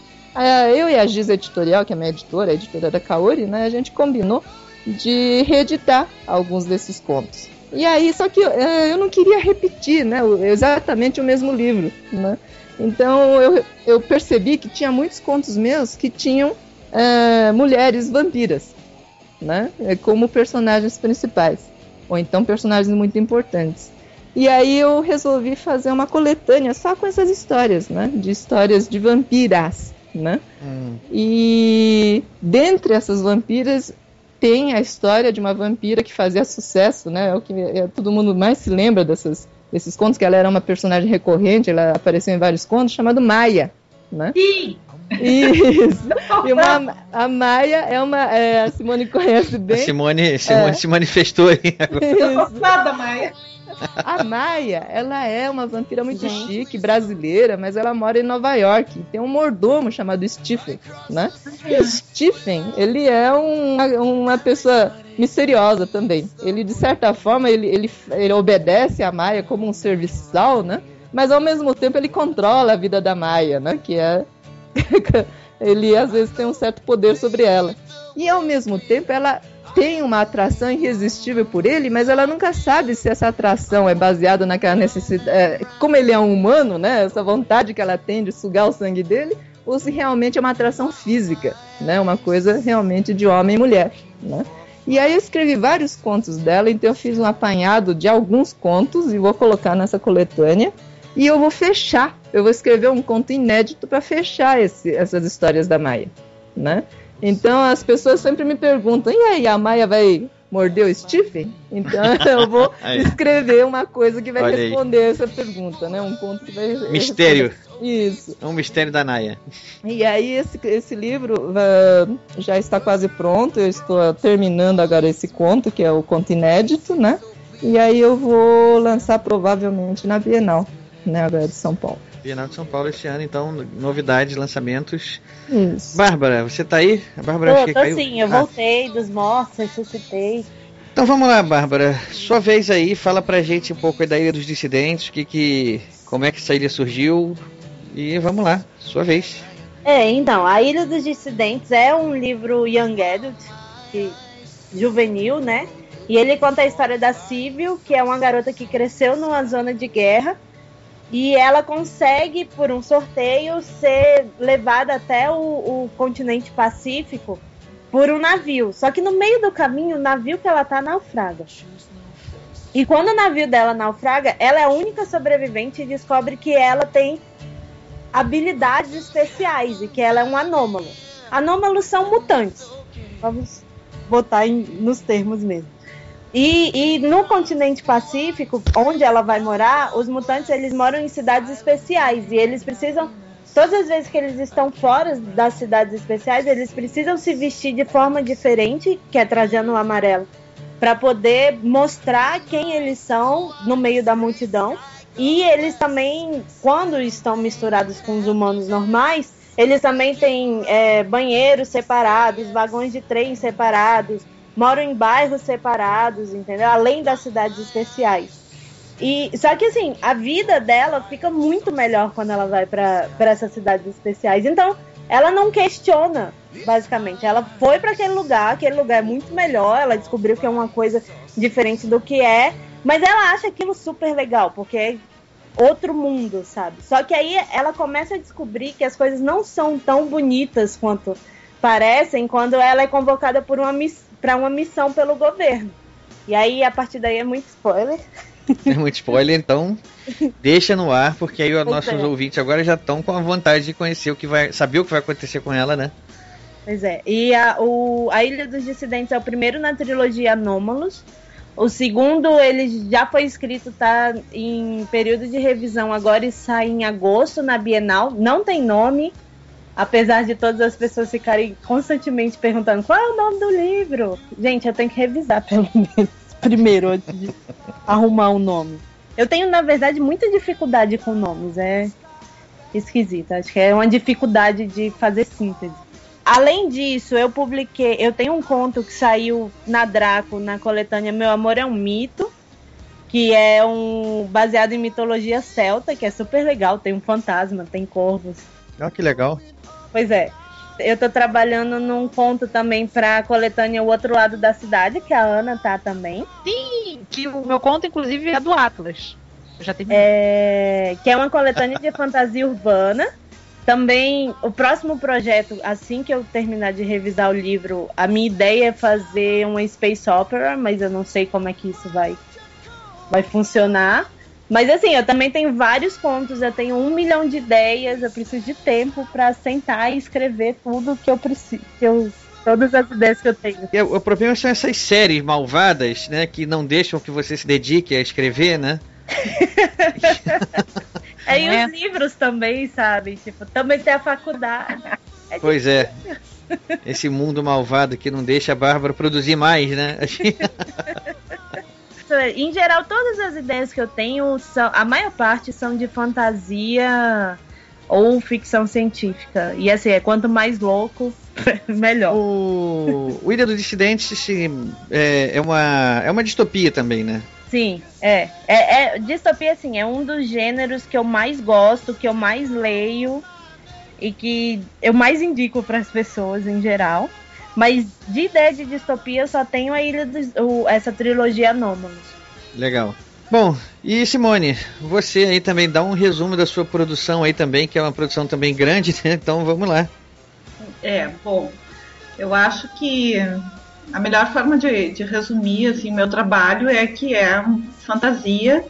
eu e a Giz Editorial, que é minha editora, a editora da Kaori, né, a gente combinou de reeditar alguns desses contos. E aí, só que eh, eu não queria repetir né, exatamente o mesmo livro. Né? Então eu, eu percebi que tinha muitos contos meus que tinham eh, mulheres vampiras né, eh, como personagens principais, ou então personagens muito importantes. E aí eu resolvi fazer uma coletânea só com essas histórias, né, de histórias de vampiras. Né? Hum. E dentre essas vampiras tem a história de uma vampira que fazia sucesso, né? É o que é, todo mundo mais se lembra dessas, desses contos, que ela era uma personagem recorrente, ela apareceu em vários contos, chamado Maia, né? Sim! Isso. E uma, a Maia é uma. É, a Simone conhece bem. A Simone, Simone É. se manifestou aí agora. Isso. Nada, Maia. A Maia, ela é uma vampira muito chique, brasileira, mas ela mora em Nova York. E tem um mordomo chamado Stephen, né? E o Stephen, ele é uma, uma pessoa misteriosa também. Ele, de certa forma, ele, ele, ele obedece a Maia como um serviçal, né? Mas ao mesmo tempo ele controla a vida da Maia, né? Que é ele às vezes tem um certo poder sobre ela. E ao mesmo tempo ela tem uma atração irresistível por ele, mas ela nunca sabe se essa atração é baseada naquela necessidade. é, como ele é um humano, né? Essa vontade que ela tem de sugar o sangue dele, ou se realmente é uma atração física, né? Uma coisa realmente de homem e mulher, né? E aí eu escrevi vários contos dela, então eu fiz um apanhado de alguns contos e vou colocar nessa coletânea. E eu vou fechar, eu vou escrever um conto inédito para fechar esse- essas histórias da Maia, né? Então as pessoas sempre me perguntam: e aí, a Maia vai morder o Stephen? Então eu vou Aí. escrever uma coisa que vai Olha aí. responder essa pergunta, né? Um conto que vai. Mistério. Isso. É um mistério da Naya. E aí esse, esse livro ah, já está quase pronto, eu estou terminando agora esse conto, que é o conto inédito, né? E aí eu vou lançar provavelmente na Bienal, né, agora de São Paulo. Bienal de São Paulo esse ano, então, novidades, lançamentos. Isso. Bárbara, você tá aí? A Bárbara acho Tô, que tô caiu. sim, eu Ah, voltei dos mortos, ressuscitei. Então vamos lá, Bárbara. Sua vez aí, fala pra gente um pouco da Ilha dos Dissidentes, que, que, como é que essa ilha surgiu. E vamos lá, sua vez. É, então, A Ilha dos Dissidentes é um livro young adult, que, juvenil, né? E ele conta a história da Civil, que é uma garota que cresceu numa zona de guerra. E ela consegue, por um sorteio, ser levada até o, o continente Pacífico por um navio. Só que no meio do caminho, o navio que ela tá naufraga. E quando o navio dela naufraga, ela é a única sobrevivente e descobre que ela tem habilidades especiais e que ela é um anômalo. Anômalos são mutantes. Vamos botar em- nos termos mesmo. E, e no continente Pacífico, onde ela vai morar, os mutantes eles moram em cidades especiais e eles precisam todas as vezes que eles estão fora das cidades especiais, eles precisam se vestir de forma diferente, que é trajando o amarelo, para poder mostrar quem eles são no meio da multidão. E eles também, quando estão misturados com os humanos normais, eles também têm é, banheiros separados, vagões de trem separados, moram em bairros separados, entendeu? Além das cidades especiais. E só que assim, a vida dela fica muito melhor quando ela vai para essas cidades especiais. Então, ela não questiona, basicamente. Ela foi para aquele lugar, aquele lugar é muito melhor, ela descobriu que é uma coisa diferente do que é, mas ela acha aquilo super legal, porque é outro mundo, sabe? Só que aí ela começa a descobrir que as coisas não são tão bonitas quanto parecem quando ela é convocada por uma para uma missão pelo governo. E aí a partir daí é muito spoiler. Tem muito spoiler, então deixa no ar, porque aí os nossos é. ouvintes agora já estão com a vontade de conhecer o que vai. saber o que vai acontecer com ela, né? Pois é. E a, o, a Ilha dos Dissidentes é o primeiro na trilogia Anômalos. O segundo, ele já foi escrito, tá em período de revisão agora e sai em agosto na Bienal. Não tem nome, apesar de todas as pessoas ficarem constantemente perguntando qual é o nome do livro. Gente, eu tenho que revisar pelo menos primeiro antes de arrumar um nome. Eu tenho, na verdade, muita dificuldade com nomes. É esquisito. Acho que é uma dificuldade de fazer síntese. Além disso, eu publiquei. Eu tenho um conto que saiu na Draco, na coletânea Meu Amor é um Mito, que é um baseado em mitologia celta, que é super legal. Tem um fantasma, tem corvos. Olha que legal. Pois é. Eu tô trabalhando num conto também pra coletânea O Outro Lado da Cidade, que a Ana tá também. Sim, que o meu conto, inclusive, é do Atlas. Eu já. É, que é uma coletânea de fantasia urbana. Também, o próximo projeto, assim que eu terminar de revisar o livro, a minha ideia é fazer uma space opera, mas eu não sei como é que isso vai, vai funcionar. Mas assim, eu também tenho vários contos, eu tenho um milhão de ideias, eu preciso de tempo para sentar e escrever tudo que eu preciso, que eu, todas as ideias que eu tenho. E o, problema são essas séries malvadas, né? Que não deixam que você se dedique a escrever, né? É, e os livros também, sabe? Tipo, também tem a faculdade. É Pois é. Esse mundo malvado que não deixa a Bárbara produzir mais, né? Em geral, todas as ideias que eu tenho são. A maior parte são de fantasia ou ficção científica. E assim, é quanto mais louco, melhor. O, o Ilha dos Dissidentes é, é, uma, é uma distopia também, né? Sim, é. é, é. Distopia, assim, é um dos gêneros que eu mais gosto, que eu mais leio e que eu mais indico para as pessoas em geral. Mas de ideia de distopia eu só tenho a Ilha dos, o, essa trilogia Anômalos. Legal. Bom, e Simone, você aí também dá um resumo da sua produção aí também, que é uma produção também grande, né? Então vamos lá. É, bom, eu acho que a melhor forma de, de resumir assim meu trabalho é que é fantasia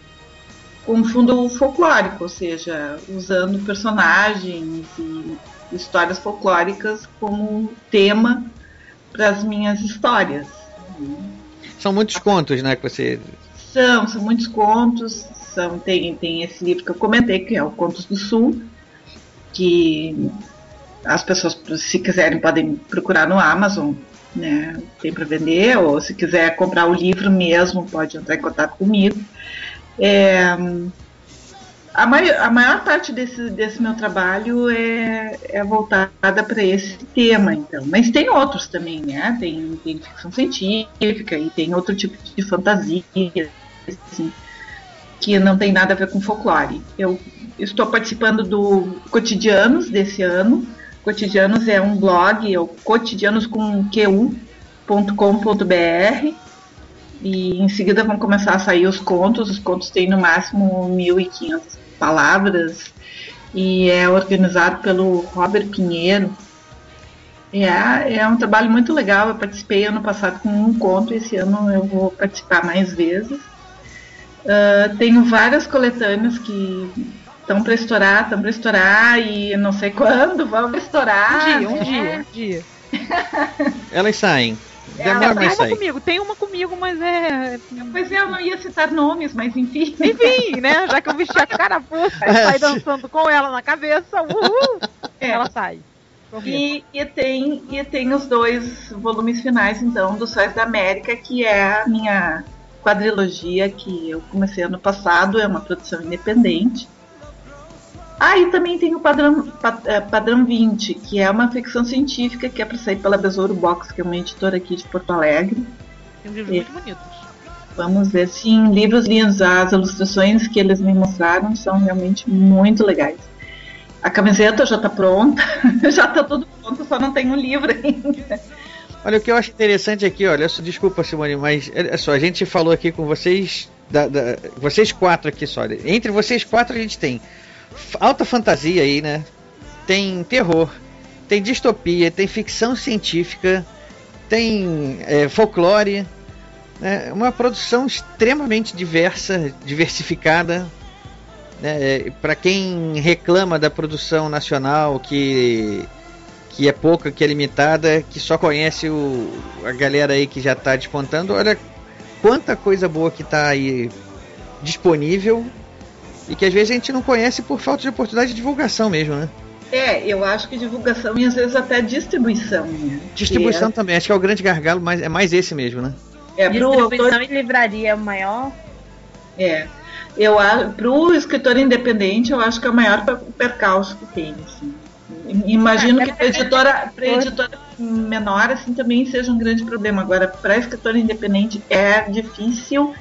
com fundo folclórico, ou seja, usando personagens e histórias folclóricas como tema para as minhas histórias. São muitos contos, né, que você são, são muitos contos, são tem tem esse livro que eu comentei que é o Contos do Sul, que as pessoas se quiserem podem procurar no Amazon, né, tem para vender ou se quiser comprar o livro mesmo pode entrar em contato comigo. É, a, maior, a maior parte desse, desse meu trabalho é, é voltada para esse tema, então. Mas tem outros também, né? Tem, tem ficção científica e tem outro tipo de fantasia, assim, que não tem nada a ver com folclore. Eu estou participando do Cotidianos desse ano. Cotidianos é um blog, é o cotidianos com e em seguida vão começar a sair os contos. Os contos têm no máximo 1.500 palavras e é organizado pelo Robert Pinheiro. É, é um trabalho muito legal. Eu participei ano passado com um conto, esse ano eu vou participar mais vezes. Uh, tenho várias coletâneas que estão para estourar, estão para estourar e não sei quando vão estourar. Um dia, um né? dia, um dia. Elas saem. Demora tem mais uma sair. comigo, tem uma comigo, mas é. Pois é, eu não ia citar nomes, mas enfim. Enfim, né? Já que eu vesti a carapuça e sai dançando com ela na cabeça, uhul, ela sai. E, e, tem, e tem os dois volumes finais, então, do Sóis da América, que é a minha quadrilogia que eu comecei ano passado, é uma produção independente. Ah, e também tem o Padrão, pa- eh, Padrão 20, que é uma ficção científica que é para sair pela Besouro Box, que é uma editora aqui de Porto Alegre. Tem um livro muito bonito. Vamos ver, sim, livros lindos, as ilustrações que eles me mostraram são realmente muito legais. A camiseta já está pronta, já está tudo pronto, só não tem um livro ainda. Olha, o que eu acho interessante aqui, olha, só- desculpa, Simone, mas é só, a gente falou aqui com vocês, da, da- vocês quatro aqui só. Entre vocês quatro a gente tem alta fantasia aí, né? Tem terror, tem distopia, tem ficção científica, tem é, folclore, né? uma produção extremamente diversa, diversificada. Né? Para quem reclama da produção nacional que que é pouca, que é limitada, que só conhece o, a galera aí que já está despontando. Olha quanta coisa boa que está aí disponível e que às vezes a gente não conhece por falta de oportunidade de divulgação mesmo, né? É, eu acho que divulgação e às vezes até distribuição. Né? Distribuição também, acho que é o grande gargalo, mas é mais esse mesmo, né? É, Distribuição autor- e livraria é o maior. É. Eu para o escritor independente, eu acho que é o maior per- percalço que tem. assim. Imagino que para editora, pra editora menor assim também seja um grande problema. Agora, para escritor independente é difícil,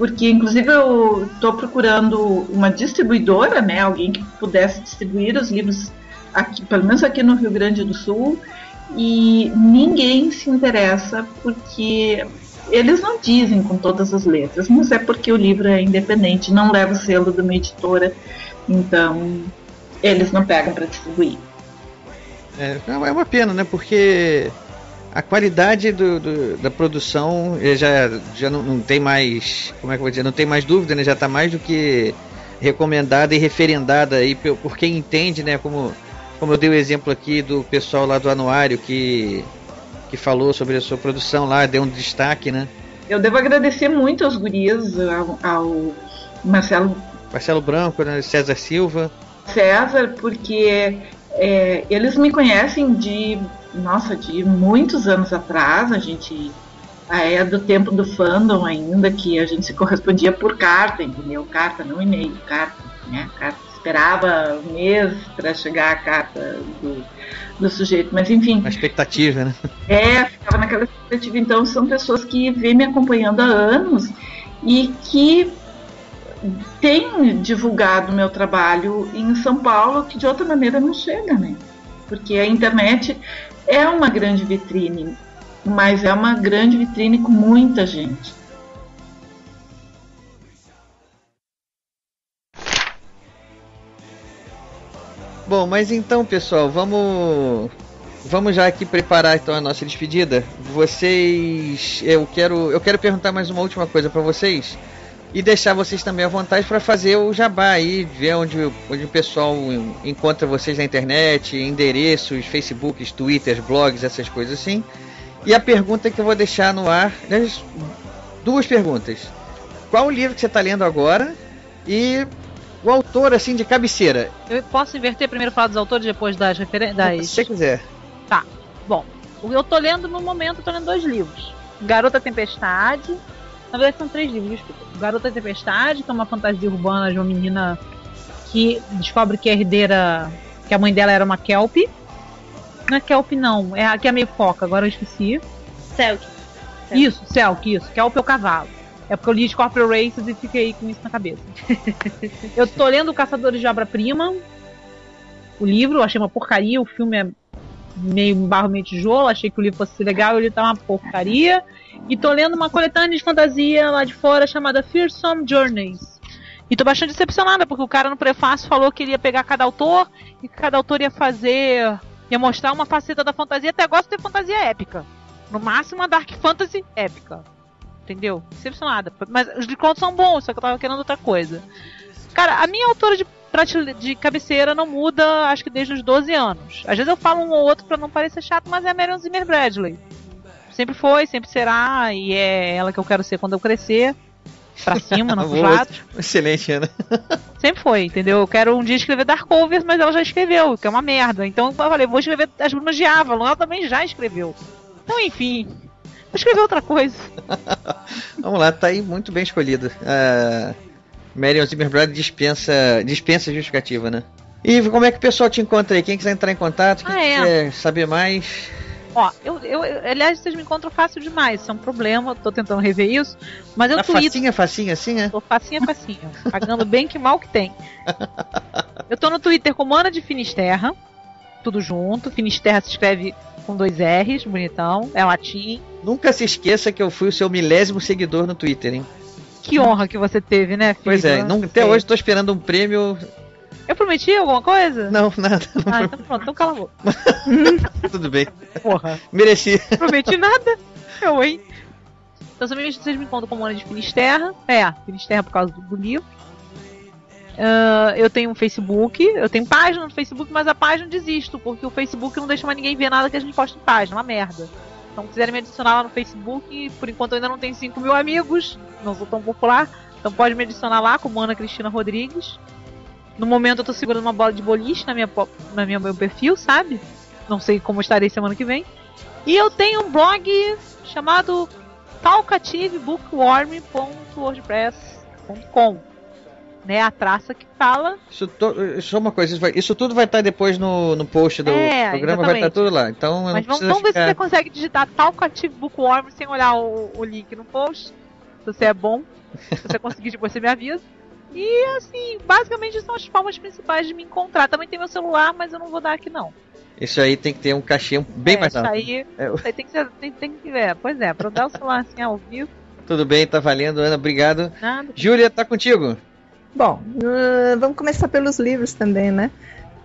porque inclusive eu estou procurando uma distribuidora, né, alguém que pudesse distribuir os livros aqui, pelo menos aqui no Rio Grande do Sul, e ninguém se interessa porque eles não dizem com todas as letras, mas é porque o livro é independente, não leva o selo de uma editora, então eles não pegam para distribuir. É, é uma pena, né? Porque a qualidade do, do- da produção já, já não, não tem mais, como é que eu vou dizer, não tem mais dúvida, né? Já está mais do que recomendada e referendada aí por, por quem entende, né? Como, como eu dei o exemplo aqui do pessoal lá do Anuário que, que falou sobre a sua produção lá, deu um destaque, né? Eu devo agradecer muito aos gurias, ao, ao Marcelo Marcelo Branco, né? César Silva. César, porque é, eles me conhecem de, nossa, de muitos anos atrás. A gente é do tempo do fandom ainda, que a gente se correspondia por carta, entendeu? Carta, não e-mail, carta, né? Carta esperava um mês para chegar a carta do, do sujeito, mas enfim. A expectativa, né? É, ficava naquela expectativa. Então, são pessoas que vêm me acompanhando há anos e que têm divulgado meu trabalho em São Paulo, que de outra maneira não chega, né? Porque a internet é uma grande vitrine, mas é uma grande vitrine com muita gente. Bom, mas então, pessoal, vamos vamos já aqui preparar então a nossa despedida. Vocês, eu quero eu quero perguntar mais uma última coisa para vocês e deixar vocês também à vontade para fazer o jabá aí, ver onde, onde o pessoal encontra vocês na internet, endereços, Facebooks, Twitters, blogs, essas coisas assim. E a pergunta que eu vou deixar no ar, duas perguntas. Qual o livro que você está lendo agora? E o autor, assim, de cabeceira. Eu posso inverter primeiro falar dos autores depois das referências? Se você quiser. Tá. Bom, eu tô lendo no momento, tô lendo dois livros. Garota Tempestade. Na verdade são três livros, desculpa. Garota Tempestade, que é uma fantasia urbana de uma menina que descobre que é herdeira. que a mãe dela era uma Kelp. Não é Kelp, não. É a que é meio foca, agora eu esqueci. Selk. Isso, Selk, isso. Kelp é o cavalo. É porque eu li Scorpio Races e fiquei com isso na cabeça. eu tô lendo Caçadores de Obra-Prima. O livro, achei uma porcaria. O filme é meio barro, meio tijolo. Achei que o livro fosse legal e livro tá uma porcaria. E tô lendo uma coletânea de fantasia lá de fora chamada Fearsome Journeys. E tô bastante decepcionada, porque o cara no prefácio falou que ele ia pegar cada autor e que cada autor ia fazer. ia mostrar uma faceta da fantasia. Até gosto de ter fantasia épica. No máximo, uma Dark Fantasy épica entendeu? Decepcionada. Mas os contos são bons, só que eu tava querendo outra coisa. Cara, a minha autora de, de cabeceira não muda, acho que desde os 12 anos. Às vezes eu falo um ou outro para não parecer chato, mas é a Marion Zimmer Bradley. Sempre foi, sempre será, e é ela que eu quero ser quando eu crescer. Pra cima, não pros lados. Excelente, Ana. Sempre foi, entendeu? Eu quero um dia escrever Darkovers, mas ela já escreveu, que é uma merda. Então eu falei, vou escrever As Brumas de Avalon, ela também já escreveu. Então, enfim, Vou escrever outra coisa. Vamos lá, tá aí muito bem escolhido. Uh, Marion Zimmerbrad dispensa, dispensa justificativa, né? E como é que o pessoal te encontra aí? Quem quiser entrar em contato, quem ah, é. quiser saber mais. Ó, eu, eu, aliás, vocês me encontram fácil demais, isso é um problema, tô tentando rever isso, mas eu tá tweeto. Facinha, facinha, assim, é? Tô facinha, facinha, pagando bem que mal que tem. Eu tô no Twitter como Ana de Finisterra, tudo junto, Finisterra se escreve com dois R's, bonitão, é latim. Nunca se esqueça que eu fui o seu milésimo seguidor no Twitter, hein? Que honra que você teve, né, filho? Pois é, não, até hoje tô esperando um prêmio. Eu prometi alguma coisa? Não, nada. Não ah, então pronto, então cala a boca. Tudo bem. Porra. Mereci. Prometi nada. Eu, hein? Então, vocês me encontram como Ana de Finisterra. É, Finisterra por causa do, do livro. Uh, eu tenho um Facebook, eu tenho página no Facebook, mas a página eu desisto, porque o Facebook não deixa mais ninguém ver nada que a gente posta em página, uma merda. Então, se quiserem me adicionar lá no Facebook, por enquanto eu ainda não tenho 5 mil amigos, não sou tão popular, então pode me adicionar lá como Ana Cristina Rodrigues. No momento eu tô segurando uma bola de boliche na minha, na minha meu perfil, sabe? Não sei como estarei semana que vem. E eu tenho um blog chamado talcativebookworm.wordpress.com né, a traça que fala. Isso, to, só uma coisa, isso, vai, isso, tudo vai estar depois no, no post do é, programa, exatamente. vai estar tudo lá. Então, Mas vamos, vamos ver se você consegue digitar Talkative Bookworm sem olhar o, o link no post. Se você é bom. se você conseguir, depois você me avisa. E assim, basicamente são as formas principais de me encontrar. Também tem meu celular, mas eu não vou dar aqui não. Isso aí tem que ter um cachê bem é, mais alto. Isso aí, é. isso aí tem que ser, tem, tem que ver. Pois é, para dar o celular assim ao vivo. Tudo bem, tá valendo, Ana, obrigado. Nada. Júlia, tá contigo. Bom, uh, vamos começar pelos livros também, né?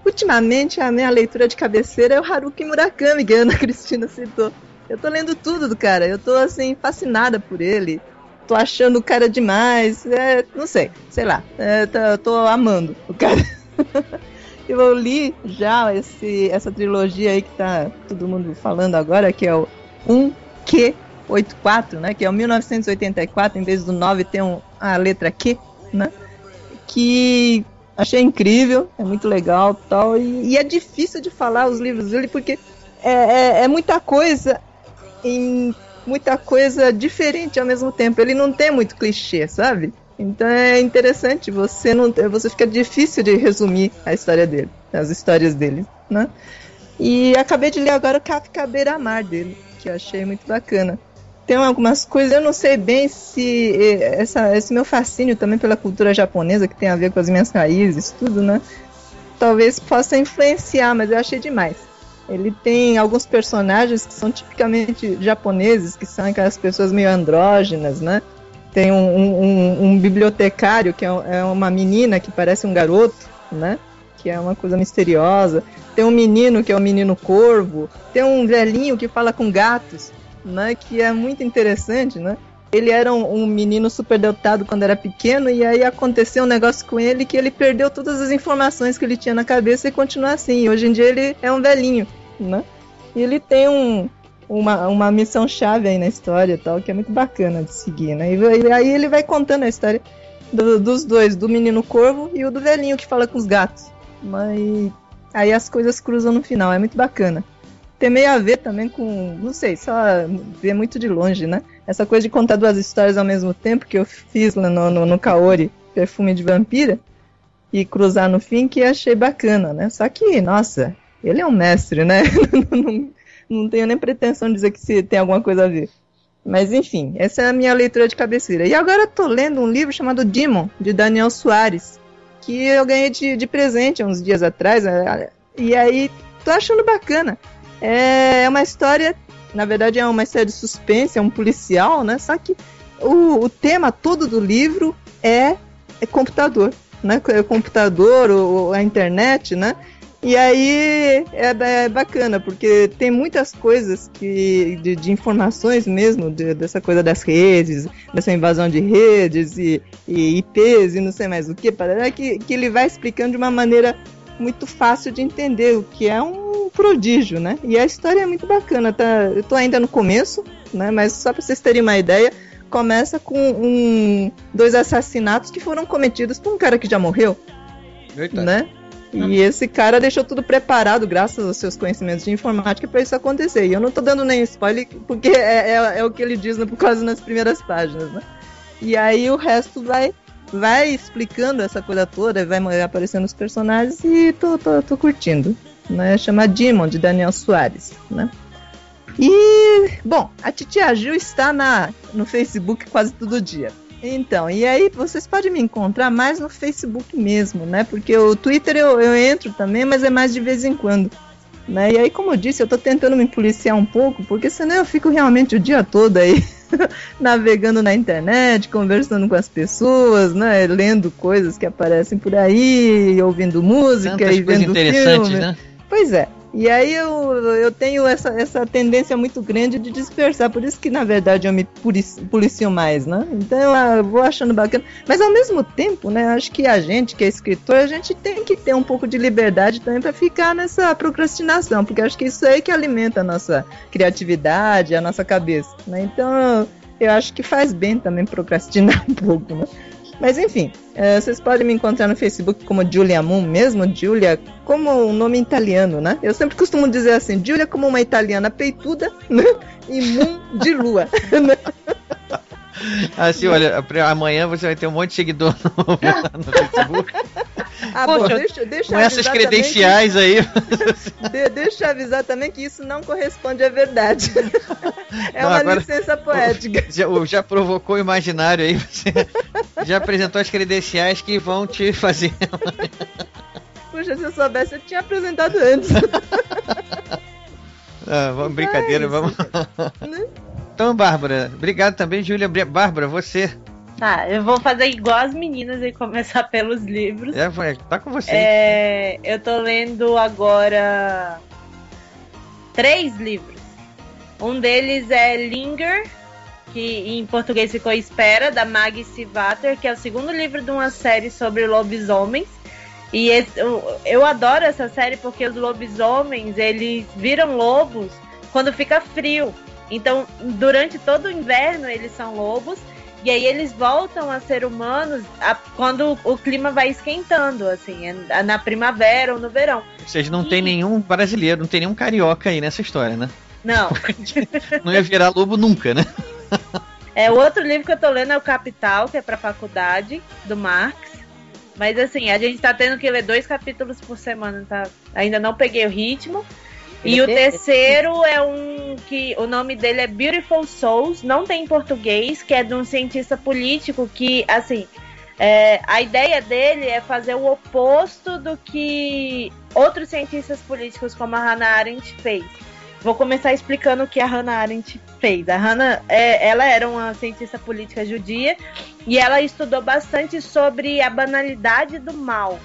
Ultimamente, a minha leitura de cabeceira é o Haruki Murakami, que a Ana Cristina citou. Eu tô lendo tudo do cara, eu tô, assim, fascinada por ele. Tô achando o cara demais, é, não sei, sei lá. É, tô, tô amando o cara. eu li já esse, essa trilogia aí que tá todo mundo falando agora, que é o 1Q84, né? Que é o 1984, em vez do 9 tem um, a letra Q, né? que achei incrível, é muito legal tal. E, e é difícil de falar os livros dele porque é, é, é muita coisa em muita coisa diferente ao mesmo tempo. Ele não tem muito clichê, sabe? Então é interessante, você não você fica difícil de resumir a história dele, as histórias dele, né? E acabei de ler agora o Kafka Beira Mar dele, que eu achei muito bacana. Tem algumas coisas, eu não sei bem se eh, essa, esse meu fascínio também pela cultura japonesa, que tem a ver com as minhas raízes, tudo, né? Talvez possa influenciar, mas eu achei demais. Ele tem alguns personagens que são tipicamente japoneses, que são aquelas pessoas meio andrógenas, né? Tem um, um, um bibliotecário que é, é uma menina que parece um garoto, né? Que é uma coisa misteriosa. Tem um menino que é o menino corvo. Tem um velhinho que fala com gatos, né? Que é muito interessante, né? Ele era um, um menino superdotado quando era pequeno e aí aconteceu um negócio com ele que ele perdeu todas as informações que ele tinha na cabeça e continua assim. Hoje em dia ele é um velhinho, né? E ele tem um, uma, uma missão chave aí na história tal, que é muito bacana de seguir, né? E, aí ele vai contando a história do, dos dois, do menino corvo e o do velhinho que fala com os gatos. Mas aí as coisas cruzam no final, é muito bacana. Tem meio a ver também com, não sei, só ver muito de longe, né? Essa coisa de contar duas histórias ao mesmo tempo que eu fiz lá no, no, no Kaori, Perfume de Vampira, e cruzar no fim, que achei bacana, né? Só que, nossa, ele é um mestre, né? não, não tenho nem pretensão de dizer que se tem alguma coisa a ver. Mas enfim, essa é a minha leitura de cabeceira. E agora eu tô lendo um livro chamado Demon, de Daniel Soares, que eu ganhei de, de presente uns dias atrás, né? e aí tô achando bacana. É uma história na verdade é uma história de suspense, é um policial, né? Só que o, o tema todo do livro é, é computador, né? É computador, ou, a internet, né? E aí é, é, bacana, porque tem muitas coisas que de, de informações mesmo, de, dessa coisa das redes, dessa invasão de redes e, e IPs e não sei mais o que, que, que ele vai explicando de uma maneira muito fácil de entender, o que é um prodígio, né? E a história é muito bacana, tá? Eu tô ainda no começo, né? Mas só para vocês terem uma ideia, começa com um, dois assassinatos que foram cometidos por um cara que já morreu, Eita. né? E esse cara deixou tudo preparado, graças aos seus conhecimentos de informática, para isso acontecer. E eu não tô dando nem spoiler, porque é, é, é o que ele diz no, por causa nas primeiras páginas, né? E aí o resto vai vai explicando essa coisa toda, vai aparecendo os personagens e tô, tô, tô curtindo. Né? Chama Demon, de Daniel Soares. Né? E, bom, a Titia Gil está na, no Facebook quase todo dia. Então, e aí vocês podem me encontrar mais no Facebook mesmo, né? Porque o Twitter eu, eu entro também, mas é mais de vez em quando. Né? E aí, como eu disse, eu tô tentando me policiar um pouco, porque senão eu fico realmente o dia todo aí navegando na internet, conversando com as pessoas, né? Lendo coisas que aparecem por aí, ouvindo música Tantas e vendo filme. Né? Pois é. E aí eu, eu tenho essa, essa tendência muito grande de dispersar, por isso que na verdade eu me policio mais, né? Então eu vou achando bacana. Mas ao mesmo tempo, né, acho que a gente que é escritor, a gente tem que ter um pouco de liberdade também para ficar nessa procrastinação, porque acho que isso aí que alimenta a nossa criatividade, a nossa cabeça, né? Então eu acho que faz bem também procrastinar um pouco, né? Mas enfim, é, vocês podem me encontrar no Facebook como Julia Moon mesmo, Julia como um nome italiano, né? Eu sempre costumo dizer assim, Julia como uma italiana peituda né? e Moon de lua. Né? Assim, olha, amanhã você vai ter um monte de seguidor no, no Facebook. Ah, Poxa, bom, deixa, deixa com essas credenciais que, aí. De, deixa eu avisar também que isso não corresponde à verdade. É não, uma agora, licença poética. Já, já provocou o imaginário aí. Você já apresentou as credenciais que vão te fazer. Puxa, se eu soubesse, eu tinha apresentado antes. Ah, vamos, brincadeira, vamos. Né? Então, Bárbara, obrigado também, Júlia. Bárbara, você. Tá, eu vou fazer igual as meninas e começar pelos livros. É, tá com você. É, eu tô lendo agora três livros. Um deles é Linger, que em português ficou Espera, da Maggie Sivater, que é o segundo livro de uma série sobre lobisomens. E esse, eu, eu adoro essa série porque os lobisomens, eles viram lobos quando fica frio. Então, durante todo o inverno eles são lobos E aí eles voltam a ser humanos a, quando o clima vai esquentando, assim, é na primavera ou no verão. Ou seja, não e... tem nenhum brasileiro, não tem nenhum carioca aí nessa história, né? Não. não ia virar lobo nunca, né? é, o outro livro que eu tô lendo é o Capital, que é pra faculdade, do Marx. Mas assim, a gente tá tendo que ler dois capítulos por semana, tá? Ainda não peguei o ritmo. E o terceiro é um que o nome dele é Beautiful Souls, não tem em português, que é de um cientista político que, assim, é, a ideia dele é fazer o oposto do que outros cientistas políticos como a Hannah Arendt fez. Vou começar explicando o que a Hannah Arendt fez. A Hannah, é, ela era uma cientista política judia e ela estudou bastante sobre a banalidade do mal.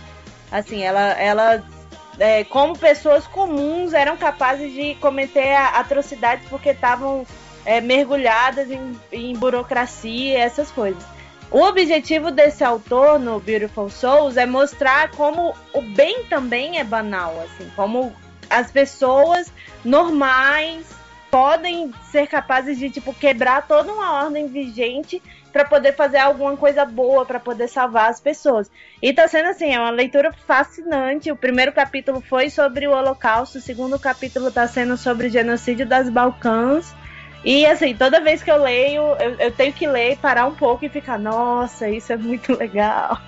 Assim, ela, ela é, como pessoas comuns eram capazes de cometer atrocidades porque estavam é, mergulhadas em, em burocracia e essas coisas. O objetivo desse autor no Beautiful Souls é mostrar como o bem também é banal, assim, como as pessoas normais podem ser capazes de tipo quebrar toda uma ordem vigente para poder fazer alguma coisa boa, para poder salvar as pessoas. E tá sendo assim, é uma leitura fascinante. O primeiro capítulo foi sobre o Holocausto, o segundo capítulo tá sendo sobre o genocídio das Balcãs. E assim, toda vez que eu leio, eu, eu tenho que ler, parar um pouco e ficar, nossa, isso é muito legal.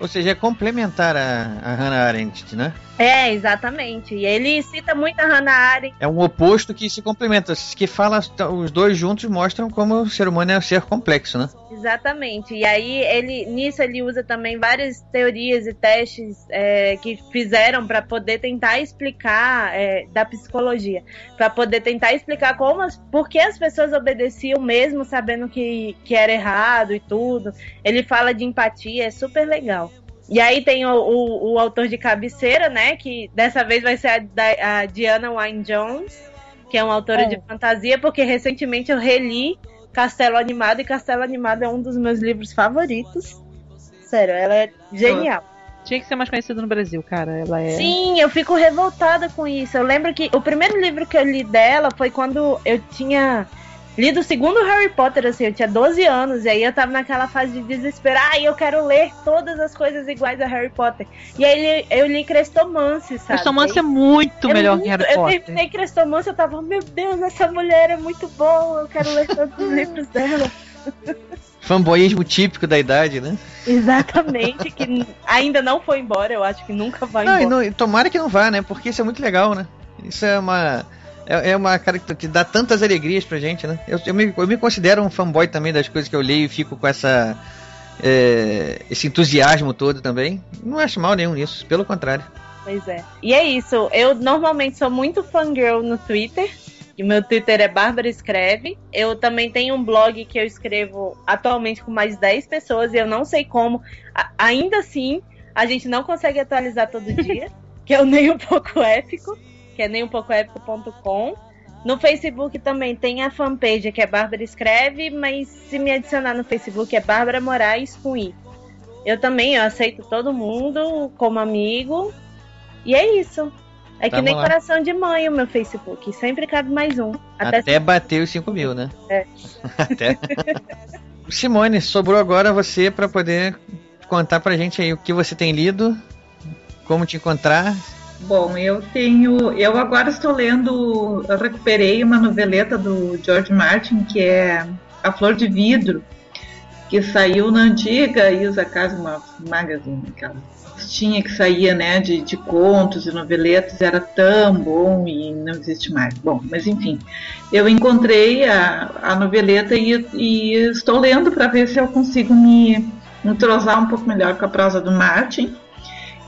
Ou seja, é complementar a, a Hannah Arendt, né? É, exatamente. E ele cita muito a Hannah Arendt. É um oposto que se complementa, que fala, os dois juntos mostram como o ser humano é um ser complexo, né? Exatamente. E aí ele nisso ele usa também várias teorias e testes é, que fizeram para poder tentar explicar é, da psicologia, para poder tentar explicar como as, por que as pessoas obedeciam mesmo sabendo que, que era errado e tudo. Ele fala de empatia, é super legal. E aí tem o, o, o autor de cabeceira, né? Que dessa vez vai ser a, a Diana Wynne Jones, que é uma autora é. de fantasia, porque recentemente eu reli Castelo Animado, e Castelo Animado é um dos meus livros favoritos. Sério, ela é genial. Tinha que ser mais conhecida no Brasil, cara. Ela é. Sim, eu fico revoltada com isso. Eu lembro que o primeiro livro que eu li dela foi quando eu tinha lido o segundo Harry Potter, assim, eu tinha 12 anos, e aí eu tava naquela fase de desespero, ai, eu quero ler todas as coisas iguais a Harry Potter. E aí eu li Crestomance, sabe? Crestomance é muito é melhor muito, que Harry Potter. Eu terminei Crestomance, eu tava, meu Deus, essa mulher é muito boa, eu quero ler todos os livros dela. Fanboyismo típico da idade, né? Exatamente, que ainda não foi embora, eu acho que nunca vai não, embora. Não, tomara que não vá, né? Porque isso é muito legal, né? Isso é uma é, é uma cara que dá tantas alegrias pra gente, né? Eu, eu, me, eu me considero um fanboy também das coisas que eu leio e fico com essa. É, esse entusiasmo todo também. Não acho mal nenhum nisso, pelo contrário. Pois é. E é isso. Eu normalmente sou muito fangirl no Twitter. E meu Twitter é Bárbara Escreve. Eu também tenho um blog que eu escrevo atualmente com mais 10 pessoas e eu não sei como. A, ainda assim, a gente não consegue atualizar todo dia, que é nem um pouco épico que é nem um pouco épico.com. No Facebook também tem a fanpage que é Bárbara Escreve, mas se me adicionar no Facebook é Bárbara Moraes com I. Eu também eu aceito todo mundo como amigo. E é isso. É que nem lá. coração de mãe o meu Facebook. Sempre cabe mais um. Até, Até bater os 5 mil, né? É. Até. Simone, sobrou agora você para poder contar pra gente aí o que você tem lido, como te encontrar, Bom, eu tenho. Eu agora estou lendo. Eu recuperei uma noveleta do George Martin, que é A Flor de Vidro, que saiu na antiga Isa Casma Magazine, aquela tinha que saía né, de, de contos e noveletas, era tão bom e não existe mais. Bom, mas enfim, eu encontrei a, a noveleta e, e estou lendo para ver se eu consigo me entrosar um pouco melhor com a prosa do Martin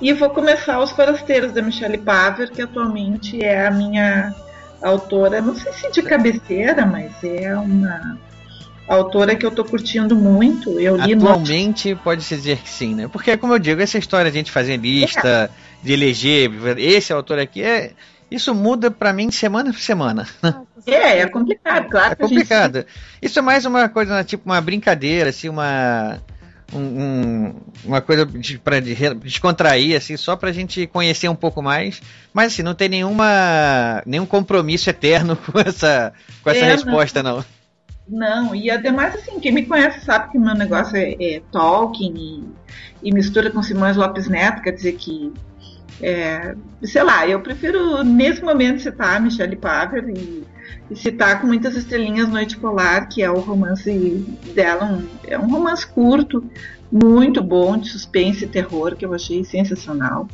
e vou começar Os Forasteiros, da Michelle Paver, que atualmente é a minha autora, não sei se de cabeceira, mas é uma autora que eu tô curtindo muito. Eu li Atualmente no... pode-se dizer que sim, né? Porque, como eu digo, essa história de a gente fazer lista, é. de eleger, esse autor aqui, é, isso muda para mim semana por semana. É, é complicado, claro. É complicado. Gente... Isso é mais uma coisa, tipo uma brincadeira, assim, uma um, uma coisa de, para de, descontrair, assim, só pra gente conhecer um pouco mais. Mas assim, não tem nenhuma nenhum compromisso eterno com essa, com essa é, resposta, não. Não, e ademais, assim, quem me conhece sabe que meu negócio é, é Tolkien e, e, mistura com Simões Lopes Neto, quer dizer que, é, sei lá, eu prefiro nesse momento citar Michelle Paver e citar com muitas estrelinhas Noite Polar, que é o romance dela, um, é um romance curto, muito bom, de suspense e terror, que eu achei sensacional.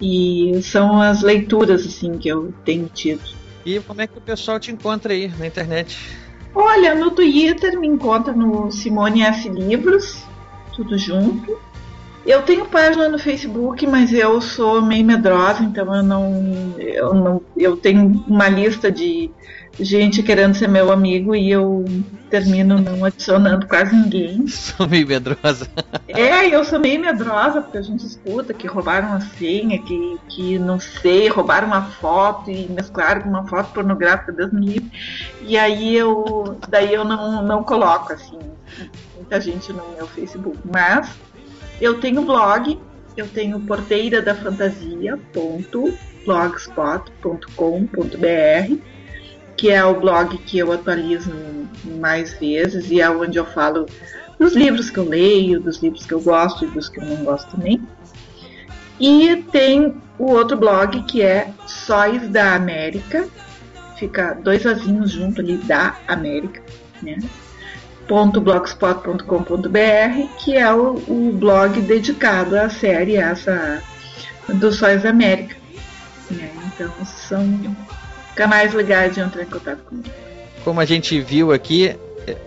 E são as leituras, assim, que eu tenho tido. E como é que o pessoal te encontra aí na internet? Olha, no Twitter me encontra no Simone F Livros, tudo junto. Eu tenho página no Facebook, mas eu sou meio medrosa, então eu não, eu não, eu tenho uma lista de gente querendo ser meu amigo e eu termino não adicionando quase ninguém. Sou meio medrosa. É, eu sou meio medrosa, porque a gente escuta que roubaram a senha, que, que não sei, roubaram uma foto e mesclaram com uma foto pornográfica, Deus me livre. E aí eu, daí eu não, não coloco, assim, muita gente no meu Facebook. Mas eu tenho blog, eu tenho porteira da fantasia.blogspot.com.br que é o blog que eu atualizo mais vezes e é onde eu falo dos livros que eu leio, dos livros que eu gosto e dos que eu não gosto também. E tem o outro blog que é Sóis da América, fica dois azinhos junto ali da América, né? .blogspot.com.br, que é o, o, blog dedicado à série essa do Sóis América. Né? Então são canais legais de entrar em contato comigo. Como a gente viu aqui,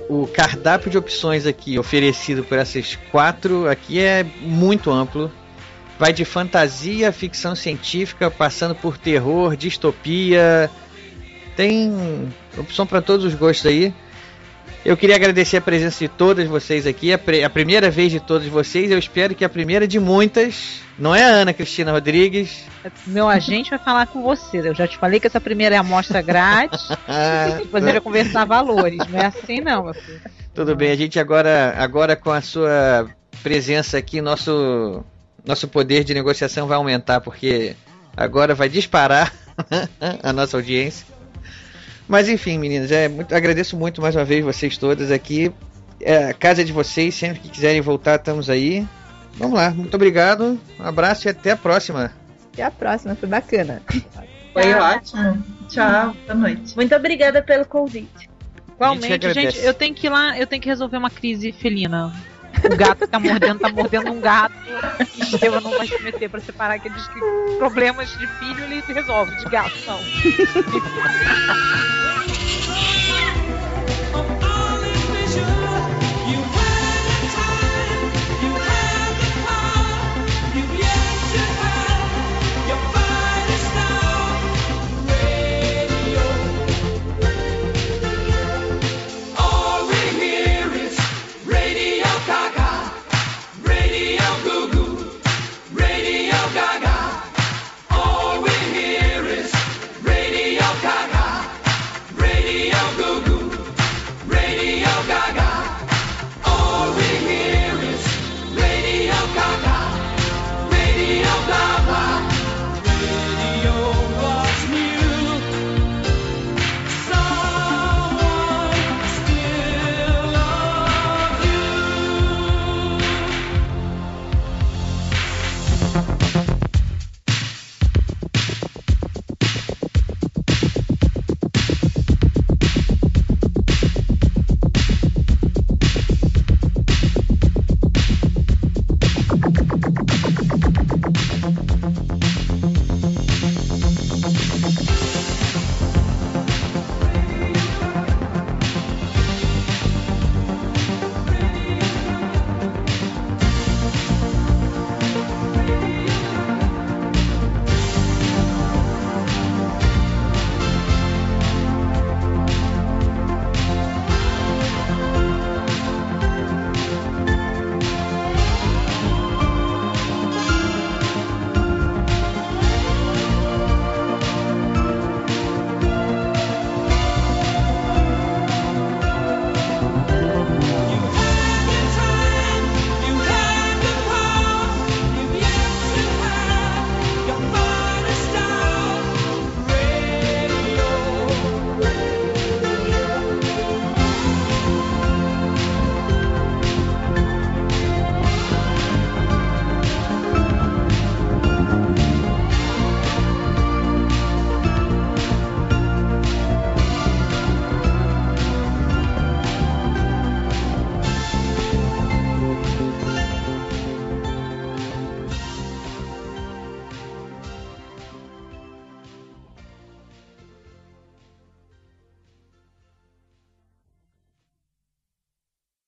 o cardápio de opções aqui oferecido por essas quatro aqui é muito amplo. Vai de fantasia, ficção científica, passando por terror, distopia. Tem opção para todos os gostos aí. Eu queria agradecer a presença de todas vocês aqui, a, a primeira vez de todos vocês. Eu espero que a primeira de muitas. Não é a Ana Cristina Rodrigues. Meu agente vai falar com você. Eu já te falei que essa primeira é amostra grátis. depois ele vai conversar valores. Não é assim, não, meu filho. Tudo bem, a gente agora, agora com a sua presença aqui, nosso, nosso poder de negociação vai aumentar, porque agora vai disparar a nossa audiência. Mas enfim, meninas, é, muito, agradeço muito mais uma vez vocês todas aqui. É, a casa é de vocês, sempre que quiserem voltar, estamos aí. Vamos lá, muito obrigado, um abraço e até a próxima. Até a próxima, foi bacana. Foi ótimo. Tchau, boa noite. Muito obrigada pelo convite. Igualmente, gente, gente, eu tenho que ir lá, eu tenho que resolver uma crise felina. O gato tá mordendo, tá mordendo um gato. E eu não vai se meter pra separar aqueles problemas de filho, ele resolve, de gato não.